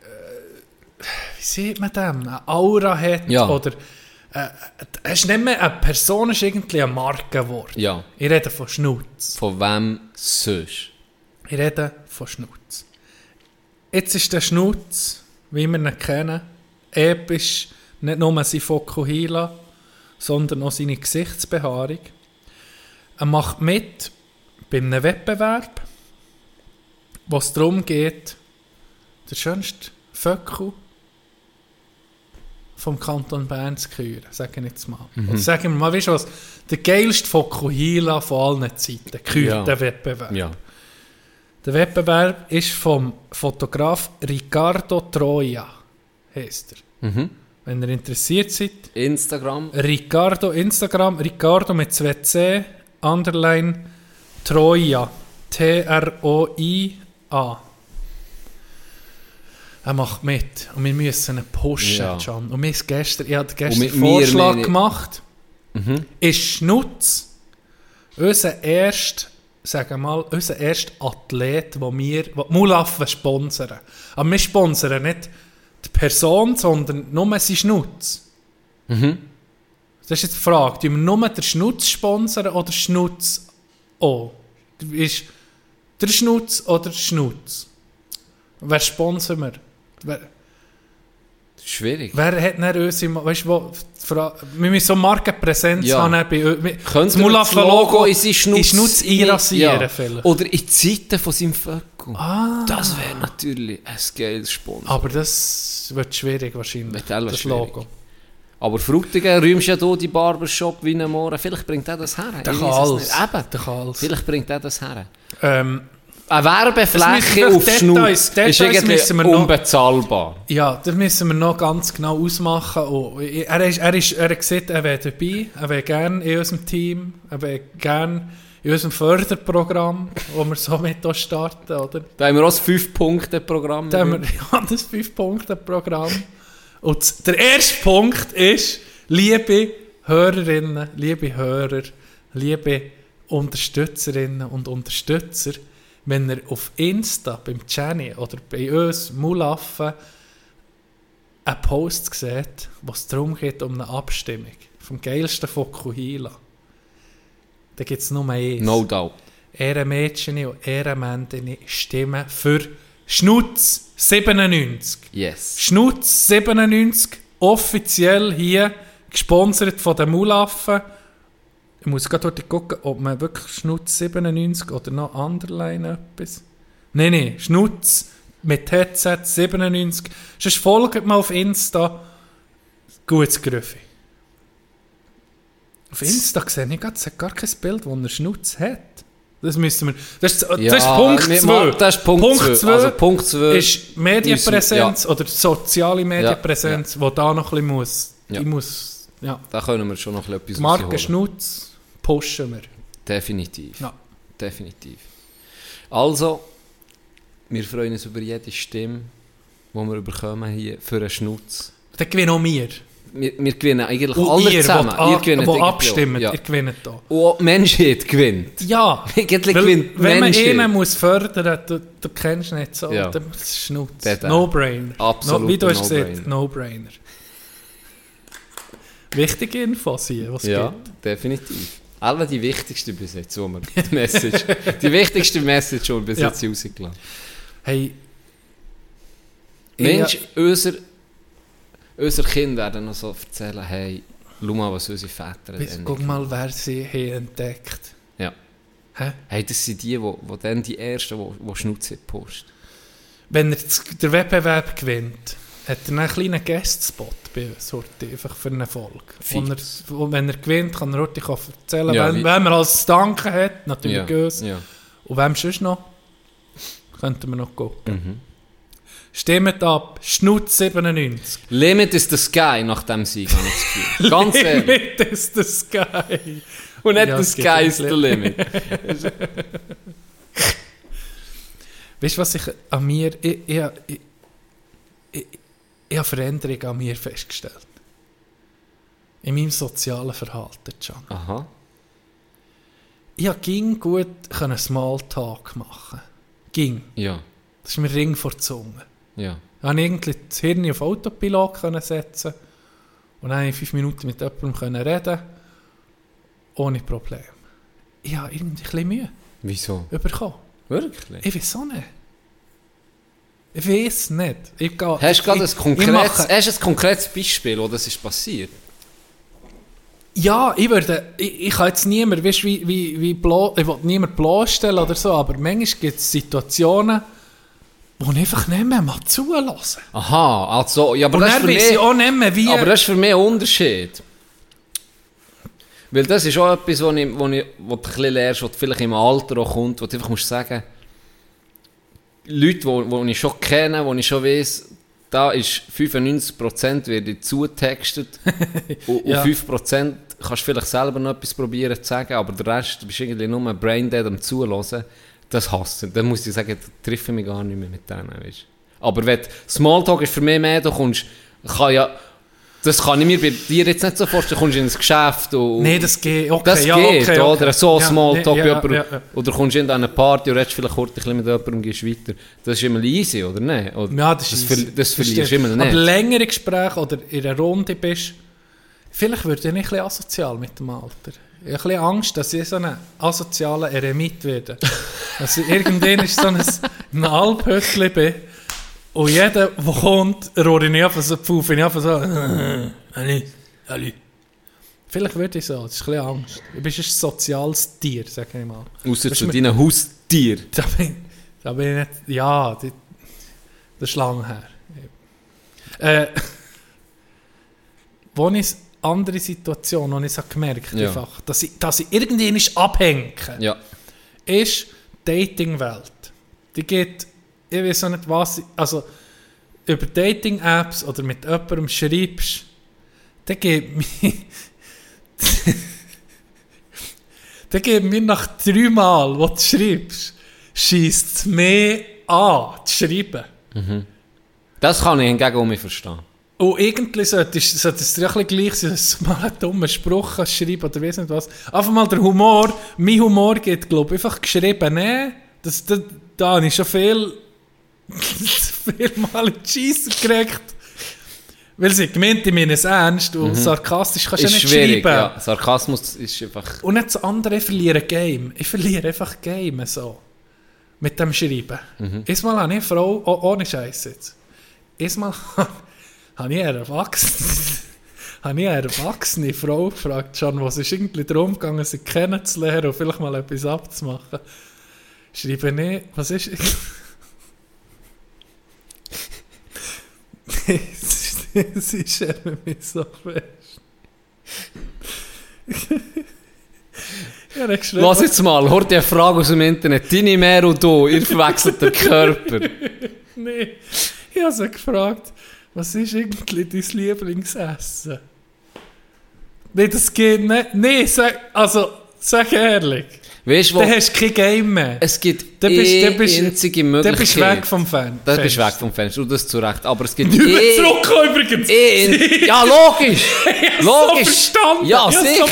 wie sieht man dem? Eine Aura hat Ja. oder äh, es ist nicht mehr eine Person, ist irgendwie ein Markenwort. Ja. Ich rede von Schnutz. Von wem sonst? Ich rede von Schnutz. Jetzt ist der Schnutz, wie wir ihn kennen, episch, nicht nur sein Fokuhila, sondern auch seine Gesichtsbehaarung. Er macht mit bei einem Wettbewerb, wo es darum geht, der schönste Vöckel vom Kanton Bern zu küren, sagen wir jetzt mal. Oder sagen wir mal, weißt du was, der geilste Fokuhila von allen Zeiten, kürt Ja. der Wettbewerb. Ja. Der Wettbewerb ist vom Fotograf Ricardo Troia, heißt er. Mhm. Wenn ihr interessiert seid, Instagram. Ricardo, Instagram, Ricardo mit 2C, Underline Troia, T-R-O-I-A. Er macht mit und wir müssen ihn pushen, Ja. Can. Und haben gestern, ich habe gestern einen mir Vorschlag meine- gemacht, Mhm. ist Schnutz unser erster sagen mal, unser erster Athlet, wo wir wo Mulaffen sponsern. Aber wir sponsern nicht die Person, sondern nur seinen Schnutz. Das ist jetzt die Frage, tun wir nur den Schnutz sponsern oder Schnutz auch? Ist der Schnutz oder Schnutz? Wer sponsern wir? Wer, Schwierig. wer hat dann unsere, weißt du, wo, wir müssen so Markenpräsenz Ja. haben bei, Könnte das Mulaffen-Logo in seinen Schnutz, einrasieren Ja. vielleicht. Oder in die Seite von seinem Vöckel. Ah. Das wäre natürlich ein geiles Sponsor. Aber das wird schwierig wahrscheinlich, Wird das schwierig. Logo. Aber Frutigen räumst ja hier die Barbershop wie am Morgen. Vielleicht bringt er das her. Der nicht. Eben. Der alles. Vielleicht bringt er das her. Ähm, Eine Werbefläche auf Details- ist Details irgendwie wir noch- unbezahlbar. ja, das müssen wir noch ganz genau ausmachen. Und er, ist, er, ist, er hat gesagt, er wäre dabei, er wäre gerne in unserem Team, er wäre gerne in unserem Förderprogramm, wo wir so mit hier starten, oder? Da haben wir auch das 5-Punkte-Programm. Da haben wir ja, das 5-Punkte-Programm. Und der erste Punkt ist, liebe Hörerinnen, liebe Hörer, liebe Unterstützerinnen und Unterstützer, wenn ihr auf Insta, beim Jenny oder bei uns, Mulaffen, einen Post seht, wo es darum geht, um eine Abstimmung vom geilsten Fokuhila, dann gibt es nur eins. No doubt. Ehrenmädchen und Ehrenmänner stimmen für Schnutz 97. Yes. Schnutz 97, offiziell hier, gesponsert von den Mulaffen. Ich muss gerade dort gucken, ob man wirklich Schnutz 97 oder noch Underline etwas. Nein, nein, Schnutz mit Headset 97. Sonst folgt mal auf Insta. Gutes Griffi. Auf Insta sehe ich gerade, gar kein Bild, wo er Schnutz hat. Das müssen wir. Das ist, das ist Punkt wir- 2. Das ist Punkt 2. Also Punkt 2 ist Medienpräsenz oder soziale Medienpräsenz, die da noch ein bisschen muss. Ja. Die muss ja. Da können wir schon noch etwas Marke. Schnutz pushen wir. Definitiv. Ja. Definitiv. Also, wir freuen uns über jede Stimme, die wir bekommen hier für einen Schnutz. Dann gewinnen auch wir. Wir, wir gewinnen eigentlich Und alle ihr, zusammen. die, Ihr gewinnt auch. abstimmen, Ja. ihr gewinnt da. Und auch die Menschheit gewinnt. Ja, Eigentlich weil, gewinnt wenn man Menschheit. einen muss fördern du, du kennst ihn nicht so, Ja. dann Schnutz. No-brainer. Absoluter no, Wie du hast No-Brainer. gesagt, No-brainer. Wichtige Infos hier, was Ja, gibt. definitiv. Alle die wichtigste bis jetzt, die Message, die wichtigste Message, die wir bis Ja. jetzt rausgelassen Hey, Mensch, unser, unser Kind werden noch so erzählen, hey, schau mal, was unsere Väter dann guck mal, wer sie haben entdeckt. Ja. Hä? Hey, das sind die, wo, wo dann die Ersten, die, Schnutze posten. Wenn er den Wettbewerb gewinnt, hat er einen kleinen Guest-Spot bei heute, einfach für eine Folge. Wo er, wenn er gewinnt, kann er heute erzählen, Ja, wem, wem er als Danke hat, natürlich Ja, uns. ja. Und wem sonst noch? Könnten wir noch gucken. Mhm. Stimmt ab, Schnutz 97. Limit is the sky nach dem Sieg, habe ich das. Ganz ehrlich. Limit is the sky. Und nicht Ja, the sky is the Limit. limit. Weißt du, was ich an mir. Ich, ich, ich, ich, habe Veränderungen an mir festgestellt. In meinem sozialen Verhalten, Can. Aha. Ich ging gut können Smalltalk machen. Ging. Ja, Das ist mir Ring vor die Zunge. ja. Ich konnte irgendwie das Hirn auf Autopilot setzen und dann in fünf Minuten mit jemandem reden ohne Probleme. Ich habe irgendwie ein bisschen Mühe Wieso? bekommen. Wirklich? Ich weiß auch nicht. Ich weiß nicht. Ich gehe, Hast du gerade ein konkretes, mache- hast ein konkretes Beispiel, wo das ist passiert? Ja, ich würde, ich, ich kann jetzt niemand, weißt, wie, wie, wie blo, ich will niemand bloßstellen oder so, aber manchmal gibt es Situationen, wo ich einfach nicht mehr mal zulassen. Aha, also, ja, aber Und das ist für mich, auch nicht mehr, wie... aber das ist für mich ein Unterschied. Weil das ist auch etwas, wo, ich, wo, ich, wo du ein bisschen lernst, du vielleicht im Alter auch kommt, wo du einfach musst sagen, Leute, die ich schon kenne, die ich schon weiss, da ist 95% wird dir zugetextet und, Ja. und 5% kannst du vielleicht selber noch etwas probieren zu sagen, aber der Rest, bist irgendwie nur braindead am Zuhören, das hasse ich. Dann muss ich sagen, treffe ich mich gar nicht mehr mit denen, weißt. Aber wenn Smalltalk ist für mich mehr, du kommst, kann ja, Das kann ich mir bei dir jetzt nicht so vorstellen. Du kommst in ein Geschäft und... Nee, das geht. Okay, das ja, geht, okay, okay. oder? So Ja, Smalltalk nee, ja, ja, ja. Oder kommst du in eine Party und redest vielleicht kurz ein bisschen mit jemandem und gehst weiter. Das ist immer easy, oder nicht? Oder Ja, das das, ist easy. das verlierst immer nicht. Aber längere Gespräche oder in einer Runde bist, vielleicht würde ich ein bisschen asozial mit dem Alter. Ich habe ein bisschen Angst, dass ich so ein asozialer Eremit werde. dass ich irgendwann so ein, ein Alphütchen bin und jeder, der kommt, rohre ich einfach so, pfeife ich einfach so, «Halli, halli». Vielleicht würde ich so, das ist ein bisschen Angst. Du bist ein soziales Tier, sag ich mal. Weißt zu deinen Haustier. Da bin, da bin ich nicht. Ja, die, das ist lange her. Äh, wo ich andere Situation, wo ich es habe gemerkt Ja. einfach, dass ich, dass ich irgendwie nicht abhänge, Ja. ist die Dating-Welt. Die geht, ich weiß auch nicht was, also über Dating-Apps oder mit jemandem schreibst, dann geht mir, dann geht mir nach drei Mal, wo du schreibst, schießt es mehr an, zu schreiben. Das kann ich hingegen um mich verstehen. Und irgendwie sollte es sollte es dir ein bisschen gleich sein, dass du mal einen dummen Spruch schreiben oder weiss nicht was. Einfach mal der Humor, mein Humor geht, glaube ich, einfach geschrieben. Nee, das, da, da habe ich schon viel, viel Mal in die Scheisse gekriegt. Weil sie gemeint, ich meine es ernst und sarkastisch kannst du ja Mhm. Nicht schwierig, schreiben. ja. Sarkasmus ist einfach... Und nicht so andere verlieren Game. Ich verliere einfach Game so. Mit dem Schreiben. Mhm. Erstmal habe ich eine Frau, oh, ohne Scheiß jetzt. Erstmal habe ich eine erwachsene, habe ich eine erwachsene Frau gefragt, schon, was ist irgendwie darum gegangen, sie kennenzulernen und vielleicht mal etwas abzumachen. Schreibe ich, was ist... Sie schämen mich so fest. ja, er hat geschrieben, Lass jetzt mal, hört die Frage aus dem Internet. Deine Mehr und du, ihr verwechselt den Körper. Nee, ich habe sie gefragt, was ist eigentlich dein Lieblingsessen? Nee, das geht nicht. Nee, sag, also, sag ehrlich. Weißt wo... Dann hast du kein Game mehr. Es gibt Dann bist- eh dann bist- einzige Dann Möglichkeit. bist du weg vom Fan. Das bist du weg vom Fenster. Und das zu Recht. Aber es gibt Nicht mehr eh... zurückkommen übrigens. eh ja, logisch! So logisch! verstanden. Ja, hab's so-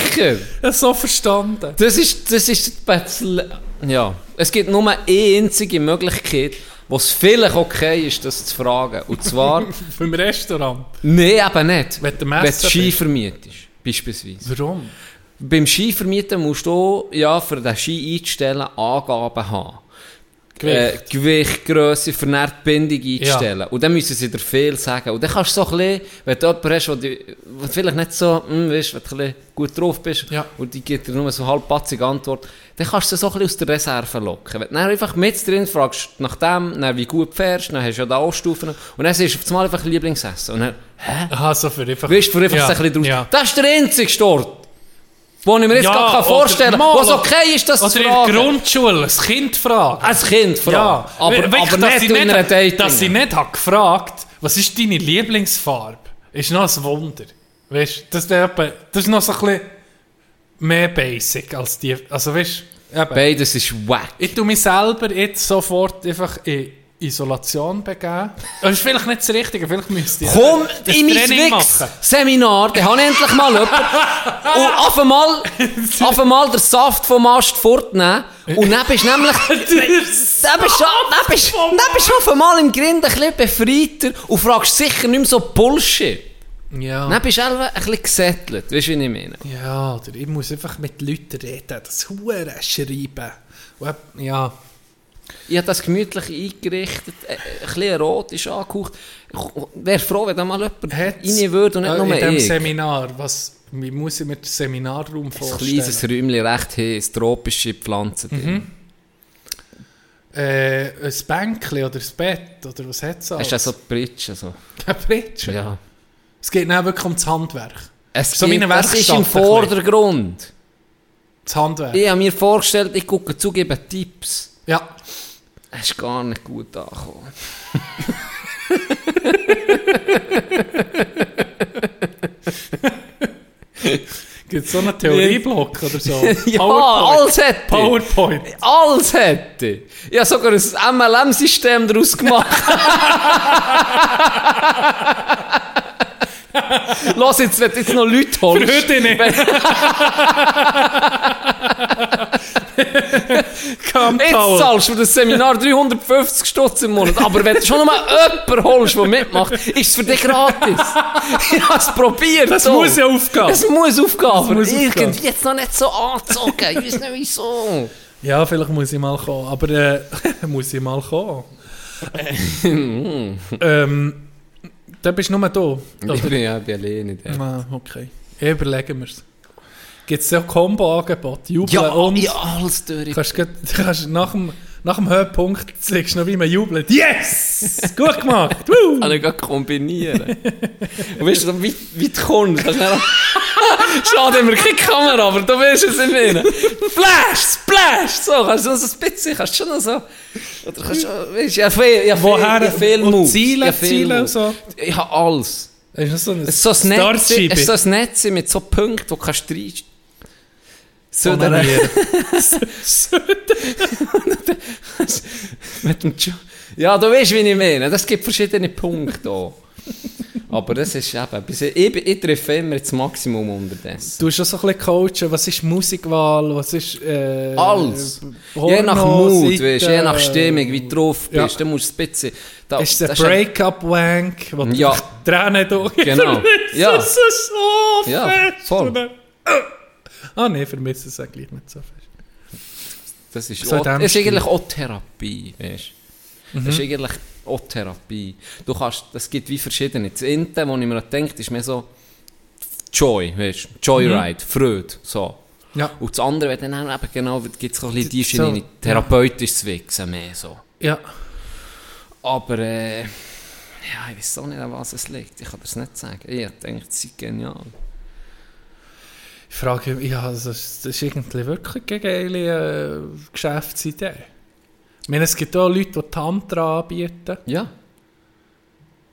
so verstanden. Das ist, das ist bisschen... Ja. Es gibt nur eine einzige Möglichkeit, wo es vielleicht okay ist, das zu fragen. Und zwar... Vom Restaurant. Nein, eben nicht. Wenn du bist. vermietest, beispielsweise. Warum? Beim Skivermieten musst du ja, für den Ski einzustellen Angaben haben. Gewicht. Äh, Gewicht, Grösse, für eine Bindung einzustellen. Und dann müssen sie dir viel sagen. Und dann kannst du so ein bisschen, wenn du jemanden hast, wo du, wo du vielleicht nicht so, hm, weißt, wenn du ein bisschen gut drauf bist, Ja. und die gibt dir nur so halbpatzige Antwort, dann kannst du so ein bisschen aus der Reserve locken. Wenn du dann einfach mit drin fragst, nach dem, dann wie gut fährst, dann hast du ja da auch Stufen, und dann siehst du auf einmal einfach Lieblingsessen. Und dann, hä? Aha, so für einfach... Weißt du, für einfach ja. so ein bisschen draus. Ja. Das ist der einzige Ort, wo ich mir jetzt Ja, gar kann vorstellen kann, wo es okay ist, das zu Oder in der. Grundschule, ein Kind fragen. Als Kind fragen. Ja, aber, We- wirklich, aber dass nicht sie in einer Dating. Dass sie nicht hat gefragt, was ist deine Lieblingsfarbe, ist noch ein Wunder. Weißt du, das, das ist noch so ein bisschen mehr basic als die. Also weißt eben. Beides ist wack. Ich tue mich selber jetzt sofort einfach in Isolation begeben. Das ist vielleicht nicht das Richtige, vielleicht müsste ich Komm das in mein Wix-Seminar, dann habe ich endlich mal jemanden. und auf einmal, auf einmal den Saft vom Ast fortnehmen. Und dann bist du nämlich... dann bist du, dann bist, dann bist du auf einmal im Grind ein bisschen befreiter und fragst sicher nicht mehr so Bullshit. Ja. Dann bist du einfach ein bisschen gesettelt. Weißt du, wie ich meine? Ja, oder ich muss einfach mit Leuten reden, das Huren schreiben. Ja. Ich habe das gemütlich eingerichtet, äh, ein bisschen erotisch angehaucht. Ich wäre froh, wenn da mal jemand Hat's- rein würde und nicht äh, nur In diesem ich. Seminar, was, wie muss ich mir den Seminarraum Ein vorstellen? kleines Räumchen, recht heiß, tropische Pflanzen drin. Äh, ein Bänkchen oder ein Bett, oder was hat es Hast du auch so die Bridge? Also. Keine Pritsche. Ja. Es geht dann wirklich um das Handwerk. Es So eine das ist im ein. Vordergrund. Das Handwerk. Ich habe mir vorgestellt, ich gucke zu, gebe Tipps. Ja. Es ist gar nicht gut angekommen. Gibt es so einen Theorieblock oder so? Ja, PowerPoint. alles hätte ich. PowerPoint. Alles hätte ich. Habe sogar ein MLM-System daraus gemacht. Los, jetzt, du jetzt noch Leute holst. Für heute nicht. Jetzt Kampfhauen. zahlst du für das Seminar 350 Stutz im Monat. Aber wenn du schon noch mal jemanden holst, der mitmacht, ist es für dich gratis. Ich habe es probiert. Das so. muss ja aufgehen. Es muss aufgehen. aber muss aufgehen. irgendwie jetzt noch nicht so angezogen. Ich weiß nicht wieso. Ja, vielleicht muss ich mal kommen. Aber äh, muss ich mal kommen. ähm, dann bist du nur da. Ich bin ja bei alleine. Ah, okay. Überlegen wir es. Gibt es ja Combo-Angebote? Jubeln Ja, und... ja, alles durch. Kannst, kannst nach, dem, nach dem Höhepunkt legst du noch wie man jubelt. Yes! Gut gemacht! Woo! Kann ich gerade kombinieren. Und weißt du, so weit, weit kommst du dann- Schade, haben wir keine Kamera, aber du weißt es im Innen. Splash! Splash! So, kannst du noch so ein bisschen, kannst du schon noch so... Oder kannst du, weißt du, ja, viel, ja, viel, Woher- ja, viel und Moves. Ziele, ja, viel Ziele und so? Ich habe alles. Es ist so ein so ein Netz, Startschiebe. es ist so ein Netz mit so Punkten, wo du kannst rein... Onanieren. mit dem Ja, du weißt, wie ich meine. Das gibt verschiedene Punkte auch. Aber das ist eben, bis ich, ich, treffe immer das Maximum unterdessen. Du hast schon so ein bisschen coachen, was ist Musikwahl, was ist... Äh, Alles. Porno, je nach Mut, weißt, je nach Stimmung, wie du drauf ja. bist, dann musst du ein bisschen... Da, Ist das Break-up-Wank, wo du Ja. Tränen durch... Genau. Ja. Das ist so Ja, fest. voll. Ah nee, vermisse es eigentlich nicht so fest. Das ist, So auch, ist eigentlich auch Therapie, weißt Mhm. Das ist eigentlich auch Therapie. Du kannst, das gibt wie verschiedene. Das eine, wo ich mir denke, ist mehr so Joy, weißt Joyride, Freude, so. Mhm. Ja. Und das andere, wenn dann eben genau, gibt es ein bisschen die So, Schiene, ja. therapeutisches Wichsen mehr so. Ja. Aber, äh, ja, ich weiß auch nicht, an was es liegt. Ich kann das nicht sagen. Ich denke, es sei genial. Ich frage mich, ja, also, das ist irgendwie wirklich eine geile äh, Geschäftsidee. Ich meine, es gibt auch Leute, die Tantra anbieten. Ja.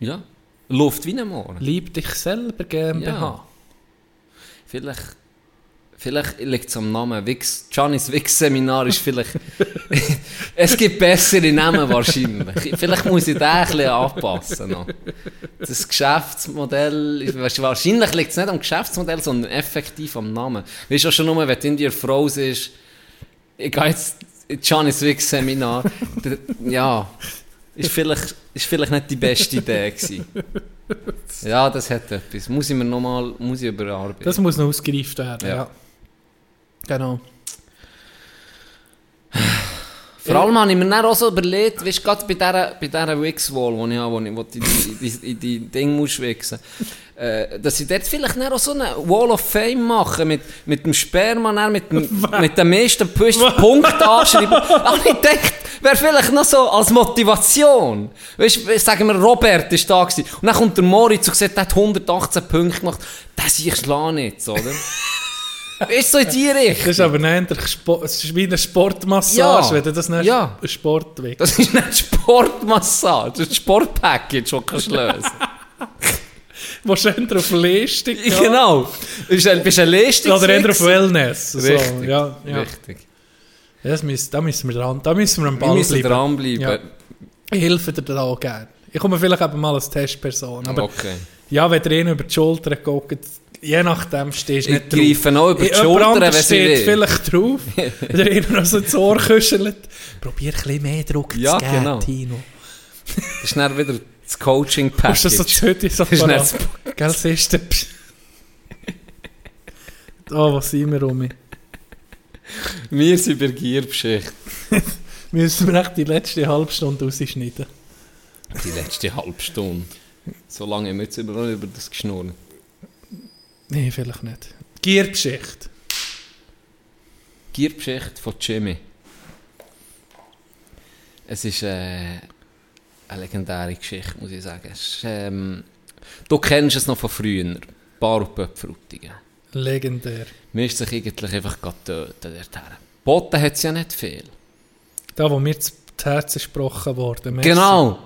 Ja. Luft wie ein Moor. Lieb dich selber GmbH. Ja. Vielleicht, vielleicht liegt es am Namen. Wix, Giannis Wix-Seminar ist vielleicht... es gibt bessere Namen wahrscheinlich. Vielleicht muss ich den ein bisschen anpassen. Noch. Das Geschäftsmodell... ist- Wahrscheinlich liegt es nicht am Geschäftsmodell, sondern effektiv am Namen. Weißt du schon nur, wenn du in dir Frau ist, ich gehe jetzt Giannis Wix-Seminar. Der- ja... Ist vielleicht, ist vielleicht nicht die beste Idee gewesen. Ja, das hat etwas. Muss ich mir nochmal überarbeiten. Das muss noch ausgereift werden, Ja. ja. Genau. Vor allem habe ich mir dann auch so überlegt, weißt du, gerade bei dieser, bei dieser Wix-Wall, die ich habe, wo ich wo die, die, die, die Dinge muss wichsen äh, dass ich dort vielleicht dann auch so eine Wall of Fame mache, mit, mit dem Sperma, dann mit, dem, mit den meisten Pust- Punkten anschreiben. Aber ich denke, wäre vielleicht noch so als Motivation. Weißt du, sagen wir, Robert ist da gewesen. Und dann kommt der Moritz und sagt, er hat 118 Punkte gemacht. Das ich schlage nicht, oder? Ist so in die Richtung. Das ist aber nicht der Sport, es ist wie eine Sportmassage, Ja. wenn du das nicht Ja. Sport weg. Das ist nicht Sportmassage, das ist Sportpackage, das kannst du lösen. Wo schon auf Leistung Ja. Genau. Du bist ein, bist ein Leistungs- Oder eher auf Wellness. So, Richtig. ja, ja. Richtig. Ja, Das müssen, da müssen wir dran, da müssen wir am Wir Ball müssen bleiben. dranbleiben. Ja. Ich helfe dir da auch gerne. Ich komme vielleicht eben mal als Testperson. Aber Okay. ja, wenn ihr über die Schulter guckt, je nachdem stehst du Ich nicht drauf. greife auch über die Jemand Schulter, wenn sie steht will. vielleicht drauf. ihr ihn noch so ins Ohr kuschelt. Probier ein bisschen mehr Druck Ja, zu geben, genau. Tino. Das ist dann wieder das Coaching-Package. du so das Hütte so Das ist Gell, siehst du? Oh, was sind wir, Romy? Wir sind bei der Gierbeschichte. Müssen wir echt die letzte halbe Stunde rausschneiden? Die letzte halbe Stunde. So lange haben wir jetzt über, über das geschnurrt. Nee, vielleicht nicht. Gierbeschicht. Gierbeschichte von Jimmy. Es ist äh, eine legendäre Geschichte, muss ich sagen. Ist, ähm, du kennst es noch von früher. Bar und Pöpfrutigen. Legendär. Mir ist sich eigentlich einfach gerade töten dorthin. Boten hat es ja nicht viel. Da, wo mir das Herz gesprochen wurde. Merci. Genau.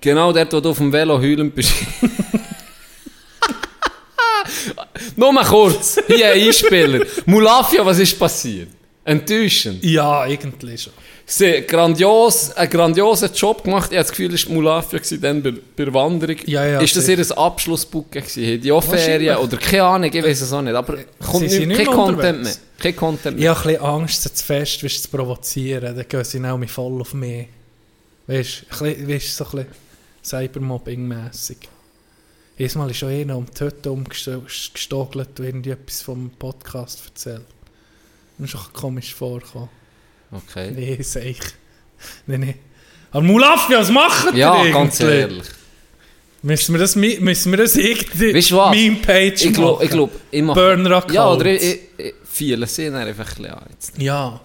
Genau dort, wo du auf dem Velo heulend bist. Nur mal kurz. Hier ein Einspieler. Mulafia, was ist passiert? Enttäuschend. Ja, irgendwie schon. Sie grandios, einen grandiosen Job gemacht. Ich habe das Gefühl, es war Mulafia dann bei, bei der Wanderung. Ja, ja, ist das sicher. ihr Abschlussbuch gewesen? Die auch Ferien oder keine Ahnung, ich weiß es auch nicht. Aber kommt sind nicht, nicht kein Content mehr. Kein Content Ich mehr. habe ein bisschen Angst, sie zu fest zu provozieren. Dann gehen sie auch mich voll auf mich. Weißt du, so ein bisschen Cybermobbing-mässig. Jedes Mal ist schon einer um die Hütte umgestogelt und etwas vom Podcast erzählt. Das ist schon komisch vorkommen. Okay. Nee, sag ich. Nee, nee. Aber Mulafia, was machen Ja, ihr ganz ehrlich. Müssen wir das, müssen wir das irgendwie Weißt du was? Meme-Page Ich glaube, machen? ich glaub, ich mache... Burner-Account. Ja, oder ich, ich, ich viele sehen einfach ein bisschen jetzt. Ja. Wir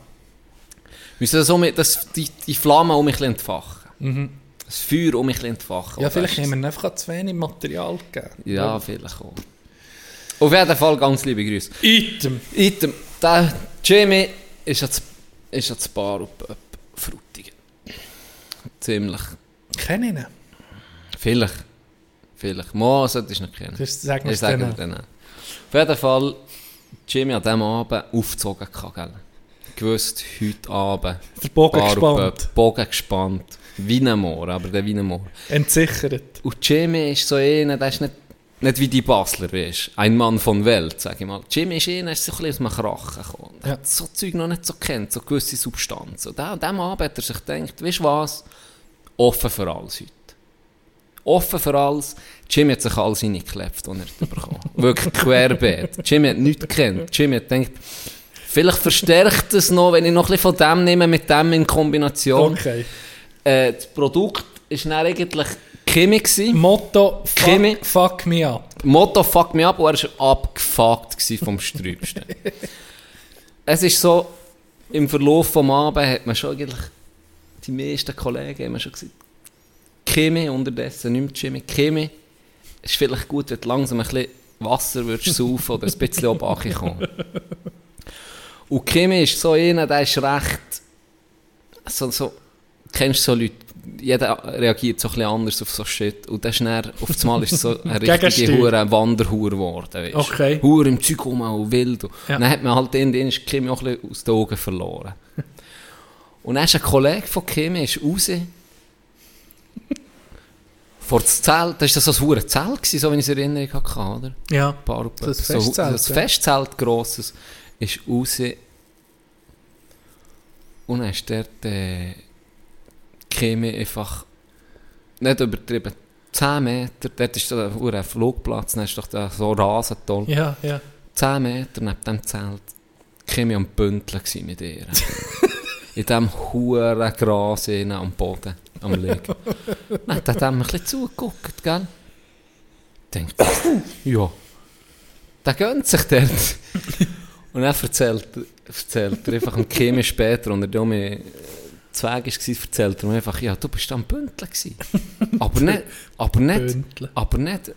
müssen so mit, das, die, die Flamme um mich entfachen. Das Feuer um mich entfachen. Ja, vielleicht haben wir einfach zu wenig Material gegeben. Ja, vielleicht auch. Auf jeden Fall ganz liebe Grüße. Item. Item, der Jamie ist jetzt, ist jetzt Bar auf Frutigen. Ziemlich. Kenne ich ihn. Vielleicht. Vielleicht. Mo solltest du nicht kennen. Das sagen wir Ich sage dir dann. Auf jeden Fall, Jimmy an diesem Abend aufgezogen, gehabt, gell? Gewusst, heute Abend. Der Bogen Bar gespannt. Bogen gespannt. Wie ein Moor, aber der wie ein Moor. Entsichert. Und Jimmy ist so einer, der ist nicht, nicht wie die Basler, weißt Ein Mann von Welt, sag ich mal. Jimmy ist einer, der ist so ein bisschen aus dem Krachen gekommen. Ja. hat so Zeug noch nicht so kennt, so gewisse Substanzen. Und an diesem Abend hat er sich gedacht, weißt du was? Offen für alles heute. Offen für alles. Jimmy hat sich all seine geklebt, die er bekommen Wirklich querbeet. Jimmy hat nichts gekannt. Jimmy hat gedacht, vielleicht verstärkt es noch, wenn ich noch ein bisschen von dem nehme, mit dem in Kombination. Okay. Äh, das Produkt war dann eigentlich Chemie. gewesen. Motto, Kimi. fuck, fuck me up. Motto fuck me up und er war abgefuckt vom Sträubsten. es ist so, im Verlauf des Abends hat man schon eigentlich, die meisten Kollegen haben schon gesagt, Chemie unterdessen, nicht mehr Chemie, Chemie, es ist vielleicht gut, wenn du langsam ein bisschen Wasser würdest saufen oder ein bisschen oben kommen. Und Chemie ist so einer, der ist recht, so, so, kennst so Leute, jeder reagiert so ein bisschen anders auf so Shit. Und dann ist dann, auf einmal ist es so eine richtige. Hure Wanderhure geworden. Weißt. Okay. Hure im Zeug rum und wild. Und Ja. Dann hat man halt in den Kimi auch ein bisschen aus den Augen verloren. Und dann ist ein Kollege von Kimi ist raus. vor das Zelt, das war so ein hure Zelt, gewesen, so wie ich es in Erinnerung hatte, oder? Ja. Paar, Das so, Festzelt, das ja. Festzelt, grosses, ist raus. Und dann ist dort äh, Chemie einfach nicht übertrieben. 10 Meter, dort ist so ein Flugplatz, dann ist doch da so Rasentoll. Ja, ja. 10 Meter neben dem Zelt Chemie am Bündeln mit ihr. In diesem hohen Gras am Boden, am Liegen. Dann hat er dem ein bisschen zugeguckt, gell? Denkt, ja, der gönnt sich dort. Und er erzählt, erzählt er einfach am Chemie später, und er mir Zweig war, erzählt er mir einfach, ja, du bist am Bündeln gsi. Aber nicht, aber nicht, aber nicht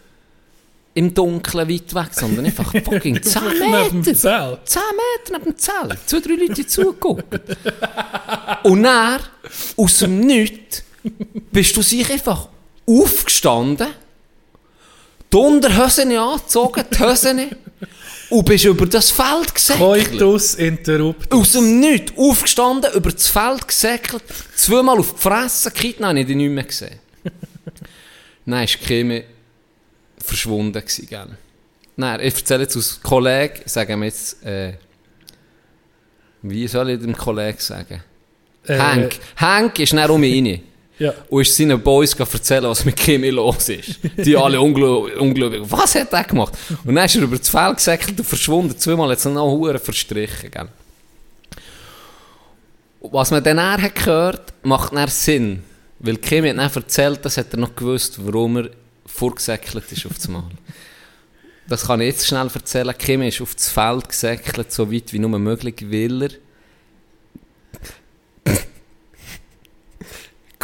im Dunkeln weit weg, sondern einfach fucking 10 Neben dem Meter. Zelt. 10 Meter neben dem Zelt. Zwei, drei Leute zugeguckt. Und dann, aus dem Nichts, bist du sich einfach aufgestanden, die Unterhosen angezogen, die Hosen, und bist über das Feld gesäckelt. Coitus interruptus. Aus dem Nichts aufgestanden, über das Feld gesäckelt, zweimal auf die Fresse dann habe ich dich nicht mehr gesehen. Dann war Kimi verschwunden, gewesen, gell? Nein, ich erzähle jetzt aus Kollegen, sagen wir jetzt, äh, wie soll ich dem Kollegen sagen? Äh, Hank. Hank ist dann um mich rein. Ja. Und ist seinen Boys erzählen, was mit Kimi los ist. Die alle ungläubig. Was hat er gemacht? Und dann ist er über das Feld gesäckelt und verschwunden. Zweimal hat ihn noch Huren verstrichen. Gell? Was man dann hat gehört, macht dann Sinn. Weil Kimi hat dann erzählt, das hat er noch gewusst, warum er vorgesäckelt ist auf das Mal. Das kann ich jetzt schnell erzählen. Kimi ist auf das Feld gesäckelt, so weit wie nur möglich, weil er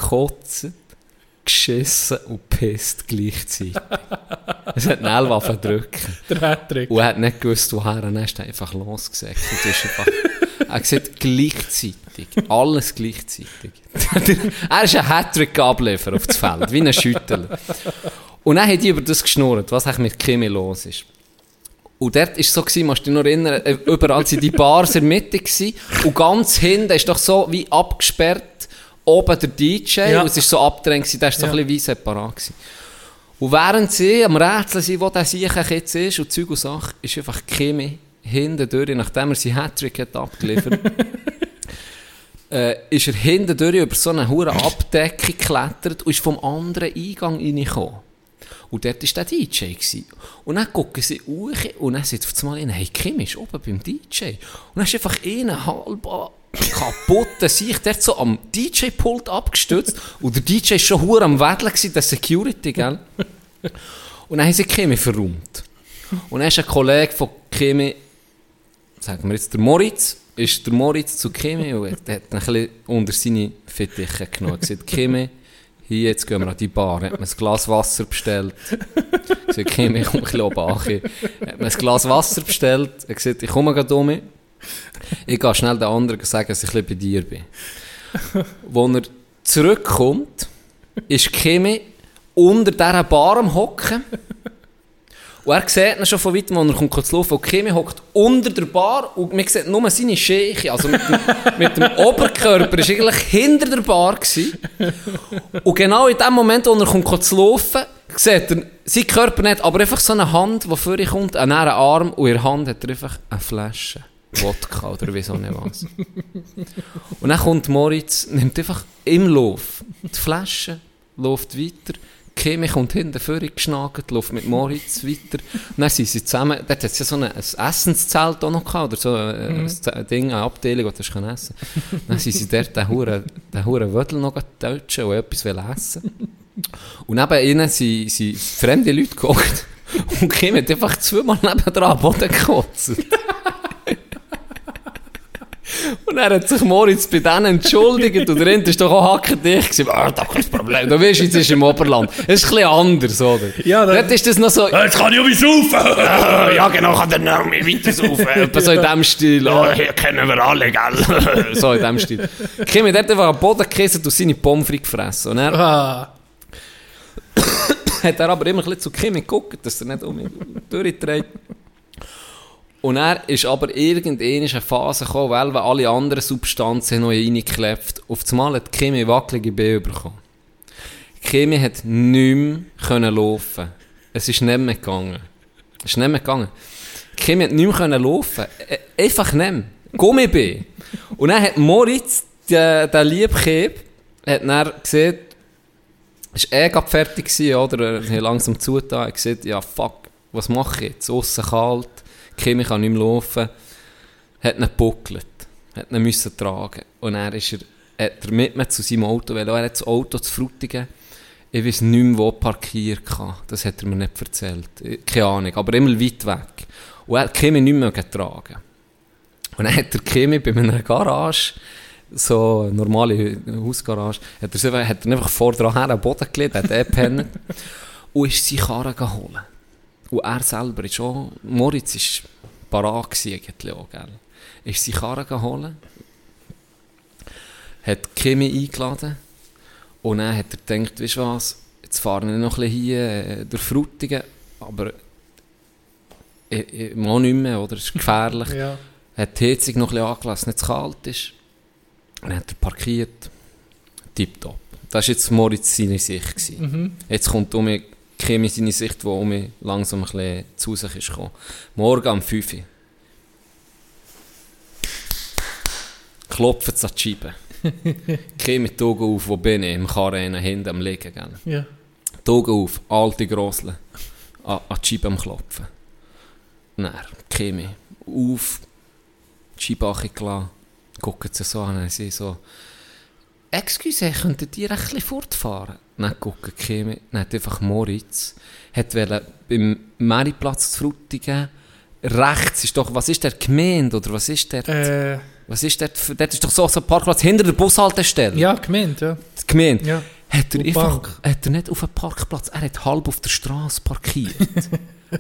gekotzt, geschissen und pisst gleichzeitig. es hat eine Elwaffe drücken. Der Hattrick. Und er hat nicht gewusst, woher er ist einfach losgesagt. Und ist einfach, er sieht gleichzeitig. Alles gleichzeitig. er ist ein Hattrick abliefern auf das Feld, wie ein Schüttler. Und dann haben die über das geschnurrt, was eigentlich mit Kimi los ist. Und dort war es so, gewesen, musst du dich noch erinnern, äh, überall sind die Bars in der Mitte gewesen, und ganz hinten ist doch so wie abgesperrt oben der DJ Ja. und es ist so abgedrängt der ist so Ja. ein bisschen wie separat gewesen. Und während sie am Rätseln sind, wo der Sieg jetzt ist und Zeug und Sache, ist einfach Kimi hinten durch, nachdem er seinen Hattrick hat abgeliefert äh, ist er hinten durch über so eine hure Abdeckung geklettert und ist vom anderen Eingang reingekommen. Und dort war der DJ. Gewesen. Und dann gucken sie hoch und dann sagt auf einmal, hey, Kim ist oben beim DJ. Und dann ist einfach einer halb a- kaputt, der dort so am DJ-Pult abgestützt und der DJ war schon hure am Wedeln, der Security, gell? Und dann haben sie Kimi verräumt. Und dann ist ein Kollege von Kimi, sagen wir jetzt der Moritz, ist der Moritz zu Kimi und hat, hat ihn ein bisschen unter seine Fittiche genommen. Er hat gesagt, Kimi, hier, jetzt gehen wir an die Bar. Hat mir ein Glas Wasser bestellt. Ich gesagt, Kimi, komm bisschen oben an. Hat mir ein Glas Wasser bestellt. Er hat gesagt, ich komme gerade um. Ich gehe schnell den anderen sagen, dass ich ein bei dir bin. Als er zurückkommt, ist Kimi unter dieser Bar am Hocken. Und er sieht ihn schon von weitem, als er kommt zu laufen. Und Kimi hockt unter der Bar und man sieht nur seine Schäche. Also mit dem, mit dem Oberkörper war eigentlich hinter der Bar. Gewesen. Und genau in dem Moment, als er kommt zu laufen, sieht er seinen Körper nicht, aber einfach so eine Hand, die vor ihm kommt, einen näheren Arm und in Hand hat er einfach eine Flasche. Wodka oder wieso nicht was. Und dann kommt Moritz, nimmt einfach im Lauf die Flasche, läuft weiter. Kimi kommt hinten vorne geschnagelt, läuft mit Moritz weiter. Und dann sind sie zusammen, dort hat es ja so ein, ein Essenszelt auch noch gehabt, oder so ein, ein Z- Ding, eine Abteilung, wo du kannst essen Dann sind sie dort den Huren, den Huren Wödel noch deutschen und etwas wollen essen. Und neben ihnen sind, sind fremde Leute gekocht. Und Kim hat einfach zweimal nebendran am Boden gekotzt. Und er hat sich Moritz bei denen entschuldigt und der ist doch auch hackendicht gewesen. Ah, da kein Problem. Du weißt, jetzt ist im Oberland. Es ist ein bisschen anders, oder? Ja, da- Dort ist das noch so... Jetzt kann ich auch saufen! ja, genau, kann der noch mehr weiter saufen. Etwa so in dem Stil. Oh, hier kennen wir alle, gell? so in dem Stil. Kim hat dort einfach am Boden gekissen und seine Pommes frites gefressen. Und er Ah, hat er aber immer ein bisschen zu Kim geguckt, dass er nicht um ihn durchdreht. Und er ist aber irgendwann eine Phase gekommen, weil alle anderen Substanzen noch reingeklebt Auf einmal hat Kimi wackelige Beine bekommen. Kimi hat nicht mehr laufen. Es ist nicht mehr gegangen. Es ist nicht mehr gegangen. Kimi hat nicht mehr laufen. Äh, Einfach nicht mehr. Gummibee. Und dann hat Moritz, der, der Liebkeb, hat dann gesehen, es war eh gerade fertig, gewesen, oder? Er hat langsam zugetan. Er hat gesagt, ja, fuck, was mache ich jetzt? Aussen kalt, Kimi kann nicht mehr laufen. Hat ihn gebuckelt. Hat ihn müssen tragen. Und er ist er, hat er mit mir zu seinem Auto, weil er hat das Auto zu Frutigen, ich weiß nicht mehr, wo parkiert kann. Das hat er mir nicht erzählt. Keine Ahnung, aber immer weit weg. Und er Kimi nicht mehr getragen. Und dann hat der Kimi bei einer Garage, so eine normale Hausgarage, hat er, so- hat er einfach vor dran her am Boden gelegt, hat er gepennt und ist seine Karre geholt. Und er selber ist schon, Moritz war parat eigentlich auch, gell. Ist seine Karre geholt, hat Kimi eingeladen und dann hat er gedacht, weißt du was, jetzt fahren wir noch ein bisschen hier äh, durch Frutigen, aber ich, mag nicht mehr, oder? Es ist gefährlich ja. hat die Heizung noch ein bisschen angelassen, nicht zu kalt ist. Dann hat er parkiert. Tipptopp. Das war jetzt Moritz seine Sicht. gewesen. Jetzt kommt um mich Kimi seine Sicht, wo um langsam ein bisschen zu sich ist gekommen. Morgen um 5 Uhr. Klopfen an die Scheibe. Kimi die Augen auf, wo bin ich? Im Karren hinten am Liegen. Gell? ja. Die Augen auf, alte Grossle, an, an die Scheibe am Klopfen. Dann, Kimi, auf, die Scheibe angelassen, gucken sie so an sie so, «Excuse, könntet ihr ein bisschen fortfahren?» Dann gucken Kimi, dann hat einfach Moritz, hat wollen beim Meriplatz zu Frutigen, rechts ist doch, was ist der, Gemeinde, oder was ist der, Äh, was ist der, dort ist doch so, so ein Parkplatz hinter der Bushaltestelle. ja, gemeint, ja. Die Gemeinde. Ja. Hat er einfach, Bank. hat er nicht auf einem Parkplatz, er hat halb auf der Straße parkiert.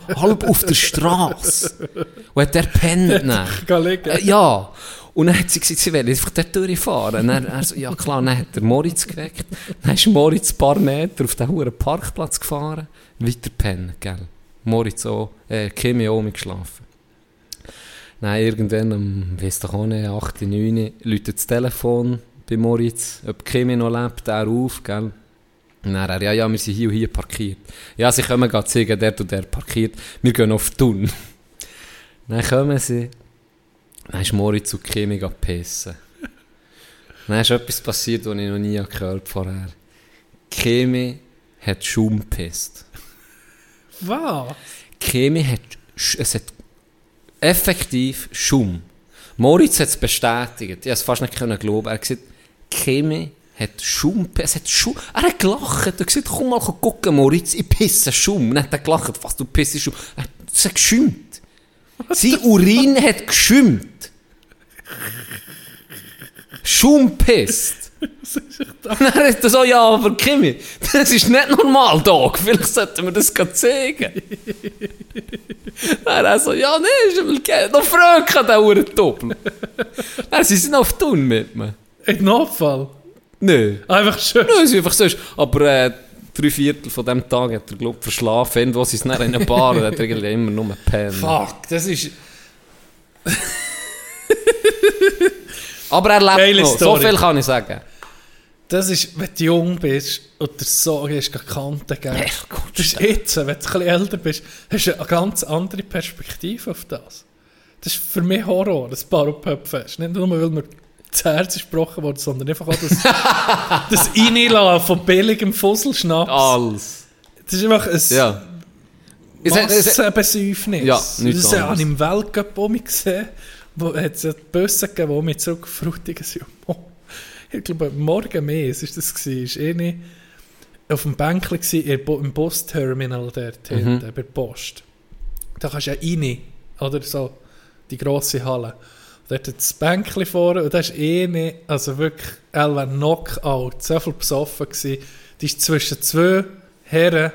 halb auf der Straße. Und hat der pennt ja. Und dann hat sie gesagt, sie will einfach dort durchfahren. Dann, er so, ja klar, dann hat der Moritz geweckt. Dann ist Moritz ein paar Meter auf den hohen Parkplatz gefahren. Weiter pennen, gell. Moritz auch, äh, Kimi auch mitgeschlafen. Nein, irgendwann, um, weiss doch auch nicht, 8, 9, läutet das Telefon bei Moritz, ob Kimi noch lebt, er auf, gell. Und er, ja, ja, wir sind hier und hier parkiert. Ja, sie kommen gerade zeigen, der und der parkiert. Wir gehen auf Thun. dann kommen sie, dann ist Moritz und Kimi gegangen pissen. Dann ist etwas passiert, was ich noch nie gehört habe vorher. Kimi hat Schaum gepisst. Was? Kimi hat, es hat effektiv Schaum. Moritz hat es bestätigt. Ich konnte es fast nicht können glauben. Er hat gesagt, Kimi hat Schaum, es hat Schaum. Er hat gelacht. Er hat gesagt, komm mal gucken, Moritz, ich pisse Schaum. Dann hat er gelacht, was du pissest Schaum. Er hat- Es hat geschäumt. Sein Urin hat geschäumt. Schaum pisst. Dann hat er so, ja, aber Kimi, das ist nicht normal, Dog. Vielleicht sollten wir das gerade zeigen. Dann er so, ja, nee, ist mal geil. Noch Fröke an den Uhrentoppel. Dann sind sie noch auf Tun mit mir. Ein Notfall. Nö. Einfach schön. Nö, es ist einfach so. Aber äh, drei Viertel von dem Tag hat er, glaub ich, verschlafen. Irgendwo sie dann in einer Bar und hat er immer nur gepennt. Fuck, das ist... Aber er lebt Geile noch. So Story. viel kann ich sagen. Das ist, wenn du jung bist und der Sohn ist Kante geben. Echt gut, Das ist jetzt, wenn du ein bisschen älter bist, hast du eine ganz andere Perspektive auf das. Das ist für mich Horror, das Baropöpfest. Nicht nur, weil mir das Herz ist gebrochen wurde, sondern einfach auch das, das Reinlassen von billigem Fusselschnaps. Alles. Das ist einfach ein Ja. Massenbesäufnis. Ja, das nichts habe ich im Weltcup auch gesehen, wo hat es Busse gegeben, die mich zurück auf Frutigen sind. Ich glaube, morgen mehr, es ist das gewesen, ist eh nicht auf dem Bänkchen gewesen, im Busterminal dort Mhm. hinten, bei der Post. Da kannst du ja rein, oder so, die grosse Halle. Dort hat das Bänkchen vorne und da ist eh nicht, also wirklich, war Knockout, so viel besoffen gewesen. Die ist zwischen zwei Herren,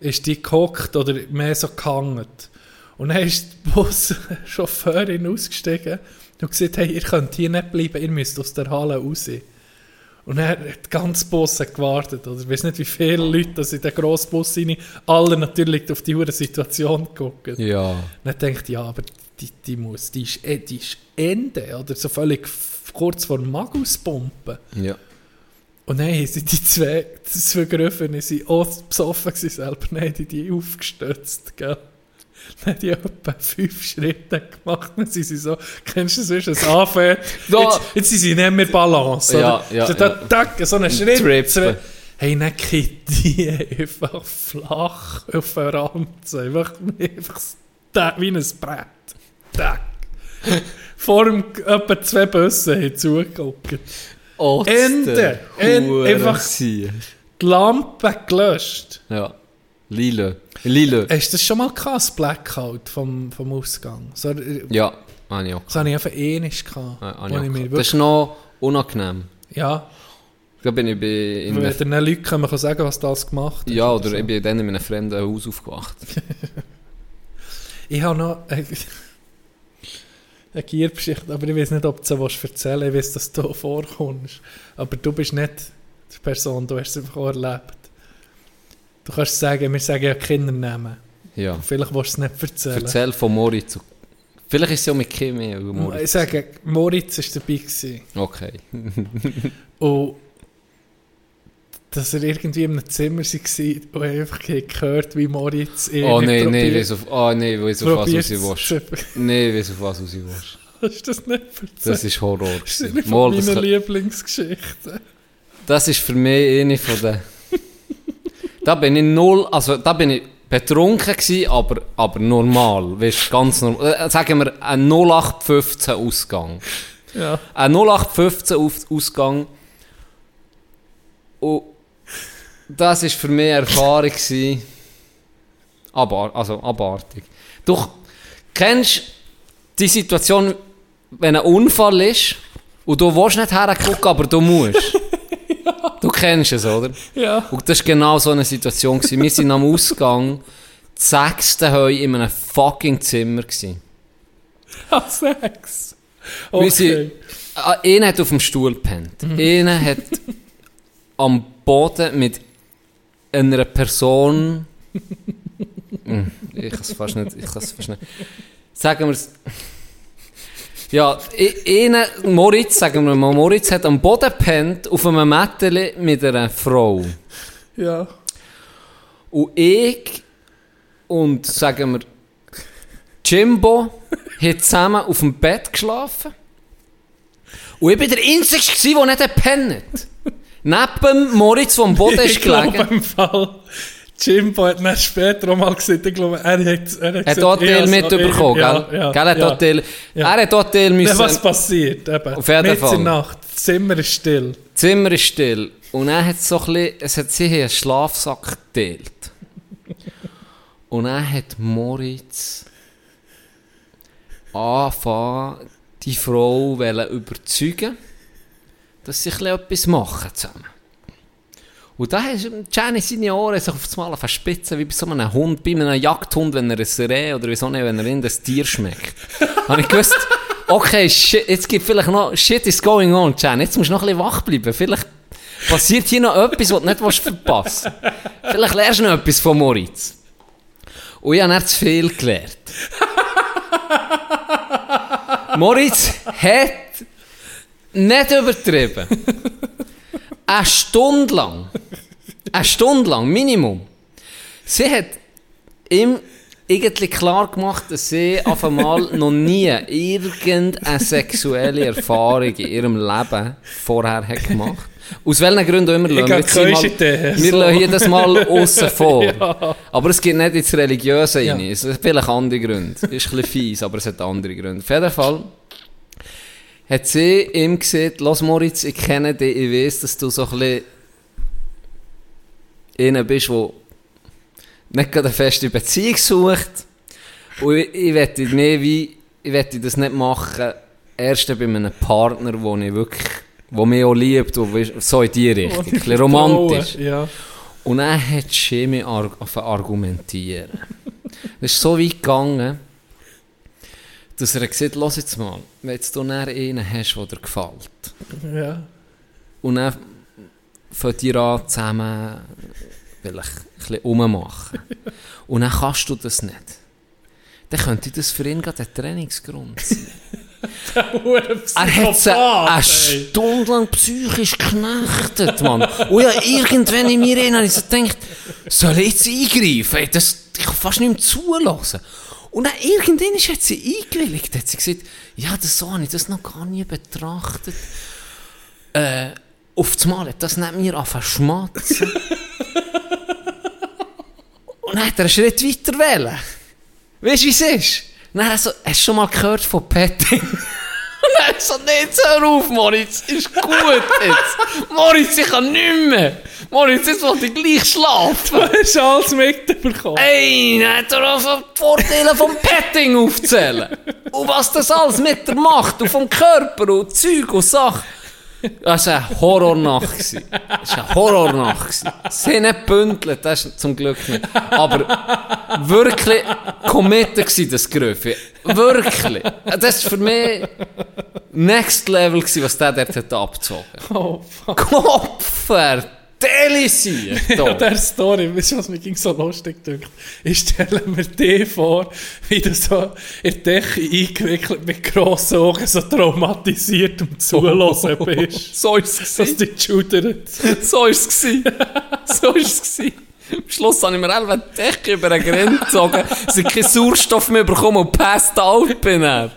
ist die gehockt oder mehr so gehangen. Und dann ist die Buschauffeurin ausgestiegen und gesagt, hey, ihr könnt hier nicht bleiben, ihr müsst aus der Halle raus. Und dann hat die ganze Bus gewartet. Oder ich weiß nicht, wie viele Leute das in den grossen Bus rein, alle natürlich auf die hure Situation gucken. Ja. Dann denkt ja, aber die, die muss, die ist, eh- die ist Ende, oder so völlig kurz vor dem Maguspumpen. Ja. Und dann sie die zwei, die zwei Griffen, sie auch besoffen gewesen selber, haben die die aufgestützt, gell. Dann haben die etwa fünf Schritte gemacht, dann sind sie so, kennst du das, wie es anfängt? Jetzt, jetzt sind sie nicht mehr Balance, Ja, oder? ja, so, da, ja. so einen Schritt, Trippen. zwei, hey, dann geht die einfach flach auf den Rand, einfach, einfach wie ein Brett. Tack. Vor dem etwa zwei Bussen haben zugeguckt. Oh, Ende. En- einfach-. Die Lampe gelöscht. Ja. Lila. Lila. Hast du das schon mal das Blackout vom, vom Ausgang? So, äh, Ja, habe ich auch. das habe ich einfach eh nicht gehabt. Habe ich ich. Das ist noch unangenehm. ja, Da bin ich bei in wenn den Leuten kann man sagen, was das gemacht hat. ja, oder so. ich bin dann in einem fremden Haus aufgewacht. Ich habe noch eine, eine Giergeschichte, aber ich weiß nicht, ob du sie erzählen willst. Ich weiß, dass du vorkommst. Aber du bist nicht die Person, du hast es einfach erlebt. Du kannst sagen, wir sagen ja Kindernamen. Ja. Vielleicht willst du es nicht erzählen. Erzähl von Moritz. Vielleicht ist es ja mit Kimi oder Ich Moritz. sage, Moritz war dabei. Gewesen. Okay. Und dass er irgendwie in einem Zimmer war und einfach gehört, wie Moritz ihn Oh nein, nein, weiss auf, oh nein, weiss auf was raus willst. Nein, weiss auf was raus willst. Hast du das nicht erzählt? Das ist Horror. Das ist eine kann- Lieblingsgeschichten. das ist für mich eine von den... da bin ich null, also da bin ich betrunken gewesen, aber, aber normal. Weißt, ganz normal. Äh, sagen wir, ein 0815 Ausgang. Ja. Ein 0815 Auf- Ausgang. Und das war für mich eine Erfahrung. gewesen. Abar also abartig. Du kennst die Situation, wenn ein Unfall ist und du willst nicht hergucken, aber du musst. Du kennst es, oder? Ja. Und das war genau so eine Situation. Gewesen. Wir sind am Ausgang, das sechste Heu in einem fucking Zimmer. Gewesen. Ah, Sex. Wir Okay. sind, einer hat auf dem Stuhl gepennt. Einer hat am Boden mit einer Person. Mm. ich kann es fast nicht, ich kann es fast nicht. Sagen wir es. Ja, einer, Moritz, sagen wir mal, Moritz hat am Boden gepennt, auf einem Mätteli mit einer Frau. Ja. Und ich und, sagen wir, Jimbo haben zusammen auf dem Bett geschlafen. Und ich war der Einzige, der nicht gepennt hat. Neben Moritz, der am Boden ist gelegen. im Fall, Jimbo hat dann später auch mal gesagt, ich glaube, er hat, er hat Er hat gesagt, has- mitbekommen, ja, gell? Ja, gell? Er hat ja. dort Teil, Ja. er hat Ja, müssen. was passiert? Eben. Auf jeden Fall. in der Nacht, das Zimmer ist still. Das Zimmer ist still. Und er hat so ein bisschen, es hat sich einen Schlafsack geteilt. Und dann hat Moritz angefangen, die Frau überzeugen, dass sie etwas machen zusammen. Und da hast Jenny seine Ohren sich auf das Mal verspitzen, wie bei so einem Hund, bei einem Jagdhund, wenn er ein Reh oder wieso nicht, wenn er in das Tier schmeckt. Habe ich gewusst, okay, shit, jetzt gibt vielleicht noch, shit is going on, Jen, jetzt musst du noch ein bisschen wach bleiben. Vielleicht passiert hier noch etwas, was du nicht willst verpassen Vielleicht lernst du noch etwas von Moritz. Und ich habe dann zu viel gelernt. Moritz hat nicht übertrieben. Eine Stunde lang. Eine Stunde lang, Minimum. Sie hat ihm irgendwie klar gemacht, dass sie auf einmal noch nie irgendeine sexuelle Erfahrung in ihrem Leben vorher hat gemacht. Aus welchen Gründen auch immer lassen wir mal, Keuschideen, wir so. lassen hier das mal aussen vor. Ja. Aber es geht nicht ins Religiöse Ja. rein. Es hat vielleicht andere Gründe. Ist ein bisschen fies, aber es hat andere Gründe. Auf jeden Fall hat sie ihm gesagt, «Los Moritz, ich kenne dich, ich weiß, dass du so ein bisschen einer bist, der nicht gerade eine feste Beziehung sucht. Und ich, ich wette wie, ich wette das nicht machen, erst bei einem Partner, der ich wirklich, der mich auch liebt, wo wir- so in die Richtung, ein bisschen romantisch. Ja. Und dann hat sie mich ar argumentieren. Das ist so weit gegangen, dass er gesagt hat, «Lass jetzt mal, wenn du dann einen hast, der dir gefällt, ja. und dann fangt ihr an zusammen vielleicht ein bisschen rummachen. Und dann kannst du das nicht. Dann könnte das für ihn gerade ein Trainingsgrund sein. Er hat sie eine Stunde lang psychisch geknechtet, Mann. Und ja, irgendwann in mir rein habe ich so gedacht, soll ich jetzt eingreifen? Ey, Das, ich kann fast nicht mehr zulassen. Und dann irgendwann hat sie eingewilligt. Hat sie gesagt, ja, das so habe ich das noch gar nie betrachtet. Äh, auf das Mal hat das nicht mir angefangen zu schmatzen. Und dann hat er einen Schritt weiter wählen. Weißt du, wie es ist? Dann hat er so, hast du schon mal gehört von Petting? Er so, jetzt hör auf, Moritz, ist gut jetzt. Moritz, ich kann nicht mehr. Moritz, jetzt will ich gleich schlafen. Du hast alles mitbekommen. Ey, dann hat er auf Vorteile vom Petting aufzählen. Und was das alles mit dir macht. Und vom Körper und Zeug und Sachen. Das war eine Horrornacht. Das war eine Horrornacht. Sie haben nicht gebündelt, das ist zum Glück nicht. Aber wirklich committed das Gröfe. Wirklich. Das war für mich next level, gewesen, was der dort hat abgezogen Oh, fuck. Kopf, delisiert. Ja, der Story, weißt du, was mir ging so lustig dünkt? Ich stelle mir dir vor, wie du so in die Decke eingewickelt mit grossen Augen so traumatisiert und zulassen bist. So ist es Dass dich schudert. So war es. So war es. Am Schluss habe ich mir einfach die Decke über den Grenz gezogen, dass ich keinen Sauerstoff mehr bekomme und passed out bin.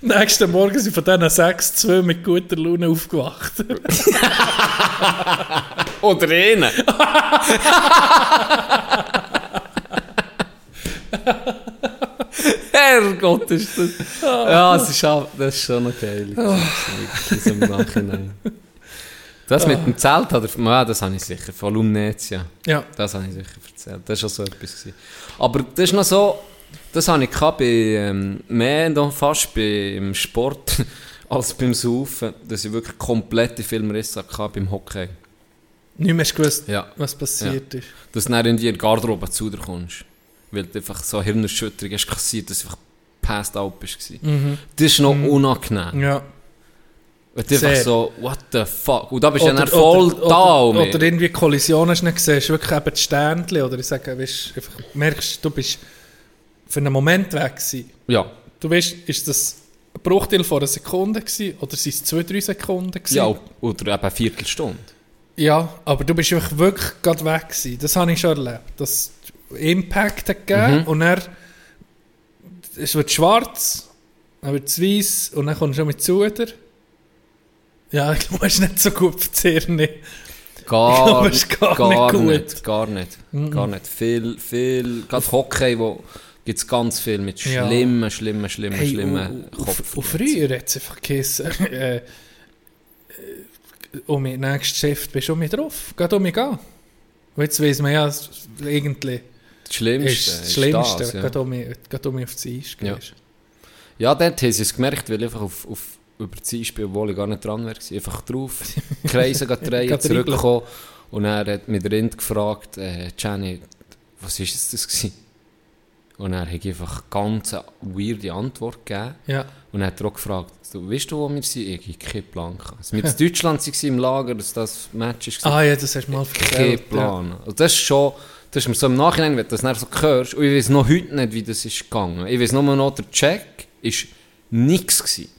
Nächsten Morgen sind von diesen sechs zwei mit guter Laune aufgewacht. Oder einen. Herrgott, ist das... Ja, es ist, auch, das ist schon noch geil. Das ist im Nachhinein. Das mit dem Zelt, oder, ja, das habe ich sicher, von Lumnetia. Ja. Das habe ich sicher erzählt. Das war schon so etwas. Gewesen. Aber das ist noch so, das habe ich gehabt bei, ähm, mehr noch fast beim Sport als beim Saufen, dass ich wirklich komplette Filmrisse hatte beim Hockey. Nicht mehr gewusst, Ja. was passiert ist. Dass du dann in die Garderobe zu dir kommst. Weil du einfach so Hirnerschütterung hast kassiert, dass du einfach passed out bist. gewesen. Das ist noch unangenehm. Ja. Und einfach Sehr. so, what the fuck? Und da bist du ja voll oder, da. Oder, Oder, irgendwie Kollisionen hast du nicht gesehen, wirklich eben das Sternchen, oder ich sage, weißt, einfach merkst, du bist für einen Moment weg gewesen. ja. Du weißt, ist das ein Bruchteil von einer Sekunde gewesen, oder sind es zwei, drei Sekunden gewesen? ja, oder eben eine Viertelstunde. Ja, aber du bist einfach wirklich gerade weg gewesen. Das habe ich schon erlebt. Das Impact hat gegeben Mhm. und dann es wird schwarz, dann wird es weiss und dann kommst du schon mit Zuder. Ja, ich glaube, es ist nicht so gut die Hirne. Gar, es ist gar nicht gut. nicht, gar nicht. Gar nicht. Viel, viel, gerade Hockey, wo gibt es ganz viel mit Ja. schlimmen, schlimmen, schlimmen, Hey, schlimmen Kopf. und früher hat es einfach geheißen, äh, äh, um mein nächstes Geschäft bist du um mich drauf, geh um mich gehen. Und jetzt weiss man ja, irgendwie Das Schlimmste ist das Schlimmste, das, ja. geh um mich, geh um mich auf das Eis Ja. Ja, dort haben sie es gemerkt, weil einfach auf, auf über das Einspiel, obwohl ich gar nicht dran war, einfach drauf, Kreise drehen, Gerade zurückkommen. Und er hat mit Rind gefragt, äh, Jenny, was ist es das gewesen? Und er hat einfach ganz eine weirde Antwort gegeben. Ja. Und er hat auch gefragt, du, weißt du, wo wir sind? Ich habe keinen Plan. Als wir in Deutschland waren im Lager, dass das Match war, Ah ja, das hast du mal keinen erzählt. Plan. Also das ist schon, das ist mir so im Nachhinein, wenn du das dann so hörst, und ich weiß noch heute nicht, wie das ist gegangen. Ich weiß nur noch, der Check war nichts gewesen.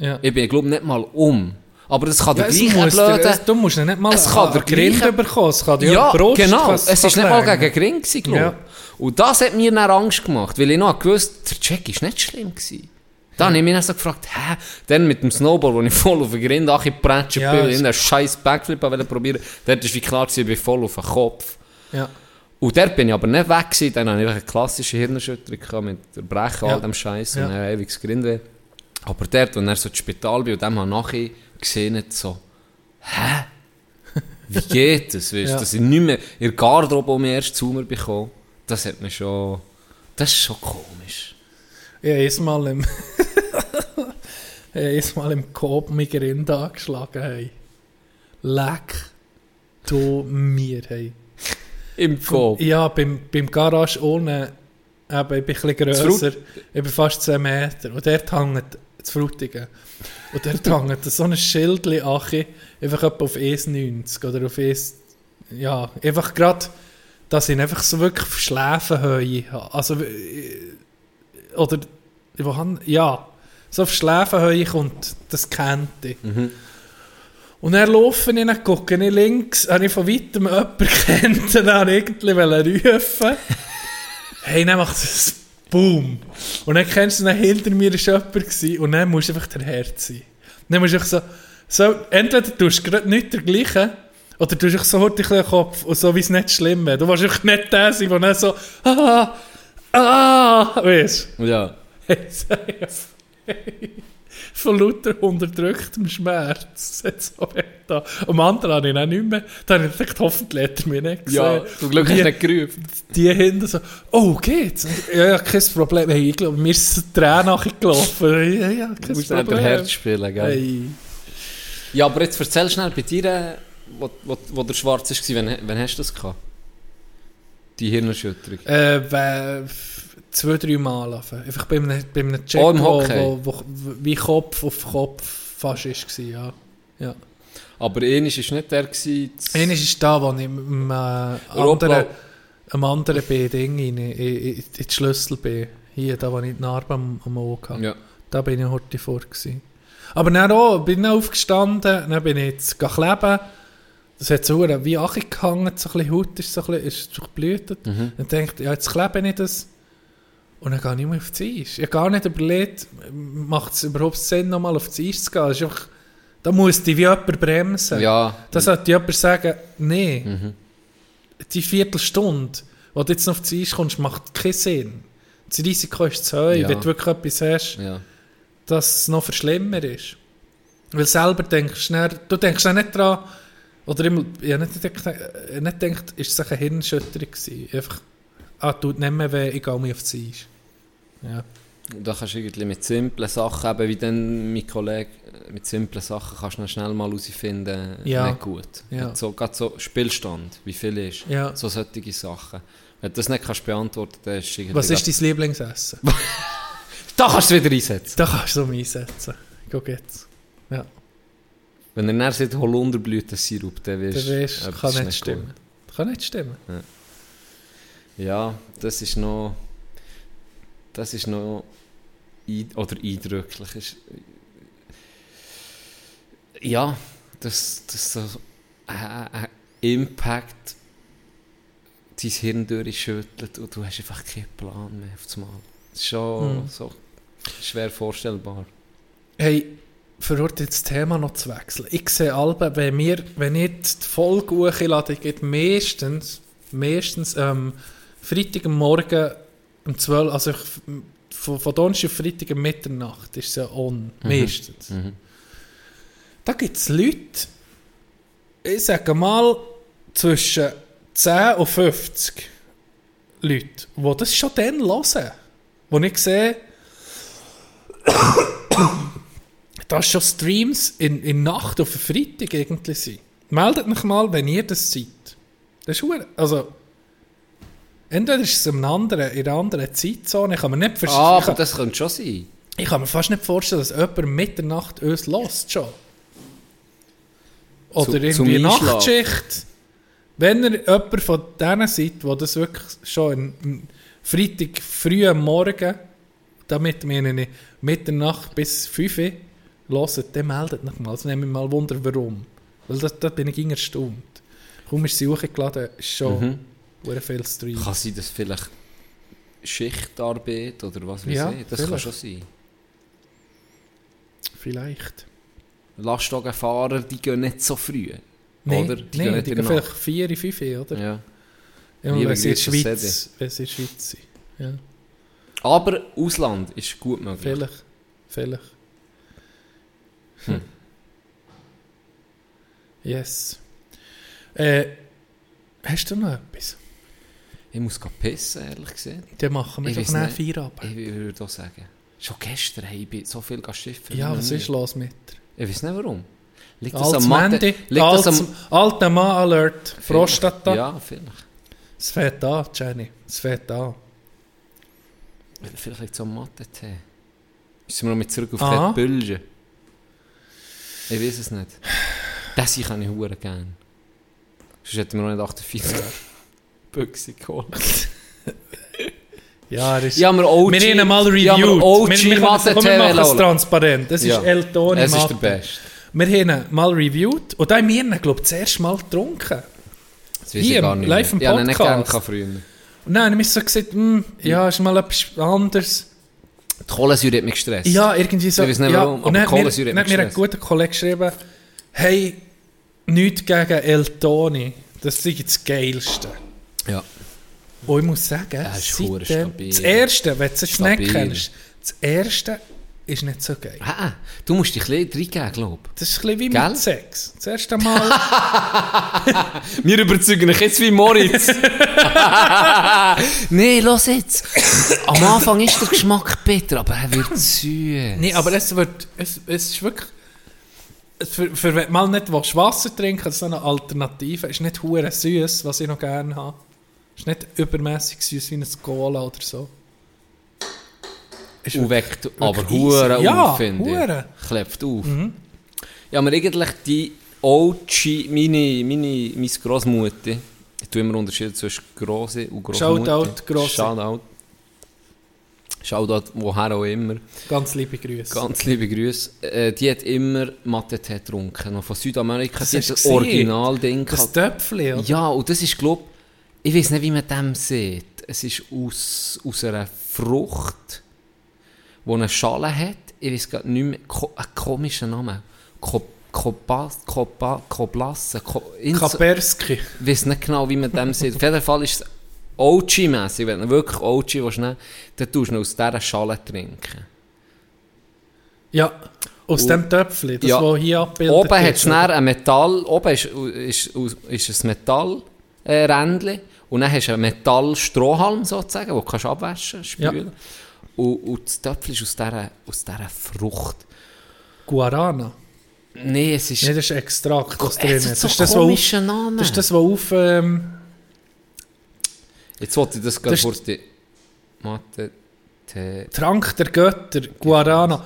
Ja. Ich bin, glaube nicht mal um. Aber das kann Ja, der es gleiche blöde... es, du musst nicht mal Es kann der Grind gleiche- bekommen, es kann dir ja, die Brust genau. Es ist nicht mal gegen gewesen, glaube. Ja. Und das hat mir dann Angst gemacht, weil ich noch gewusst der Check ist nicht schlimm gewesen. Dann habe ich mich dann so gefragt, hä? Dann mit dem Snowboard, wo ich voll auf den Grind angepratscht Ja, bin, es- in einen scheiß Backflip wollte probieren, dort war wie klar, ich bin voll auf den Kopf. Ja. Und dort bin ich aber nicht weg gewesen, dann hatte ich eine klassische Hirnerschütterung mit der Brechen, Ja. all dem Scheiß Ja. und ein ewiges Grindweh. Aber dort, als er so ins Spital bin und dem nachher gesehen, so, hä? Wie geht das? Weißt, Ja. Dass ich nicht mehr in der Garderobe um erst zu mir bekomme, das hat mir schon, das ist schon komisch. Ich habe jedes Mal im, ich habe jedes Mal im Coop mein Grind angeschlagen. Hey. Leck du mir. Hey. Im Kopf. Ja, beim, beim Garage ohne, eben, ich bin ein bisschen grösser, ich bin fast 10 Meter. Und dort hängt das Frutigen. Und dort hängt so ein Schildchen Achi, einfach etwa auf ES90 oder auf ES... Ja, einfach gerade, dass ich ihn einfach so wirklich auf Schläfenhöhe. Also, äh, oder, wo han, ja, so auf Schläfenhöhe kommt das kennt ich. Und dann laufe ich, dann gucke ich links, habe ich von weitem jemanden kennt, dann ich irgendwie rufen. hey, dann macht es Boom. Und dann kennst du, dann hinter mir war jemand gewesen, und dann musst du einfach der Herz sein. Dann musst du einfach so, so entweder tust du gerade nicht der gleiche, oder du tust einfach so hurtig den Kopf, und so wie es nicht schlimm wäre. Du willst einfach nicht der sein, der dann so, ah, ah, weißt du. Ja. Hey, hey, von lauter unterdrücktem Schmerz. So. Am anderen habe ich auch nicht mehr. Da habe ich gedacht, hoffentlich hat er mich nicht gesehen. Ja, zum Glück hast die, du nicht gerufen. Die hinten so, oh, geht's? Ja, ja, kein Problem. Hey, ich glaube, mir ist ein Tränen nachgelaufen. Ja, ja, Du kein musst nicht Problem. der Herz spielen, gell? Hey. Ja, aber jetzt erzähl schnell bei dir, äh, wo, wo, wo der Schwarz war, wann, wann hast du das gehabt? Die Hirnerschütterung. Äh, zwei, drei Mal. Einfach Einfach bei einem, bei einem Check, Oh, im wo, wo, wie Kopf auf Kopf fast war. Ja. ja. Aber einer war nicht der, Einer ist da, wo ich einem, äh, anderen, einem anderen B-Ding in, in, in, in die Schlüssel bin. Hier, da, wo ich die Narbe am, am Auge hatte. Ja. Da bin ich heute vor. Gewesen. Aber dann auch, bin ich aufgestanden, dann bin ich jetzt kleben. Das hat so wie Achi gehangen, so ein bisschen Haut ist so ein bisschen, ist durchblutet. Mhm. Dann denke ich, ja, jetzt klebe ich das. Und dann gehe ich nicht mehr auf das Eis. Ich habe gar nicht überlegt, macht es überhaupt Sinn, nochmal auf das Eis zu gehen. Das ist einfach, da muss dich wie jemand bremsen. Ja, Da sollte jemand sagen, nee, die Viertelstunde, wo du jetzt noch auf das Eis kommst, macht keinen Sinn. Das Risiko ist zu hoch, Ja. wenn du wirklich etwas hast, ja. dass es noch viel schlimmer ist. Weil selber denkst du, dann, du denkst auch nicht dran, oder immer, ich habe nicht gedacht, äh, nicht gedacht ist es eine Hirnschütterung gewesen. Einfach, ah, tut nicht mehr weh, gehe mich auf das Eis. Ja. Da kannst du irgendwie mit simplen Sachen, eben wie dann mein Kollege, äh, mit simplen Sachen kannst du schnell mal herausfinden, Ja. nicht gut. Ja. So, gerade so Spielstand, wie viel ist, Ja. so solche Sachen. Wenn du das nicht kannst beantworten kannst, dann ist es. Was ist dein Lieblingsessen? Da kannst du es wieder einsetzen. Da kannst du es einsetzen. Go geht's. Ja. Wenn er dann sagt Holunderblütensirup, dann wirst etwas kann ist nicht stimmen. Kann nicht stimmen. gut. Ja, das ist noch... Das ist noch... Oder eindrücklich. Ist, ja, das, das so ein Impact dein Hirn durchschüttelt und du hast einfach keinen Plan mehr auf das Mal. Das ist schon Hm. so schwer vorstellbar. Hey, heute das Thema noch zu wechseln. Ich sehe alle, wenn, wir, wenn ich die Folge hochlade, geht meistens, meistens ähm, Freitag am Morgen um 12 also ich, von, von Donnerstag auf Freitag um Mitternacht ist es ja on, meistens. Mhm. Da gibt es Leute, ich sage mal, zwischen 10 und 50 Leute, die das schon dann hören. Wo ich sehe, dass schon Streams in, in Nacht auf Freitag irgendwie sind. Meldet mich mal, wenn ihr das seid. Das ist also entweder ist es in einer anderen, in einer anderen Zeitzone, ich kann mir nicht verstehen, Ah, aber das könnte schon sein. ich kann mir fast nicht vorstellen, dass jemand Mitternacht uns lost schon. Oder Zu- irgendwie. Nachtschicht. Wenn ihr jemand von denen seid, wo das wirklich schon in, Freitag früh am Morgen, damit meine ich Mitternacht bis 5 Uhr, hört, dann meldet mich mal. Das nehme ich mal Wunder, warum. Weil da, da bin ich immer erstaunt. Kaum ist sie hochgeladen, ist schon mhm. Viel Stream. Kann sein, dass vielleicht Schichtarbeit oder was weiß Ja, ich, das kann vielleicht. schon sein. Vielleicht. Lastwagenfahrer, die gehen nicht so früh. Nein, oder? die, nee, nicht die gehen vielleicht 4, 5 Uhr, oder? Ja. Ja, wenn sie in Schweiz, wenn sie in der Schweiz sind. Ja, Aber Ausland ist gut möglich. vielleicht. Vielleicht. Hm. Yes. Äh, hast du noch etwas? Ich muss pissen, ehrlich gesagt. Dann machen wir Ich doch nicht. Feierabend. Ich würde auch sagen. Schon gestern habe ich so viel geschiffen. Ja, was ist los mit dir? Ich weiß nicht warum. Liegt das am Mathe? Mandy, Liegt das am... alter Mann-Alert, Prostata. Ja, vielleicht. Es fährt an, Jenny. Es fährt an. Vielleicht liegt es am Mathe-Tee. Müssen wir noch mit zurück auf Aha. Red Bull? Ich weiß es nicht. Das kann ich hure gerne. Sonst hätten wir noch nicht 48 Büchse geholt. Ja, ist... Ich habe mir OG... wir haben mal ich habe reviewed. OG wir, wir, machen es- komm, wir machen es Mathe-Tee transparent. Das Ja. ist El Toni Es ist der Beste. Wir haben ihn mal reviewed und da haben wir ihn, glaube ich, das erste Mal getrunken. Das weiß Hier, ich gar nicht live im mehr. Ich habe ihn nicht gerne Podcast. gehabt früher. Und dann habe ich so gesagt, hm, ja, ist mal etwas anderes. Die Kohlensäure hat mich gestresst. Ja, irgendwie so. Ich weiß nicht ja, warum, aber dann Kohlensäure hat dann hat mich mir ein gestresst. guter Kollege geschrieben, hey, nichts gegen El Toni. Das ist das Geilste. Ja. Und ich muss sagen, stabil. das Erste, wenn du es nicht kennst, das Erste ist nicht so geil. Ah, du musst dich ein bisschen reingeben, glaube Das ist ein bisschen wie Gell? mit Sex. Das erste Mal... ich. Wir überzeugen dich jetzt wie Moritz. Nein, los jetzt. Am Anfang ist der Geschmack bitter, aber er wird süß. Nee, aber es wird, es, es ist wirklich, es für, für wenn du mal nicht willst, Wasser trinken, so eine Alternative, ist nicht hure süß, was ich noch gerne habe. Ist nicht übermäßig süß wie ein Cola oder so. Ist Und weckt aber. Huren Ja, auf, finde hure. ich. Klebt auf. Ja, aber eigentlich die OG, meine, meine, meine Grossmutter, ich tue immer Unterschiede zwischen Grosse und Grossmutter. Shoutout, Grosse. Shoutout. Shoutout, woher auch immer. Ganz liebe Grüße. Ganz liebe Grüße. Äh, die hat immer Mathe-Tee getrunken. Noch von Südamerika. Das die hat das? Original-Ding Das. Töpfchen, oder? Ja, und das ist, glaube ich, weiß nicht, wie man dem sieht. Es ist aus, aus einer Frucht, die eine Schale hat. Ich weiß gar nicht mehr, ko ein komischer Name. Ko Kopas, Kopa, Koblasse, Ko Kapersky. ich weiß nicht genau, wie man dem sieht. Auf jeden Fall ist es OG-mässig. Wenn du wirklich OG willst, nehmen, dann tust du aus dieser Schale trinken. Ja, aus Und- dem Töpfchen, das, Ja. was hier abbildet Oben hat es ein Metall, oben ist, ist, ist, ist ein Metallrändchen äh, Rändchen. und dann hast du einen Metallstrohhalm sozusagen, den du kannst abwaschen spülen. Und, und das Töpfchen ist aus dieser, aus dieser Frucht. Guarana. Nein, es ist... Nein, das ist Extrakt, das Es drin ist. so Das ist das, was auf, Namen. das ist das, was auf... Ähm, Jetzt wollte ich das gerade kurz... Die Mathe... Trank der Götter, Guarana.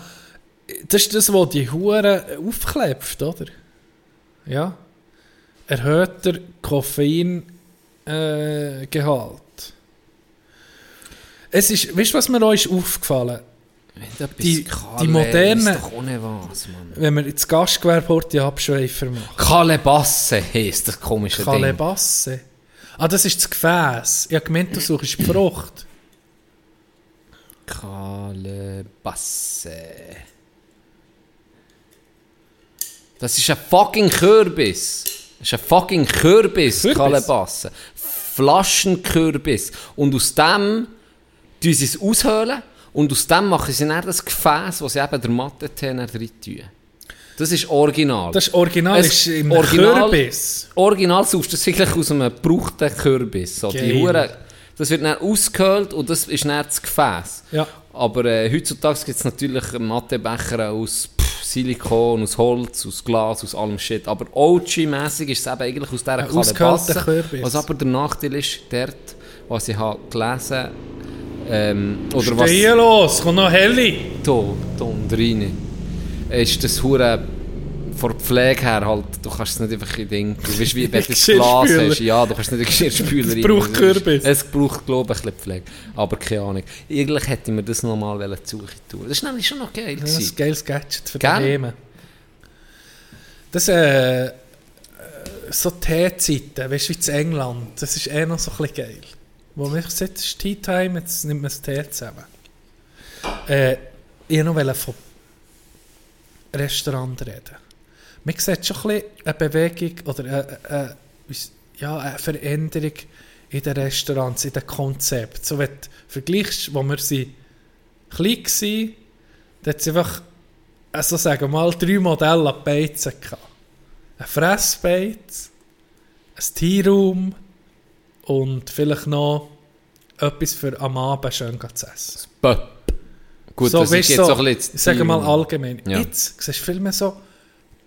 Das ist das, was die Huren aufklebt, oder? Ja. Erhöhter Koffeingehalt. Äh, es ist, weißt du, was mir auch ist aufgefallen? Die- die moderne- Ist doch ohne was, Mann. Wenn wir jetzt Gastgewerbe die Abschweifer machen. Kalebasse heisst das komische Ding. Kalebasse. Ah, das ist das Gefäß. Ich habe gemeint, du suchst die Frucht. Kalebasse. Das ist ein fucking Kürbis. Das ist ein fucking Kürbis, Kürbis? Kalebasse. Flaschenkürbis. Und aus dem tun sie es aushöhlen und aus dem machen sie dann das Gefäß, wo sie eben der Mathe-Tee dann rein tun. Das ist original. Das ist original, Es- ist im Original- Kürbis. Original suchst du das wirklich aus einem gebrauchten Kürbis. So, die. Hure, das wird dann ausgehöhlt und das ist dann das Gefäß. Ja. Aber äh, heutzutage gibt es natürlich Mattebecher aus Silikon, aus Holz, aus Glas, aus allem Shit. Aber OG-mässig ist es eben eigentlich aus dieser Kalebasse. Was aber der Nachteil ist, dort, was ich habe gelesen ähm, oder was... Steh los, komm noch helle. Da, da rein. Ist das Hure von der Pflege her halt, du kannst es nicht einfach in Ding, du weißt wie, wenn du das Glas hast, ja, du kannst nicht in Geschirrspüler Es braucht Kürbis. Es braucht, glaube ich, ein bisschen Pflege, aber keine Ahnung. Eigentlich hätte ich mir das nochmal zu tun Das ist nämlich schon noch geil Das ist ein geiles Gadget für Gell? daheim. Das, äh, äh, so Teezeiten, weißt du, wie in England, das ist eh noch so ein bisschen geil. Wo man sagt, es ist Tea Time, jetzt nimmt man das Tee zusammen. Äh, ich wollte noch von Restaurant reden. Man sieht schon ein eine Bewegung oder eine, eine, ja, eine Veränderung in den Restaurants, in den Konzepten. So, wenn du vergleichst, wo wir sie klein waren, da hat es einfach, also sagen wir mal, drei Modelle an Beizen gehabt. Ein Fressbeiz, ein Teeroom und vielleicht noch etwas für am Abend schön zu essen. Gut, so, das ist jetzt so ein bisschen... ich sage mal allgemein. Ja. Jetzt siehst du viel mehr so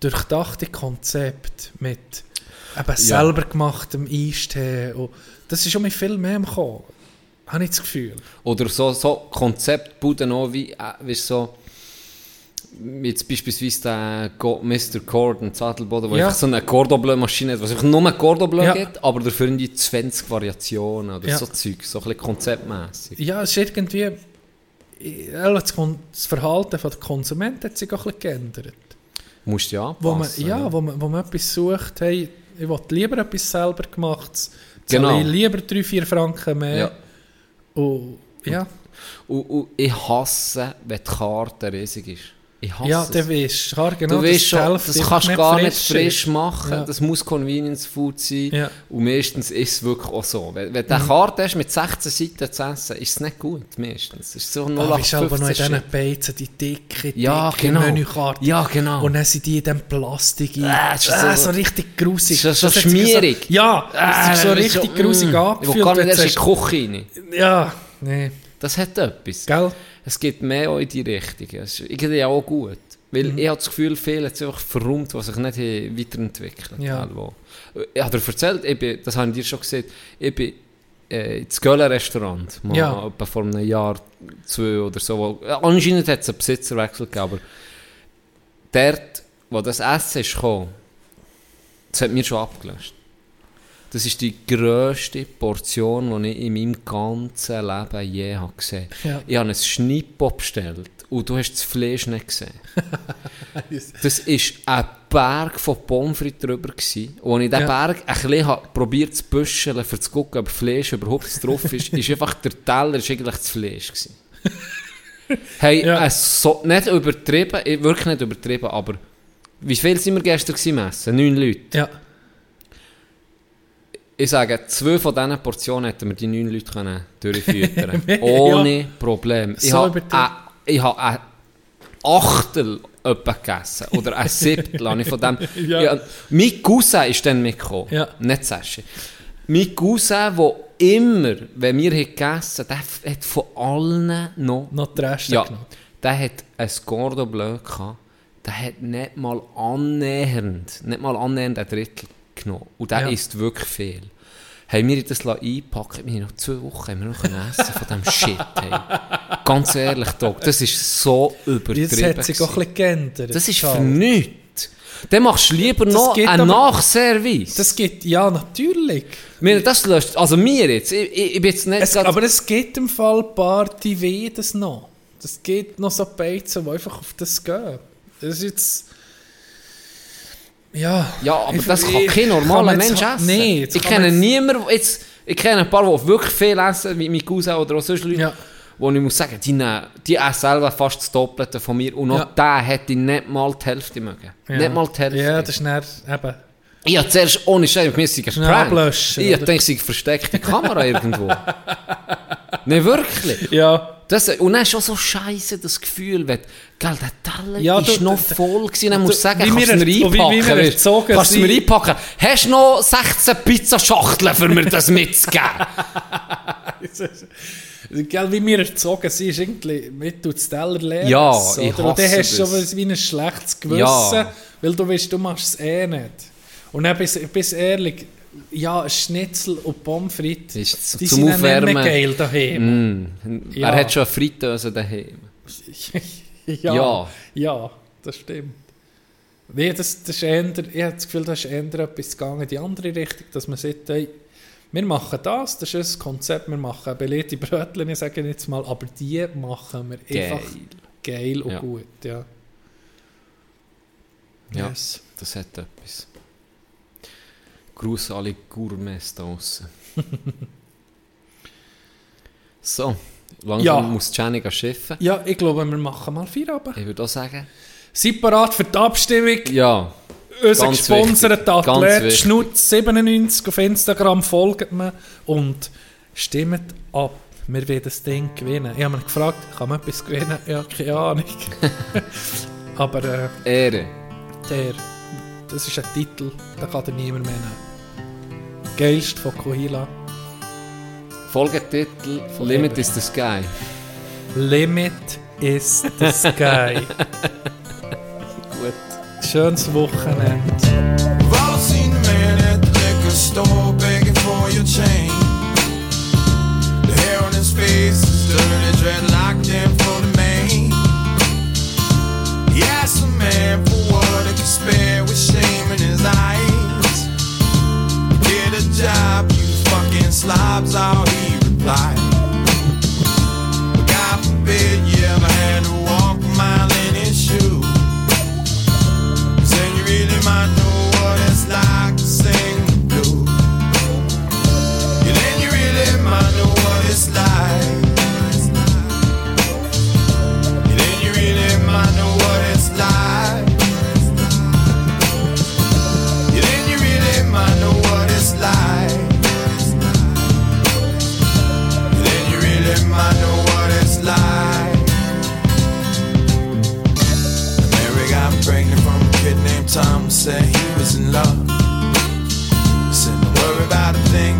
durchdachte Konzepte mit eben selber gemachtem Eistee. Und das ist schon mit viel mehr im Kommen. Habe ich das Gefühl. Oder so, so Konzeptbuden auch wie, äh, wie so, jetzt beispielsweise der Go Mr. Corden Zadelboden, wo Ja. so eine Cordon Bleu Maschine hat, was einfach nur Cordon Bleu Ja. gibt, aber dafür irgendwie 20 Variationen oder Ja. so Zeug, so ein bisschen konzeptmässig. Ja, es ist irgendwie... das Verhalten der Konsumenten hat sich auch ein bisschen geändert. Musst du ja Wo man, anpassen. ja, wo man, wo man etwas sucht, hey, ich will lieber etwas selber gemachtes, Genau. ich lieber 3-4 Franken mehr. Ja. Und, ja, Und, und ich hasse, wenn die Karte riesig ist. Ich hasse ja du weißt, klar, genau, du weißt schon, Hälfte das kannst du gar nicht frisch ist. machen. Ja. Das muss Convenience Food sein. Ja. Und meistens ist es wirklich auch so. Wenn, wenn du eine Karte hast mit 16 Seiten zu essen, ist es nicht gut. Meistens. Es ist so Ah, weißt du aber noch in 0815 diesen. Beizen, die dicke, Ja, dicke genau. Menükarte. Ja, genau. Und dann sind die in diesem Plastik. Äh, Ah, ist so, so- so richtig grusig. ist so Das hat sich schmierig. So, ja, Ah, das ist so das ist richtig so, grusig mm, angefühlt. Ich will gar nicht du erst in die Küche rein. Ja, nee. Das hat etwas. Gell? Es geht mehr auch in die Richtung. Es ist irgendwie auch gut. Weil Mhm. ich habe das Gefühl, viele sich einfach verrummt, was sich nicht haben weiterentwickelt Ja. irgendwo. Ich habe dir erzählt, ich bin, das habe ich dir schon gesagt, ich bin äh, ins Göller-Restaurant, Ja. etwa vor einem Jahr, zwei oder so. Anscheinend hat es einen Besitzerwechsel gegeben, aber dort, wo das Essen ist gekommen, das hat mir schon abgelöst. Das ist die grösste Portion, die ich in meinem ganzen Leben je habe gesehen habe. Ja. Ich habe ein Schnippo bestellt und du hast das Fleisch nicht gesehen. das war ein Berg von Pommes frites drüber. Gewesen. Und als ich diesen Ja. Berg ein bisschen probiert zu büscheln, um zu gucken, ob Fleisch überhaupt drauf ist, ist einfach der Teller ist eigentlich das Fleisch. Gewesen. hey, Ja. so, nicht übertrieben, wirklich nicht übertrieben, aber wie viel sind wir gestern gewesen im Essen? Neun Leute. Ja. Ich sage, zwei von diesen Portionen hätten wir die neun Leute können durchführen Ja. Ohne Problem. Ich So habe übertrieben. ein- Achtel etwa gegessen. Oder ein Siebtel habe ich von dem. Ja. Ja, mein Cousin ist dann mitgekommen. Ja. Nicht Sascha. Mein Cousin, der immer, wenn wir gegessen haben, der hat von allen noch... Noch die Reste Ja, genommen. der hat ein Cordon Bleu gehabt. Der hat nicht mal annähernd, nicht mal annähernd ein Drittel genommen. Und der Ja. isst wirklich viel. Haben wir das einpacken wir noch zwei Wochen haben wir noch essen von diesem Shit. Hey. Ganz ehrlich, Doc, das ist so übertrieben. Jetzt hat sich auch ein bisschen geändert. Das ist für nichts. Dann machst du lieber Das noch einen aber- Nachservice. Das geht, ja, natürlich. Mir, das löst, also mir jetzt, ich, ich, ich bin jetzt nicht Es, aber es gibt im Fall ein paar, die wollen das noch. Das gibt noch so Beizen, die einfach auf das gehen. Das ist jetzt... Ja, Ja, aber ich- das kann ich- kein kann normaler jetzt- Mensch essen. Nee, ich kann kenne niemanden, jetzt, ich kenne ein paar, die wirklich viel essen, wie mein Cousin oder auch sonst Leute, Ja. wo ich muss sagen, die, nehmen, die essen selber fast das Doppelte von mir und noch Ja. der hätte ich nicht mal die Hälfte mögen. Ja. Nicht mal die Hälfte. Ja, das ist dann eben... Ich habe zuerst ohne ein Schnell Prank. ablöschen, Ich denke, es sei versteckte Kamera irgendwo. Nein, wirklich. Ja, Das, und dann ist schon so scheiße das Gefühl, wenn, gell, der Teller Ja, ist du- noch du- voll gewesen, dann du- musst du sagen, wie kannst wir du mir er- wie- wir kannst du mir sind. einpacken. Hast du noch 16 Pizzaschachteln für mir das mitzugeben? Gell, wie wir erzogen sind, ist irgendwie, mit du das Teller leer Ja, essen, ich oder? Und dann hast du schon wie ein schlechtes Gewissen, Ja. weil du weißt, du machst es eh nicht. Und dann bis, bis ehrlich, ja, Schnitzel und Pommes frites, Ist die zum sind nicht Aufwärmen. mehr geil daheim. Mm. Ja. Er hat schon eine Fritteuse daheim. ja, Ja. ja. das stimmt. Nee, das, das ist eher, ich habe das Gefühl, das ist eher etwas gegangen in die andere Richtung, dass man sagt, hey, wir machen das, das ist ein Konzept, wir machen belegte Brötchen, ich sage jetzt mal, aber die machen wir Geil. einfach geil und Ja. gut. Ja. Ja, Yes. das hat etwas. Gruß alle Gourmets da draussen. so, langsam Ja. muss Jenny schiffen. ja, ich glaube, wir machen mal Feierabend. Ich würde auch sagen, Seid parat für die Abstimmung. ja, Unser gesponserter Athlet wichtig. Schnutz97 auf Instagram folgt mir und stimmt ab. Wir wollen das Ding gewinnen. Ich habe mich gefragt, kann man etwas gewinnen? Ja, keine Ahnung. Aber äh, Ehre. der, das ist ein Titel, den kann dir niemand mehr nehmen. Geilste von Kohila. Folgetitel von Limit Eben. is the Sky. Limit is the Sky. Gut. Schönes Wochenende. store begging for your change. The hair on his face is dirty, dreadlocked in for the mane. He a man for what he could spare with shame in his eyes. job, you fucking slobs, all he replied. God forbid you ever had to walk a mile in his shoes. Then you really might know what it's like to sing the blues. Then you really might know what it's like. time said he was in love. Said, don't worry about a thing,